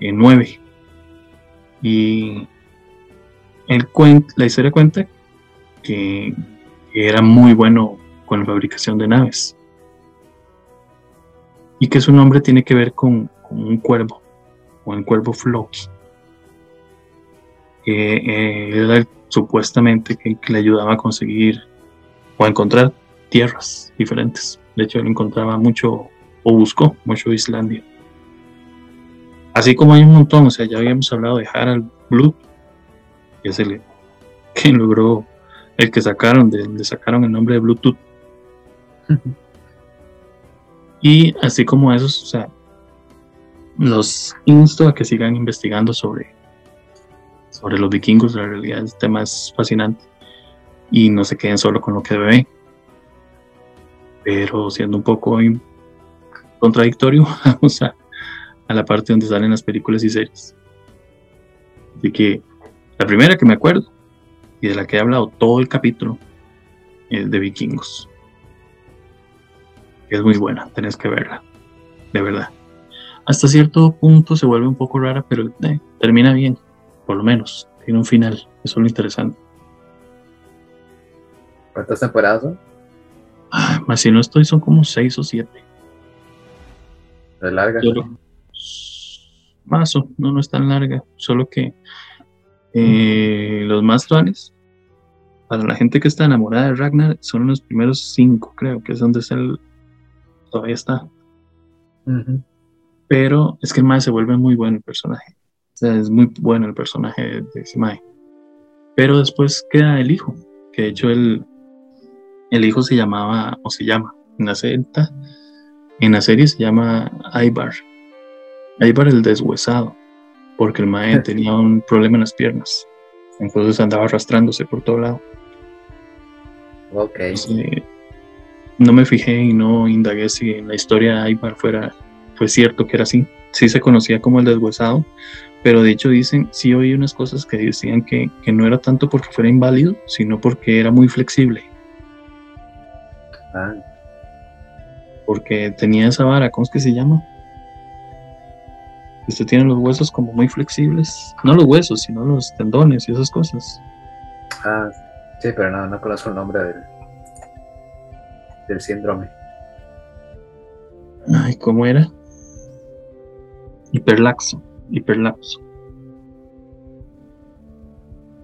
IX. Y él la historia cuenta que, era muy bueno con la fabricación de naves. Y que su nombre tiene que ver con, un cuervo, con el cuervo Floki. Que eh, era supuestamente que, le ayudaba a conseguir o a encontrar tierras diferentes. De hecho, él encontraba mucho o buscó mucho Islandia. Así como hay un montón, o sea, ya habíamos hablado de Harald Blue, que es el que logró, el que sacaron, de, le sacaron el nombre de Bluetooth. Y así como esos, o sea, los insto a que sigan investigando sobre, sobre los vikingos, la realidad el tema es fascinante y no se queden solo con lo que ven. Pero siendo un poco contradictorio, vamos a, a la parte donde salen las películas y series. Así que la primera que me acuerdo y de la que he hablado todo el capítulo es de Vikingos. Es muy buena, tenés que verla, de verdad. Hasta cierto punto se vuelve un poco rara, pero eh, termina bien, por lo menos. Tiene un final, eso es lo interesante. ¿Cuántas temporadas son? Ah, más si no estoy, son como seis o siete. ¿Es larga? más o no, no es tan larga, solo que eh, los más actuales, para la gente que está enamorada de Ragnar, son los primeros cinco, creo, que es donde es el, todavía está. Pero es que el Mae se vuelve muy bueno el personaje. O sea, es muy bueno el personaje de, ese Mae. Pero después queda el hijo, que de hecho el, el hijo se llamaba, o se llama, en la, serie, en la serie se llama Ibar. Ibar el deshuesado porque el mae tenía un problema en las piernas. Entonces andaba arrastrándose por todo lado. Ok. No me fijé y no indagué si en la historia de fuera, fue cierto que era así. Sí se conocía como el deshuesado, pero de hecho dicen, sí oí unas cosas que decían que, que no era tanto porque fuera inválido, sino porque era muy flexible. Ah. Porque tenía esa vara, ¿cómo es que se llama? Usted tiene los huesos como muy flexibles. No los huesos, sino los tendones y esas cosas. Ah, sí, pero no, no conozco el nombre del, del síndrome. Ay, ¿cómo era? Hiperlaxo, hiperlaxo.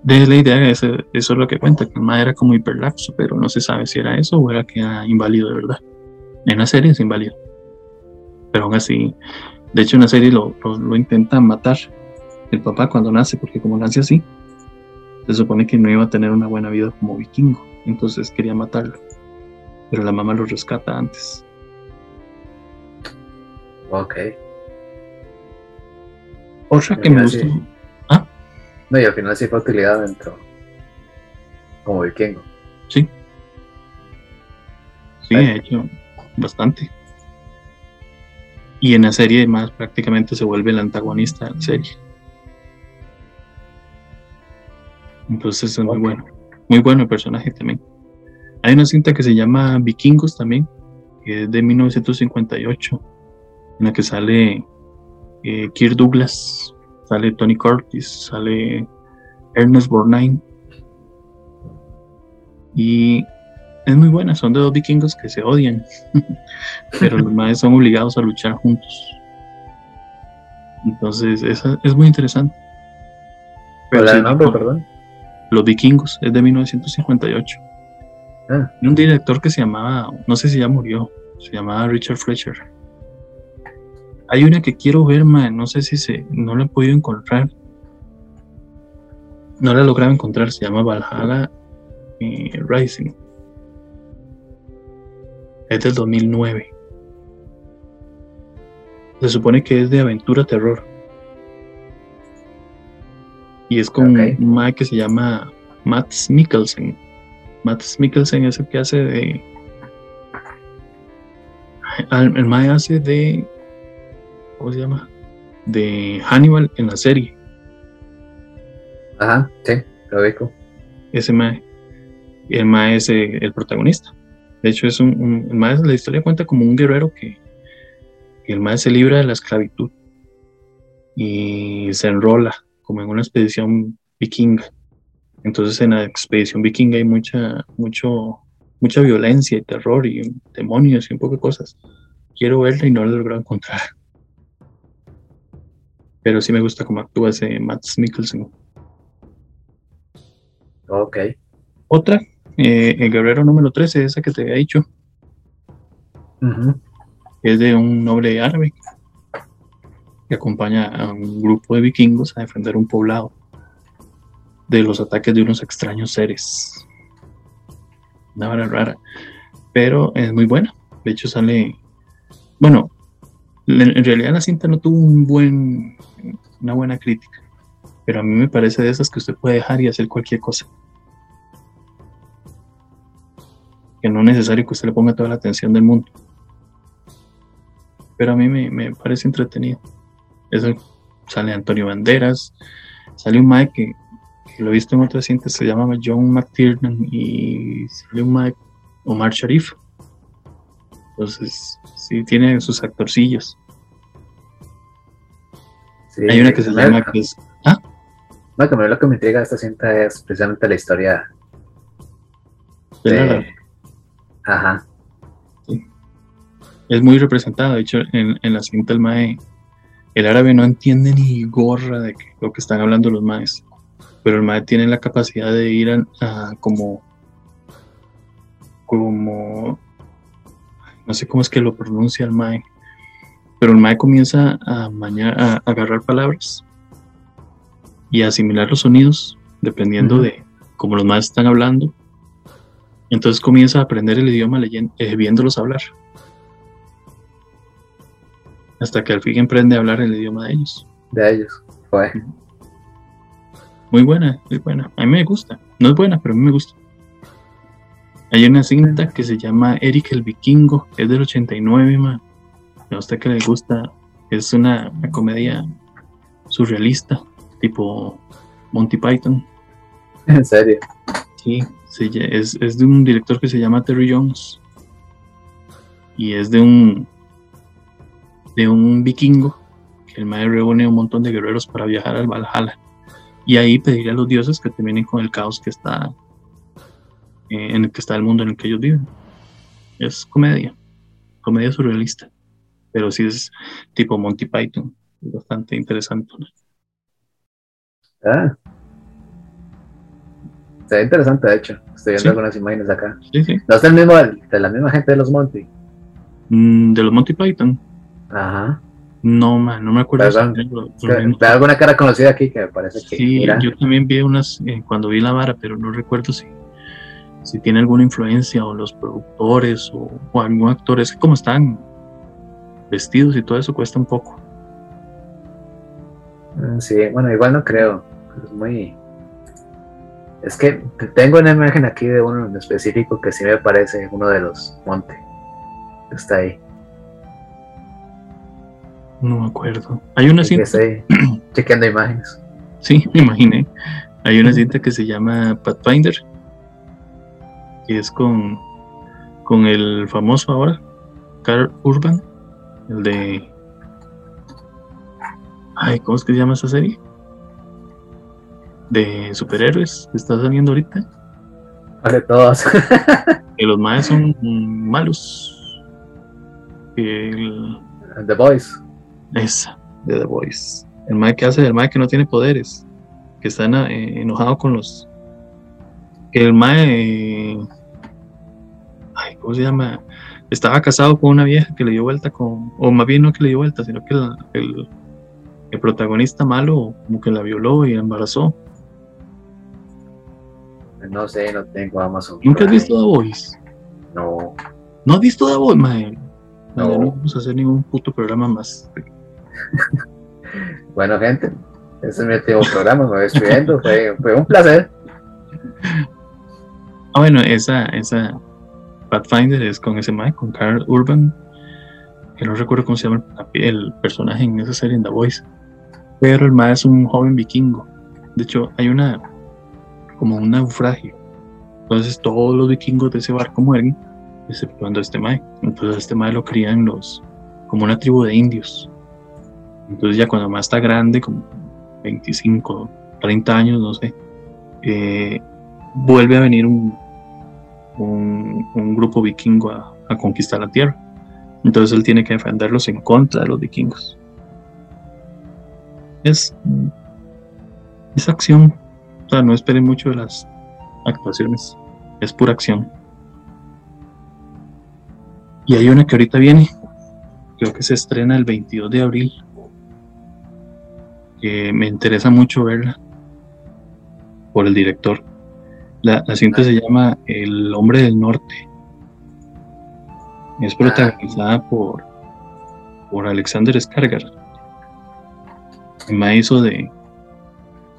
De la idea, eso, eso es lo que cuenta, que el ma era como hiperlaxo, pero no se sabe si era eso o era que era inválido de verdad. En la serie es inválido. Pero aún así, de hecho, en la serie lo, lo, intentan matar el papá cuando nace, porque como nace así, se supone que no iba a tener una buena vida como vikingo, entonces quería matarlo. Pero la mamá lo rescata antes. Ok. Otra que me gustó. ¿Ah? No, y al final sí fue utilidad dentro. Como vikingo. Sí. Sí, he hecho bastante. Y en la serie más prácticamente se vuelve el antagonista de la serie. Entonces es muy bueno. Muy bueno el personaje también. Hay una cinta que se llama Vikingos también, que es de 1958, en la que sale eh, Kirk Douglas, sale Tony Curtis, sale Ernest Borgnine. Y es muy buena, son de dos vikingos que se odian, pero los más son obligados a luchar juntos. Entonces, esa es muy interesante. Pero el nombre, perdón? Los vikingos, es de 1958. Ah. un director que se llamaba, no sé si ya murió, se llamaba Richard Fletcher. Hay una que quiero ver, man, no sé si se, no la he podido encontrar. No la he logrado encontrar, se llama Valhalla eh, Rising es del 2009. Se supone que es de aventura terror. Y es con un mae que se llama Mats Mikkelsen. Mats Mikkelsen es el que hace de. El mae hace de. ¿Cómo se llama? De Hannibal en la serie. Ajá, sí, lo ubico. Ese mae. Y el mae es eh, el protagonista. De hecho, es un, un- el mae, la historia cuenta como un guerrero que, que el mae se libra de la esclavitud y se enrola como en una expedición vikinga. Entonces en la expedición vikinga hay mucha, mucho, mucha violencia y terror y demonios y un poco de cosas. Quiero verla y no la he logrado encontrar. Pero sí me gusta cómo actúa ese Matt Mikkelsen. Ok. Otra, eh, el guerrero número 13, esa que te había dicho, es de un noble árabe que acompaña a un grupo de vikingos a defender un poblado de los ataques de unos extraños seres. Una vara rara, pero es muy buena. De hecho, sale. Bueno, en realidad la cinta no tuvo un buen, una buena crítica, pero a mí me parece de esas que usted puede dejar y hacer cualquier cosa. Que no es necesario que usted le ponga toda la atención del mundo pero a mí me, me parece entretenido. Eso sale Antonio Banderas, sale un Mike que, que lo he visto en otras cintas, se llama John McTiernan y Omar Sharif. Entonces, sí, tiene sus actorcillos. Sí, Hay una que se llama que es, No, que lo que me intriga esta cinta es precisamente la historia de de... la- Ajá. es muy representada. De hecho, en, en la cinta el Mae, el árabe no entiende ni gorra de que- lo que están hablando los Maes. Pero el Mae tiene la capacidad de ir a, a como, como, no sé cómo es que lo pronuncia el Mae, pero el Mae comienza a, maña- a agarrar palabras y a asimilar los sonidos dependiendo de cómo los Maes están hablando. Entonces comienza a aprender el idioma leyen- eh, viéndolos hablar hasta que al fin emprende a hablar el idioma de ellos. De ellos. Muy buena, muy buena. A mí me gusta. No es buena, pero a mí me gusta. Hay una cinta que se llama Eric el Vikingo, es del 89, man. A usted que le gusta, es una, una comedia surrealista, tipo Monty Python. En serio. Sí, lla- es, es de un director que se llama Terry Jones. Y es de un de un vikingo que el madre reúne un montón de guerreros para viajar al Valhalla. Y ahí pedirle a los dioses que terminen con el caos que está eh, en el que está el mundo en el que ellos viven. Es comedia, comedia surrealista. Pero sí es tipo Monty Python. Bastante interesante. Ah. Ve interesante, de hecho. Estoy viendo Sí. algunas imágenes acá. Sí, sí. ¿No es el mismo de la misma gente de los Monty? Mm, de los Monty Python. Ajá. No, man, no me acuerdo. Veo alguna cara conocida aquí que me parece que. Sí, yo también vi unas eh, cuando vi la vara, pero no recuerdo si, si tiene alguna influencia o los productores o, o algún actor. Es que como están vestidos y todo eso cuesta un poco. mm, Sí, bueno, igual no creo. Es muy. Es que tengo una imagen aquí de uno en específico que sí me parece uno de los Monte. Está ahí. No me acuerdo. Hay una cinta, estoy chequeando imágenes. sí, me imaginé. Hay una cinta que se llama Pathfinder, que es con, con el famoso ahora, Carl Urban, el de. Ay, ¿cómo es que se llama esa serie? De superhéroes que está saliendo ahorita. Vale, todos. Que los maes son malos. El- The Boys. Esa, de The Voice. El mae que hace el mae que no tiene poderes. Que está eh, enojado con los. Que el mae. eh, ay, ¿cómo se llama? Estaba casado con una vieja que le dio vuelta con. O más bien no que le dio vuelta, sino que el, el, el protagonista malo como que la violó y la embarazó. No sé, no tengo Amazon. ¿Nunca has visto The Voice? No. ¿No has visto The Voice, mae? No. no vamos a hacer ningún puto programa más. Bueno, gente, Ese es mi último programa, me voy despidiendo. Fue, fue un placer. Ah, bueno, esa, esa Pathfinder es con ese Mike, con Carl Urban, que no recuerdo cómo se llama el, personaje en esa serie en The Voice. Pero el Mae es un joven vikingo. De hecho, hay una como un naufragio. Entonces todos los vikingos de ese barco mueren, exceptuando a este Mae. Entonces este Mae lo crían los como una tribu de indios. Entonces ya cuando más está grande, como 25, 30 años, no sé, eh, vuelve a venir un, un, grupo vikingo a, conquistar la tierra. Entonces él tiene que defenderlos en contra de los vikingos. Es, es acción. O sea, no esperen mucho de las actuaciones. Es pura acción. Y hay una que ahorita viene. Creo que se estrena el 22 de abril que me interesa mucho verla por el director. La, la cinta se llama El hombre del norte. Es protagonizada por, por Alexander Skargar. Me hizo de,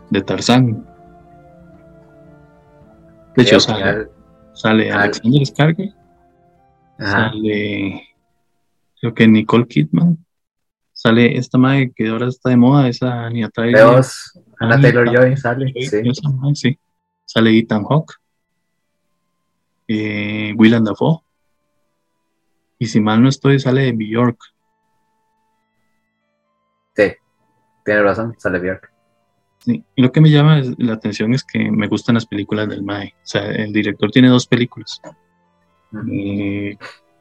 de Tarzán. De hecho, sale, sale Alexander Skargar. Sale, creo que Nicole Kidman sale esta madre que ahora está de moda, esa Anya Taylor. Anna Taylor Joy sale, sí. Sale Ethan Hawke, eh, Willem Dafoe, y si mal no estoy, sale de Bjork. Sí, tiene razón, sale Bjork. Sí, y lo que me llama la atención es que me gustan las películas del Mae. O sea, el director tiene dos películas.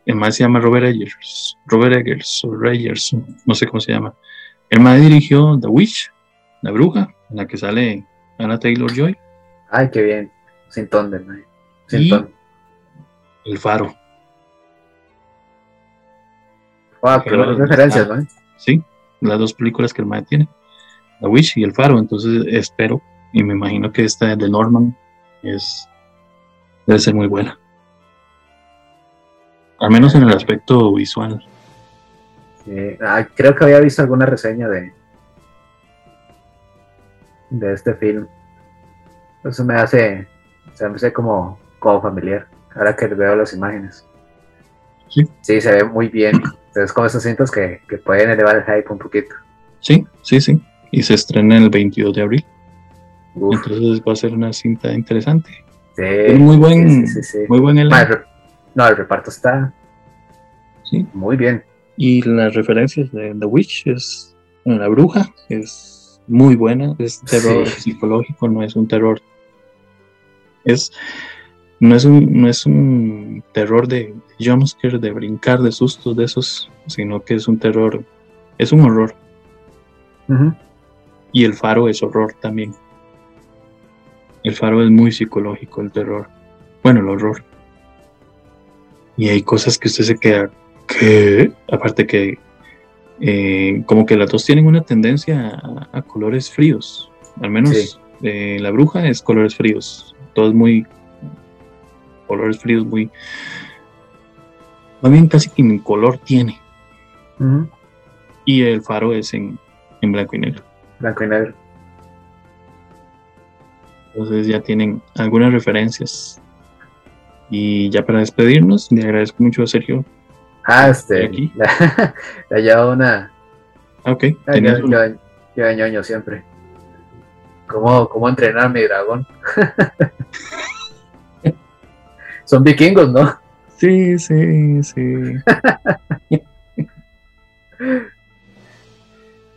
El más se llama Robert Eggers, Robert Eggers o Reyers, no sé cómo se llama. El más dirigió The Witch, La Bruja, en la que sale Anna Taylor Joy. Ay, qué bien. Sin ton de Sin y El Faro. Wow, buenas referencias, ¿no? Sí, las dos películas que el MAE tiene. The Witch y El Faro. Entonces espero y me imagino que esta de Norman es debe ser muy buena. Al menos en el aspecto visual. creo que había visto alguna reseña de, de este film. Eso me hace, se me hace como, como familiar, ahora que veo las imágenes. Sí. Sí, se ve muy bien. Entonces, como esos cintos que, pueden elevar el hype un poquito. Sí, sí, sí. Y se estrena el 22 de abril. Entonces va a ser una cinta interesante. Sí. Muy buen, muy buen no, el reparto está ¿sí? muy bien. Y las referencias de The Witch es La Bruja, es muy buena, es terror psicológico, no es un terror. Es, no, es un, no es un terror de jumpscare, de brincar, de sustos, de esos, sino que es un terror, es un horror. Y el faro es horror también. El faro es muy psicológico, el terror. Bueno, el horror y hay cosas que usted se queda, que aparte que eh, como que las dos tienen una tendencia a, colores fríos, al menos eh, la bruja es colores fríos, todo es muy colores fríos, muy, más bien casi que en color tiene. Y el faro es en, en blanco y negro. Blanco y negro. Entonces ya tienen algunas referencias y ya para despedirnos, le agradezco mucho a Sergio. Ah, este. Aquí. Le llevado una. Ah, ok. Ah, yo, yo, ñoño siempre. ¿Cómo, ¿Cómo entrenar mi dragón? Son vikingos, ¿no? Sí, sí, sí.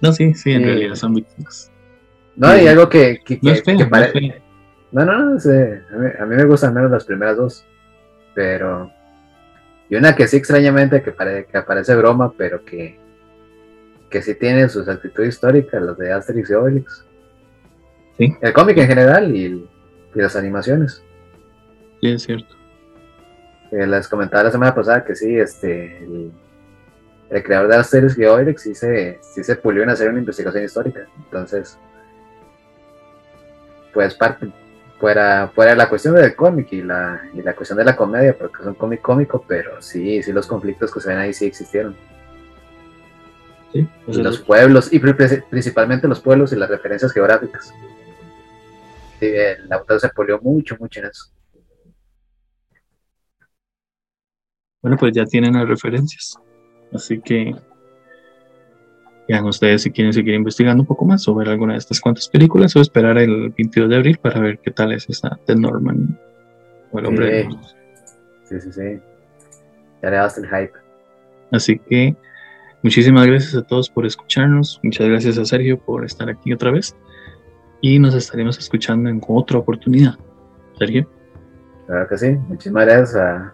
no, sí, sí, en realidad son vikingos. No, y algo que, que, no, que, no, no, no, sé. A, mí, a mí me gustan menos las primeras dos pero... Y una que sí extrañamente que, que aparece broma, pero que, que sí tiene sus actitudes históricas, las de Asterix y Obelix. Sí. El cómic en general y, las animaciones. Sí, es cierto. Eh, les comentaba la semana pasada que sí, este, el, creador de Asterix y Obelix sí se, sí se pulió en hacer una investigación histórica. Entonces, pues parte, fuera, fuera la cuestión del cómic y la, y la cuestión de la comedia, porque es un cómic cómico, pero sí, sí los conflictos que se ven ahí sí existieron. Sí, y los pueblos, y pri- principalmente los pueblos y las referencias geográficas. Sí, el autor se polió mucho, mucho en eso. Bueno, pues ya tienen las referencias. Así que vean ustedes si quieren seguir investigando un poco más o ver alguna de estas cuantas películas o esperar el 22 de abril para ver qué tal es esa de Norman o el hombre de Sí. Norman. Sí, sí, sí. Ya le daste el hype. Así que muchísimas gracias a todos por escucharnos. Muchas gracias a Sergio por estar aquí otra vez. Y nos estaremos escuchando en otra oportunidad. Sergio, Claro que sí. Muchísimas gracias a,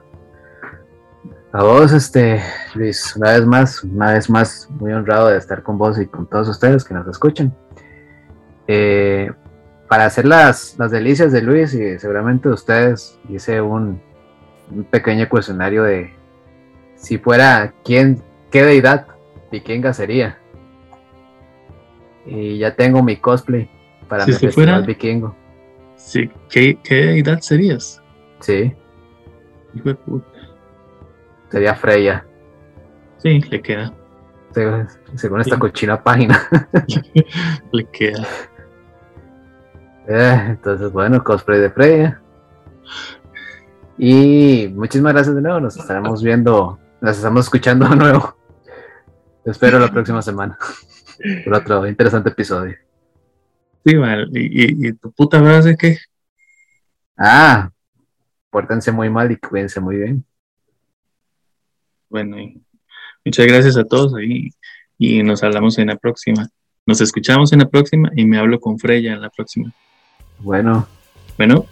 a vos, este, Luis. Una vez más, una vez más, muy honrado de estar con vos y con todos ustedes que nos escuchan. Eh, para hacer las, las delicias de Luis y seguramente de ustedes, hice un, un pequeño cuestionario de si fuera quién, qué deidad vikinga sería. Y ya tengo mi cosplay para Si mi festival fuera- vikingo. sí, ¿qué, ¿qué edad serías? Sí, Hijo de puta. Sería Freya. Sí, le queda. Según, según esta Sí. cochina página. Le queda. Eh, entonces, bueno, cosplay de Freya. Y muchísimas gracias de nuevo. Nos estaremos viendo, nos estamos escuchando de nuevo. Te espero la próxima semana por otro interesante episodio. Sí, mal. ¿Y, y, y tu puta frase qué? Ah, pórtense muy mal y cuídense muy bien. Bueno, y muchas gracias a todos ahí y nos hablamos en la próxima. Nos escuchamos en la próxima y me hablo con Freya en la próxima. Bueno, Bueno,